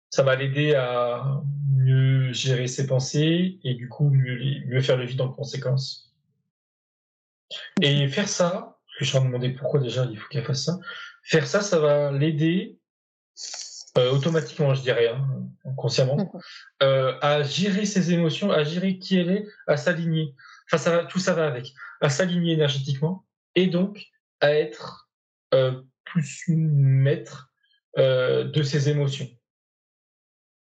ça va l'aider à mieux gérer ses pensées et du coup mieux, faire le vide en conséquence. Et faire ça, parce que je suis en train de demander pourquoi déjà il faut qu'elle fasse ça, faire ça, ça va l'aider euh, automatiquement, je dirais, hein, consciemment, euh, à gérer ses émotions, à gérer qui elle est, à s'aligner. Enfin, ça va, tout ça va avec, à s'aligner énergétiquement et donc à être euh, plus maître euh, de ses émotions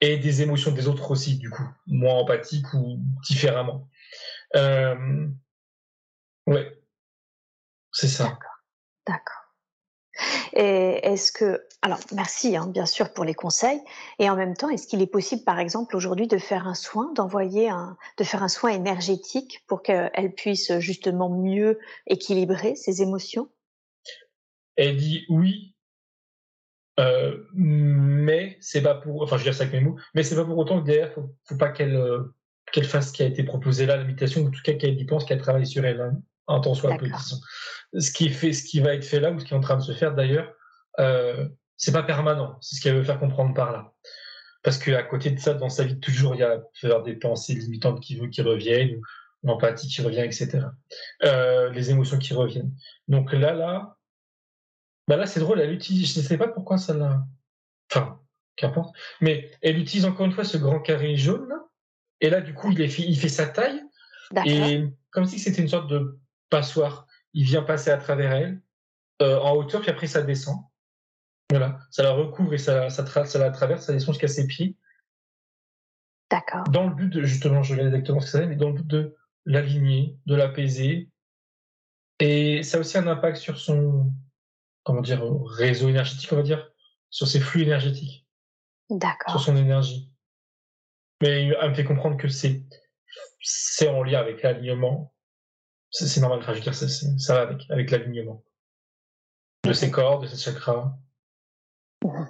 et des émotions des autres aussi, du coup, moins empathique ou différemment. Euh, ouais, c'est ça. D'accord. Est-ce que, alors merci hein, bien sûr pour les conseils, et en même temps, est-ce qu'il est possible, par exemple, aujourd'hui de faire un soin, d'envoyer un, de faire un soin énergétique pour qu'elle puisse justement mieux équilibrer ses émotions? Elle dit oui, euh, mais c'est pas pour, enfin je veux dire ça avec mes mots, mais c'est pas pour autant que derrière faut, faut pas qu'elle euh, qu'elle fasse ce qui a été proposé là, l'imitation, ou en tout cas qu'elle y pense, qu'elle travaille sur elle, hein, un temps soit peu. Ce qui fait, ce qui va être fait là ou ce qui est en train de se faire d'ailleurs, euh, c'est pas permanent. C'est ce qu'elle veut faire comprendre par là. Parce qu'à côté de ça, dans sa vie, toujours il y a faire des pensées limitantes qui qui reviennent, l'empathie qui revient, etc. Euh, les émotions qui reviennent. Donc là, là, bah là, c'est drôle, elle utilise, je ne sais pas pourquoi ça l'a. Enfin, qu'importe. Mais elle utilise encore une fois ce grand carré jaune, là. Et là, du coup, il, est fait, il fait sa taille. Et comme si c'était une sorte de passoire. Il vient passer à travers elle, euh, en hauteur, puis après, ça descend. Voilà. Ça la recouvre et ça, ça, ça la traverse, ça descend jusqu'à ses pieds. D'accord. Dans le but de, justement, je vais exactement ce que ça veut, mais dans le but de l'aligner, de l'apaiser. Et ça a aussi un impact sur son, comment dire, réseau énergétique, on va dire, sur ses flux énergétiques. D'accord. Sur son énergie. Mais elle me fait comprendre que c'est, c'est en lien avec l'alignement. C'est, normal, enfin, je veux dire, ça, ça va avec, avec l'alignement. De ses corps, de ses chakras. Mhm.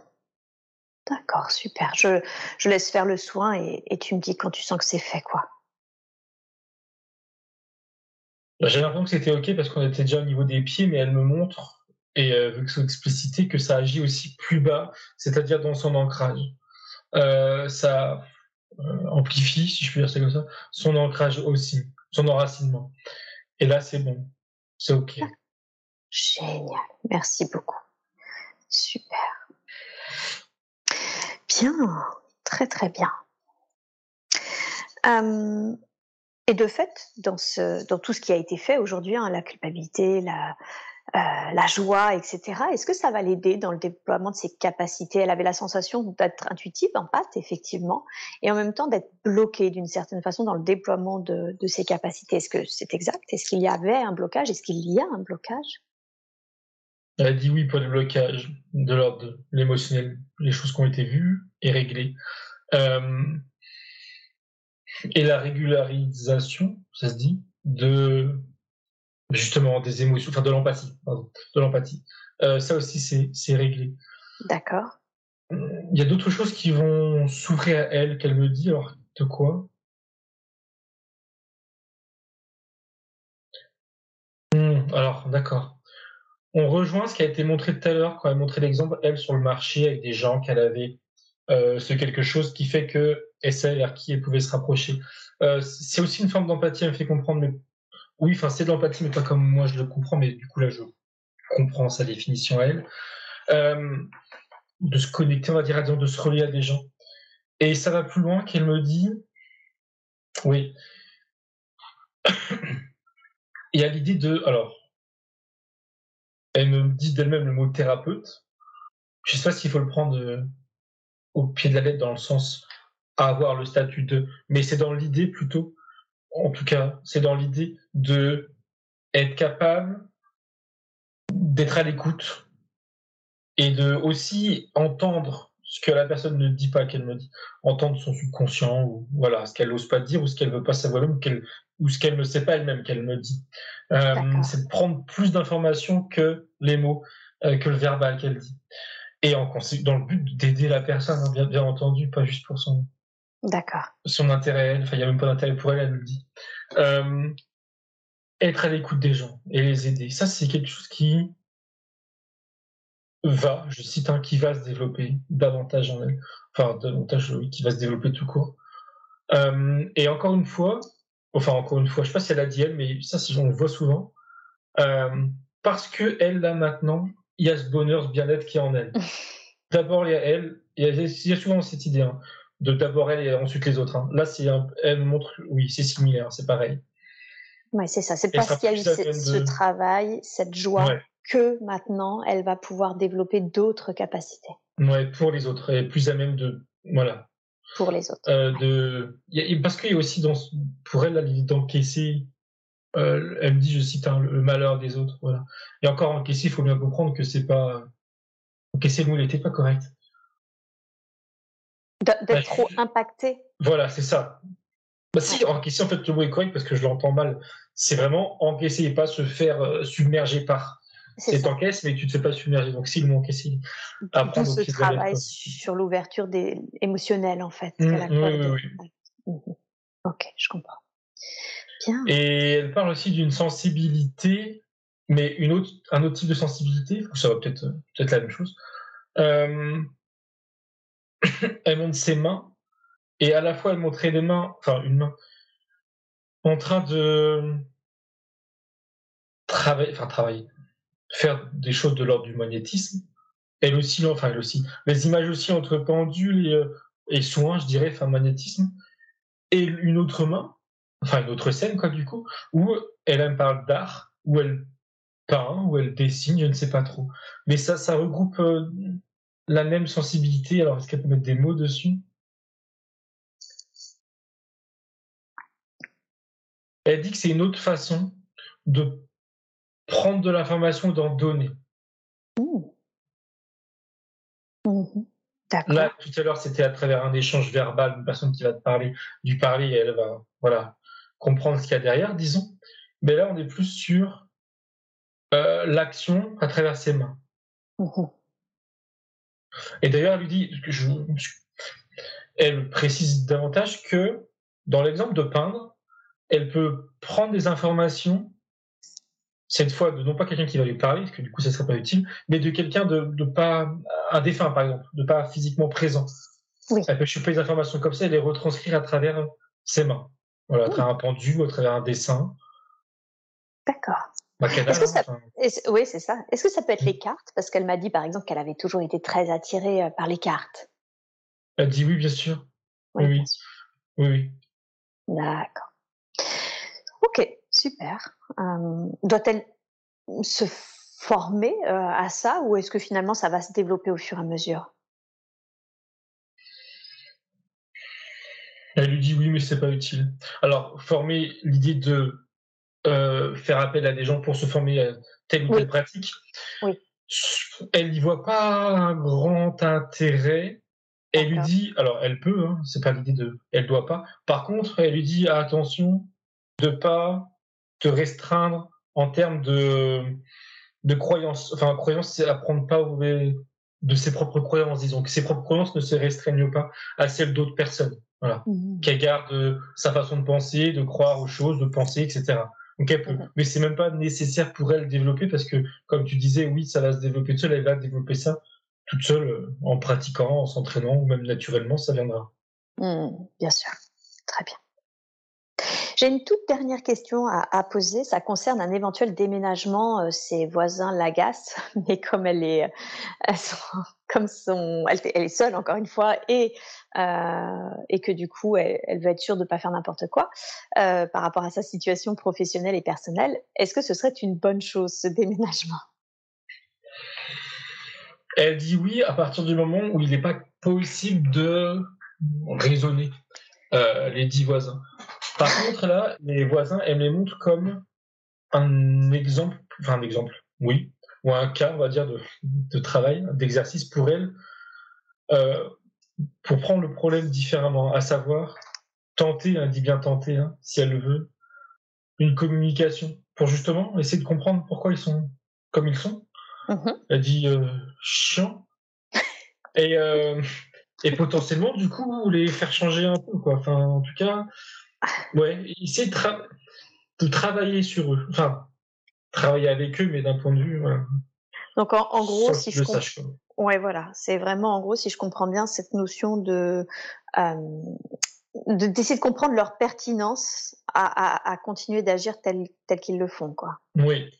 D'accord, super. Je, je laisse faire le soin et, et tu me dis quand tu sens que c'est fait, quoi. Bah, j'ai l'impression que c'était ok parce qu'on était déjà au niveau des pieds, mais elle me montre et euh, vu que c'est explicité que ça agit aussi plus bas, c'est-à-dire dans son ancrage. Euh, ça euh, amplifie, si je puis dire ça comme ça, son ancrage aussi, son enracinement. Et là, c'est bon, c'est ok. Génial, merci beaucoup. Super. Bien, très très bien. et de fait, dans, ce, dans tout ce qui a été fait aujourd'hui, hein, la culpabilité, la, la joie, etc. Est-ce que ça va l'aider dans le déploiement de ses capacités? Elle avait la sensation d'être intuitive, en pâte, effectivement, et en même temps d'être bloquée d'une certaine façon dans le déploiement de, ses capacités. Est-ce que c'est exact? Est-ce qu'il y avait un blocage? Est-ce qu'il y a un blocage? Elle a dit oui pour le blocage de l'ordre l'émotionnel, les choses qui ont été vues et réglées. Euh, et la régularisation, ça se dit, de justement des émotions, enfin de l'empathie, pardon, de l'empathie. Euh, ça aussi, c'est réglé. D'accord. Il y a d'autres choses qui vont s'ouvrir à elle, qu'elle me dit. Alors, de quoi? Hmm, Alors, d'accord. On rejoint ce qui a été montré tout à l'heure quand elle montrait l'exemple, elle, sur le marché, avec des gens qu'elle avait. Euh, c'est quelque chose qui fait que elle sait vers qui elle pouvait se rapprocher. Euh, c'est aussi une forme d'empathie, elle me fait comprendre, mais oui, enfin, c'est de l'empathie, mais pas comme moi je le comprends, mais du coup, là, je comprends sa définition à elle. Euh, de se connecter, on va dire, de se relier à des gens. Et ça va plus loin qu'elle me dit, oui, y a l'idée de, alors, elle me dit d'elle-même le mot thérapeute. Je sais pas s'il faut le prendre euh, au pied de la lettre dans le sens à avoir le statut de, mais c'est dans l'idée plutôt, en tout cas, c'est dans l'idée de être capable d'être à l'écoute et de aussi entendre ce que la personne ne dit pas qu'elle me dit, entendre son subconscient ou voilà ce qu'elle n'ose pas dire ou ce qu'elle veut pas savoir ou ce qu'elle ne sait pas elle-même qu'elle me dit. Euh, c'est de prendre plus d'informations que les mots, euh, que le verbal qu'elle dit. Et en, dans le but d'aider la personne, hein, bien, bien entendu, pas juste pour son, D'accord. Son intérêt, enfin, il n'y a même pas d'intérêt pour elle, elle le dit. Euh, être à l'écoute des gens et les aider. Ça, c'est quelque chose qui va, je cite un, qui va se développer davantage en elle. Enfin, davantage, oui, qui va se développer tout court. Euh, et encore une fois, enfin, encore une fois, je sais pas si elle a dit elle, mais ça, on le voit souvent. Euh, parce que elle, là, maintenant, il y a ce bonheur, ce bien-être qui est en elle. D'abord, il y a elle, il y a, souvent cette idée, hein, de d'abord elle et ensuite les autres. Hein. Là, c'est elle montre, oui, c'est similaire, c'est pareil. Oui, c'est ça. C'est parce qu'il y a eu ce, travail, cette joie, que maintenant, elle va pouvoir développer d'autres capacités. Ouais, pour les autres, et plus à même de, voilà. Pour les autres. Euh, de, parce qu'il y a aussi dans, pour elle, l'idée d'encaisser. Euh, elle me dit, je cite, hein, le malheur des autres. Voilà. Et encore encaisser, il faut bien comprendre que c'est pas encaisser le mot n'était pas correct. D'être bah, trop impacté. Voilà, c'est ça. Bah si, encaisser, en fait, le mot est correct parce que je l'entends mal. C'est vraiment encaisser et pas se faire euh, submerger par. C'est encaisse, mais tu ne te fais pas submerger. Donc, si le mot encaisser. Après, ce travail sur l'ouverture des... émotionnelle, en fait. Mmh, oui, oui, mmh Ok, je comprends. Bien. Et elle parle aussi d'une sensibilité, mais une autre, un autre type de sensibilité. Ça va peut-être peut, -être, la même chose. Euh, elle montre ses mains et à la fois elle montrait des mains, enfin une main, en train de travailler, enfin travailler, faire des choses de l'ordre du magnétisme. Elle aussi, enfin elle aussi, les images aussi entre pendule et, euh, et soin, je dirais, enfin magnétisme, et une autre main, enfin une autre scène quoi du coup, où elle me parle d'art, où elle peint, où elle dessine, je ne sais pas trop. Mais ça, ça regroupe euh, la même sensibilité. Alors, est-ce qu'elle peut mettre des mots dessus? Elle dit que c'est une autre façon de prendre de l'information et d'en donner. Mmh. Là, tout à l'heure, c'était à travers un échange verbal, une personne qui va te parler, du parler, et elle va voilà, comprendre ce qu'il y a derrière, disons. Mais là, on est plus sur euh, l'action à travers ses mains. Mmh et d'ailleurs, elle lui dit, je, elle précise davantage que dans l'exemple de peindre, elle peut prendre des informations, cette fois de non pas quelqu'un qui va lui parler, parce que du coup ça serait pas utile, mais de quelqu'un de, de, pas un défunt par exemple, de pas physiquement présent. Elle peut choper des informations comme ça et les retranscrire à travers ses mains, voilà, à travers un pendu, à travers un dessin. D'accord. Est-ce que ça... Oui, c'est ça. Est-ce que ça peut être les cartes? Parce qu'elle m'a dit, par exemple, qu'elle avait toujours été très attirée euh, par les cartes. Elle dit oui, bien sûr. Oui, oui. Oui, oui. D'accord. Ok, super. Euh, doit-elle se former euh, à ça ou est-ce que finalement ça va se développer au fur et à mesure? Elle lui dit oui, mais c'est pas utile. Alors, former l'idée de euh, faire appel à des gens pour se former à telle ou telle pratique. Elle n'y voit pas un grand intérêt. Elle lui dit, alors elle peut, hein, c'est pas l'idée de, elle doit pas. Par contre, elle lui dit attention de pas te restreindre en termes de de croyances. Enfin, croyance, c'est apprendre pas de ses propres croyances, disons que ses propres croyances ne se restreignent pas à celles d'autres personnes. Voilà, mmh qu'elle garde sa façon de penser, de croire aux choses, de penser, etc. Mhm. Mais c'est même pas nécessaire pour elle de développer parce que, comme tu disais, oui, ça va se développer toute seule, elle va développer ça toute seule euh, en pratiquant, en s'entraînant ou même naturellement, ça viendra. Mmh, bien sûr. Très bien. J'ai une toute dernière question à, poser. Ça concerne un éventuel déménagement. Euh, ses voisins l'agacent, mais comme elle est, euh, comme son, elle, est seule encore une fois et euh, que du coup elle, veut être sûre de ne pas faire n'importe quoi par rapport à sa situation professionnelle et personnelle. Est-ce que ce serait une bonne chose ce déménagement? Elle dit oui à partir du moment où il n'est pas possible de raisonner les dix voisins. Par contre, là, les voisins, elle les montre comme un exemple, enfin un exemple, oui, ou un cas, on va dire, de, de travail, d'exercice pour elle, euh, pour prendre le problème différemment, à savoir tenter, elle dit bien tenter, hein, si elle le veut, une communication, pour justement essayer de comprendre pourquoi ils sont comme ils sont. Mhm. Elle dit euh, chiant. Et, euh, et potentiellement, du coup, les faire changer un peu, quoi. Enfin, en tout cas, ouais, essayer de, tra- de travailler sur eux. Enfin, travailler avec eux, mais d'un point de vue, voilà, Donc en, en gros, sans si je quoi. ouais, voilà, c'est vraiment en gros, si je comprends bien cette notion de euh, de- d'essayer de comprendre leur pertinence à, à, à continuer d'agir tel tel qu'ils le font, quoi. Oui.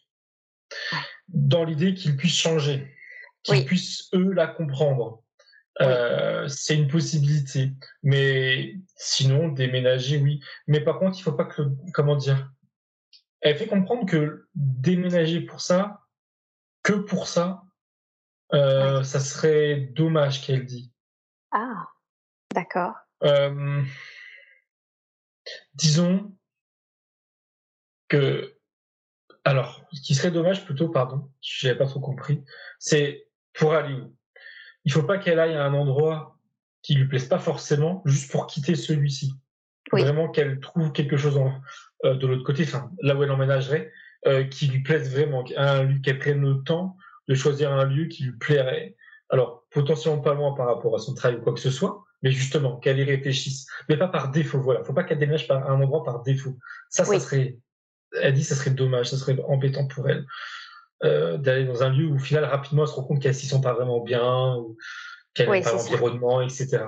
Dans l'idée qu'ils puissent changer, qu'ils Oui. puissent eux la comprendre. Oui. Euh, c'est une possibilité. Mais sinon, déménager, oui. Mais par contre, il faut pas que, comment dire, elle fait comprendre que déménager pour ça, que pour ça, euh, ça serait dommage qu'elle dit. Ah, d'accord. Euh, disons que, alors, ce qui serait dommage plutôt, pardon, je n'avais pas trop compris, c'est pour aller où? Il faut pas qu'elle aille à un endroit qui lui plaise pas forcément, juste pour quitter celui-ci. Oui. Vraiment qu'elle trouve quelque chose en, euh, de l'autre côté, enfin, là où elle emménagerait, euh, qui lui plaise vraiment, un lieu qu'elle prenne le temps de choisir un lieu qui lui plairait. Alors, potentiellement pas loin par rapport à son travail ou quoi que ce soit, mais justement, qu'elle y réfléchisse. Mais pas par défaut, voilà. Faut pas qu'elle déménage par un endroit par défaut. Ça, Oui. ça serait, elle dit, ça serait dommage, ça serait embêtant pour elle. Euh, d'aller dans un lieu où au final, rapidement, elle se rend compte qu'elle s'y sent pas vraiment bien, ou qu'elle Oui, pas c'est l'environnement, etc.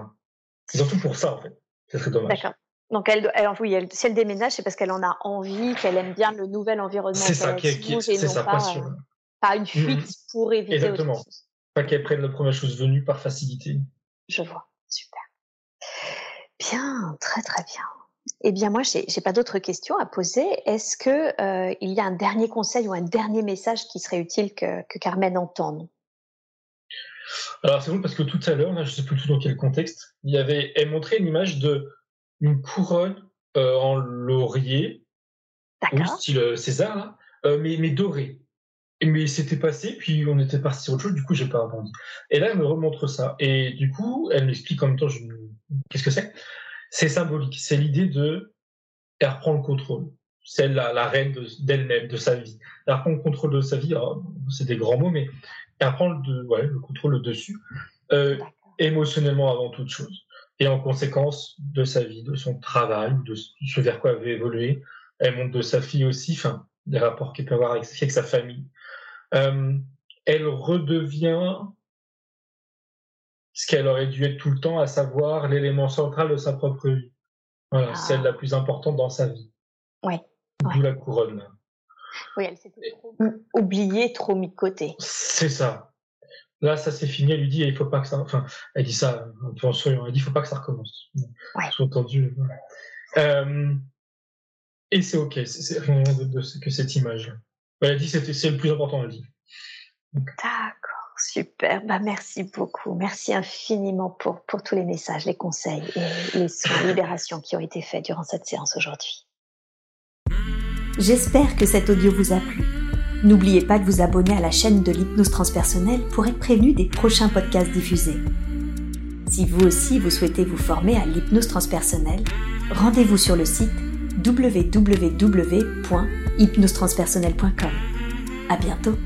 C'est surtout pour ça, en fait. Ça serait dommage. D'accord. Donc elle, elle, oui, elle, si elle déménage, c'est parce qu'elle en a envie, qu'elle aime bien le nouvel environnement. C'est ça, qui, et c'est pas, pas euh, pas une fuite pour éviter Exactement. autre chose. Pas qu'elle prenne la première chose venue par facilité. Je vois, super. Bien, très très bien. Eh bien moi, j'ai j'ai pas d'autres questions à poser. Est-ce que euh, il y a un dernier conseil ou un dernier message qui serait utile que, que Carmen entende? Alors c'est drôle parce que tout à l'heure, là, je sais plus tout dans quel contexte, il y avait, elle montrait une image de une couronne euh, en laurier, oui, style euh, César, là, euh, mais, mais doré. Et- Mais c'était passé, puis on était parti sur autre chose, du coup j'ai pas rebondi. Et là, elle me remontre ça. Et du coup, elle m'explique en même temps, je... qu'est-ce que c'est? C'est symbolique, c'est l'idée de, elle reprend le contrôle. C'est la, la reine de- d'elle-même, de, sa vie. Elle reprend le contrôle de sa vie, alors, c'est des grands mots, mais elle reprend le, ouais, le contrôle le dessus, euh, émotionnellement avant toute chose. Et en conséquence de sa vie, de son travail, de ce vers quoi elle veut évoluer. Elle montre de sa fille aussi, enfin, des rapports qu'elle peut avoir avec, avec sa famille. Euh, elle redevient ce qu'elle aurait dû être tout le temps, à savoir l'élément central de sa propre vie. Voilà, Ah. celle la plus importante dans sa vie. Ouais, D'où ouais. la couronne. Oui, elle s'était trop oubliée, trop mis de côté. C'est ça. Là, ça c'est fini. Elle lui dit, il faut pas que ça. Enfin, elle dit ça un peu en souriant. Elle dit, il faut pas que ça recommence. Ouais. Sous-entendu. voilà. Euh, et c'est ok. C'est rien de, de- que cette image. Elle dit, c'est le plus important. Elle dit. D'accord, super. Bah, merci beaucoup. Merci infiniment pour, pour tous les messages, les conseils et les soins de libération qui ont été faits durant cette séance aujourd'hui. J'espère que cet audio vous a plu. N'oubliez pas de vous abonner à la chaîne de l'hypnose transpersonnelle pour être prévenu des prochains podcasts diffusés. Si vous aussi vous souhaitez vous former à l'hypnose transpersonnelle, rendez-vous sur le site www.hypnosetranspersonnelle.com. À bientôt.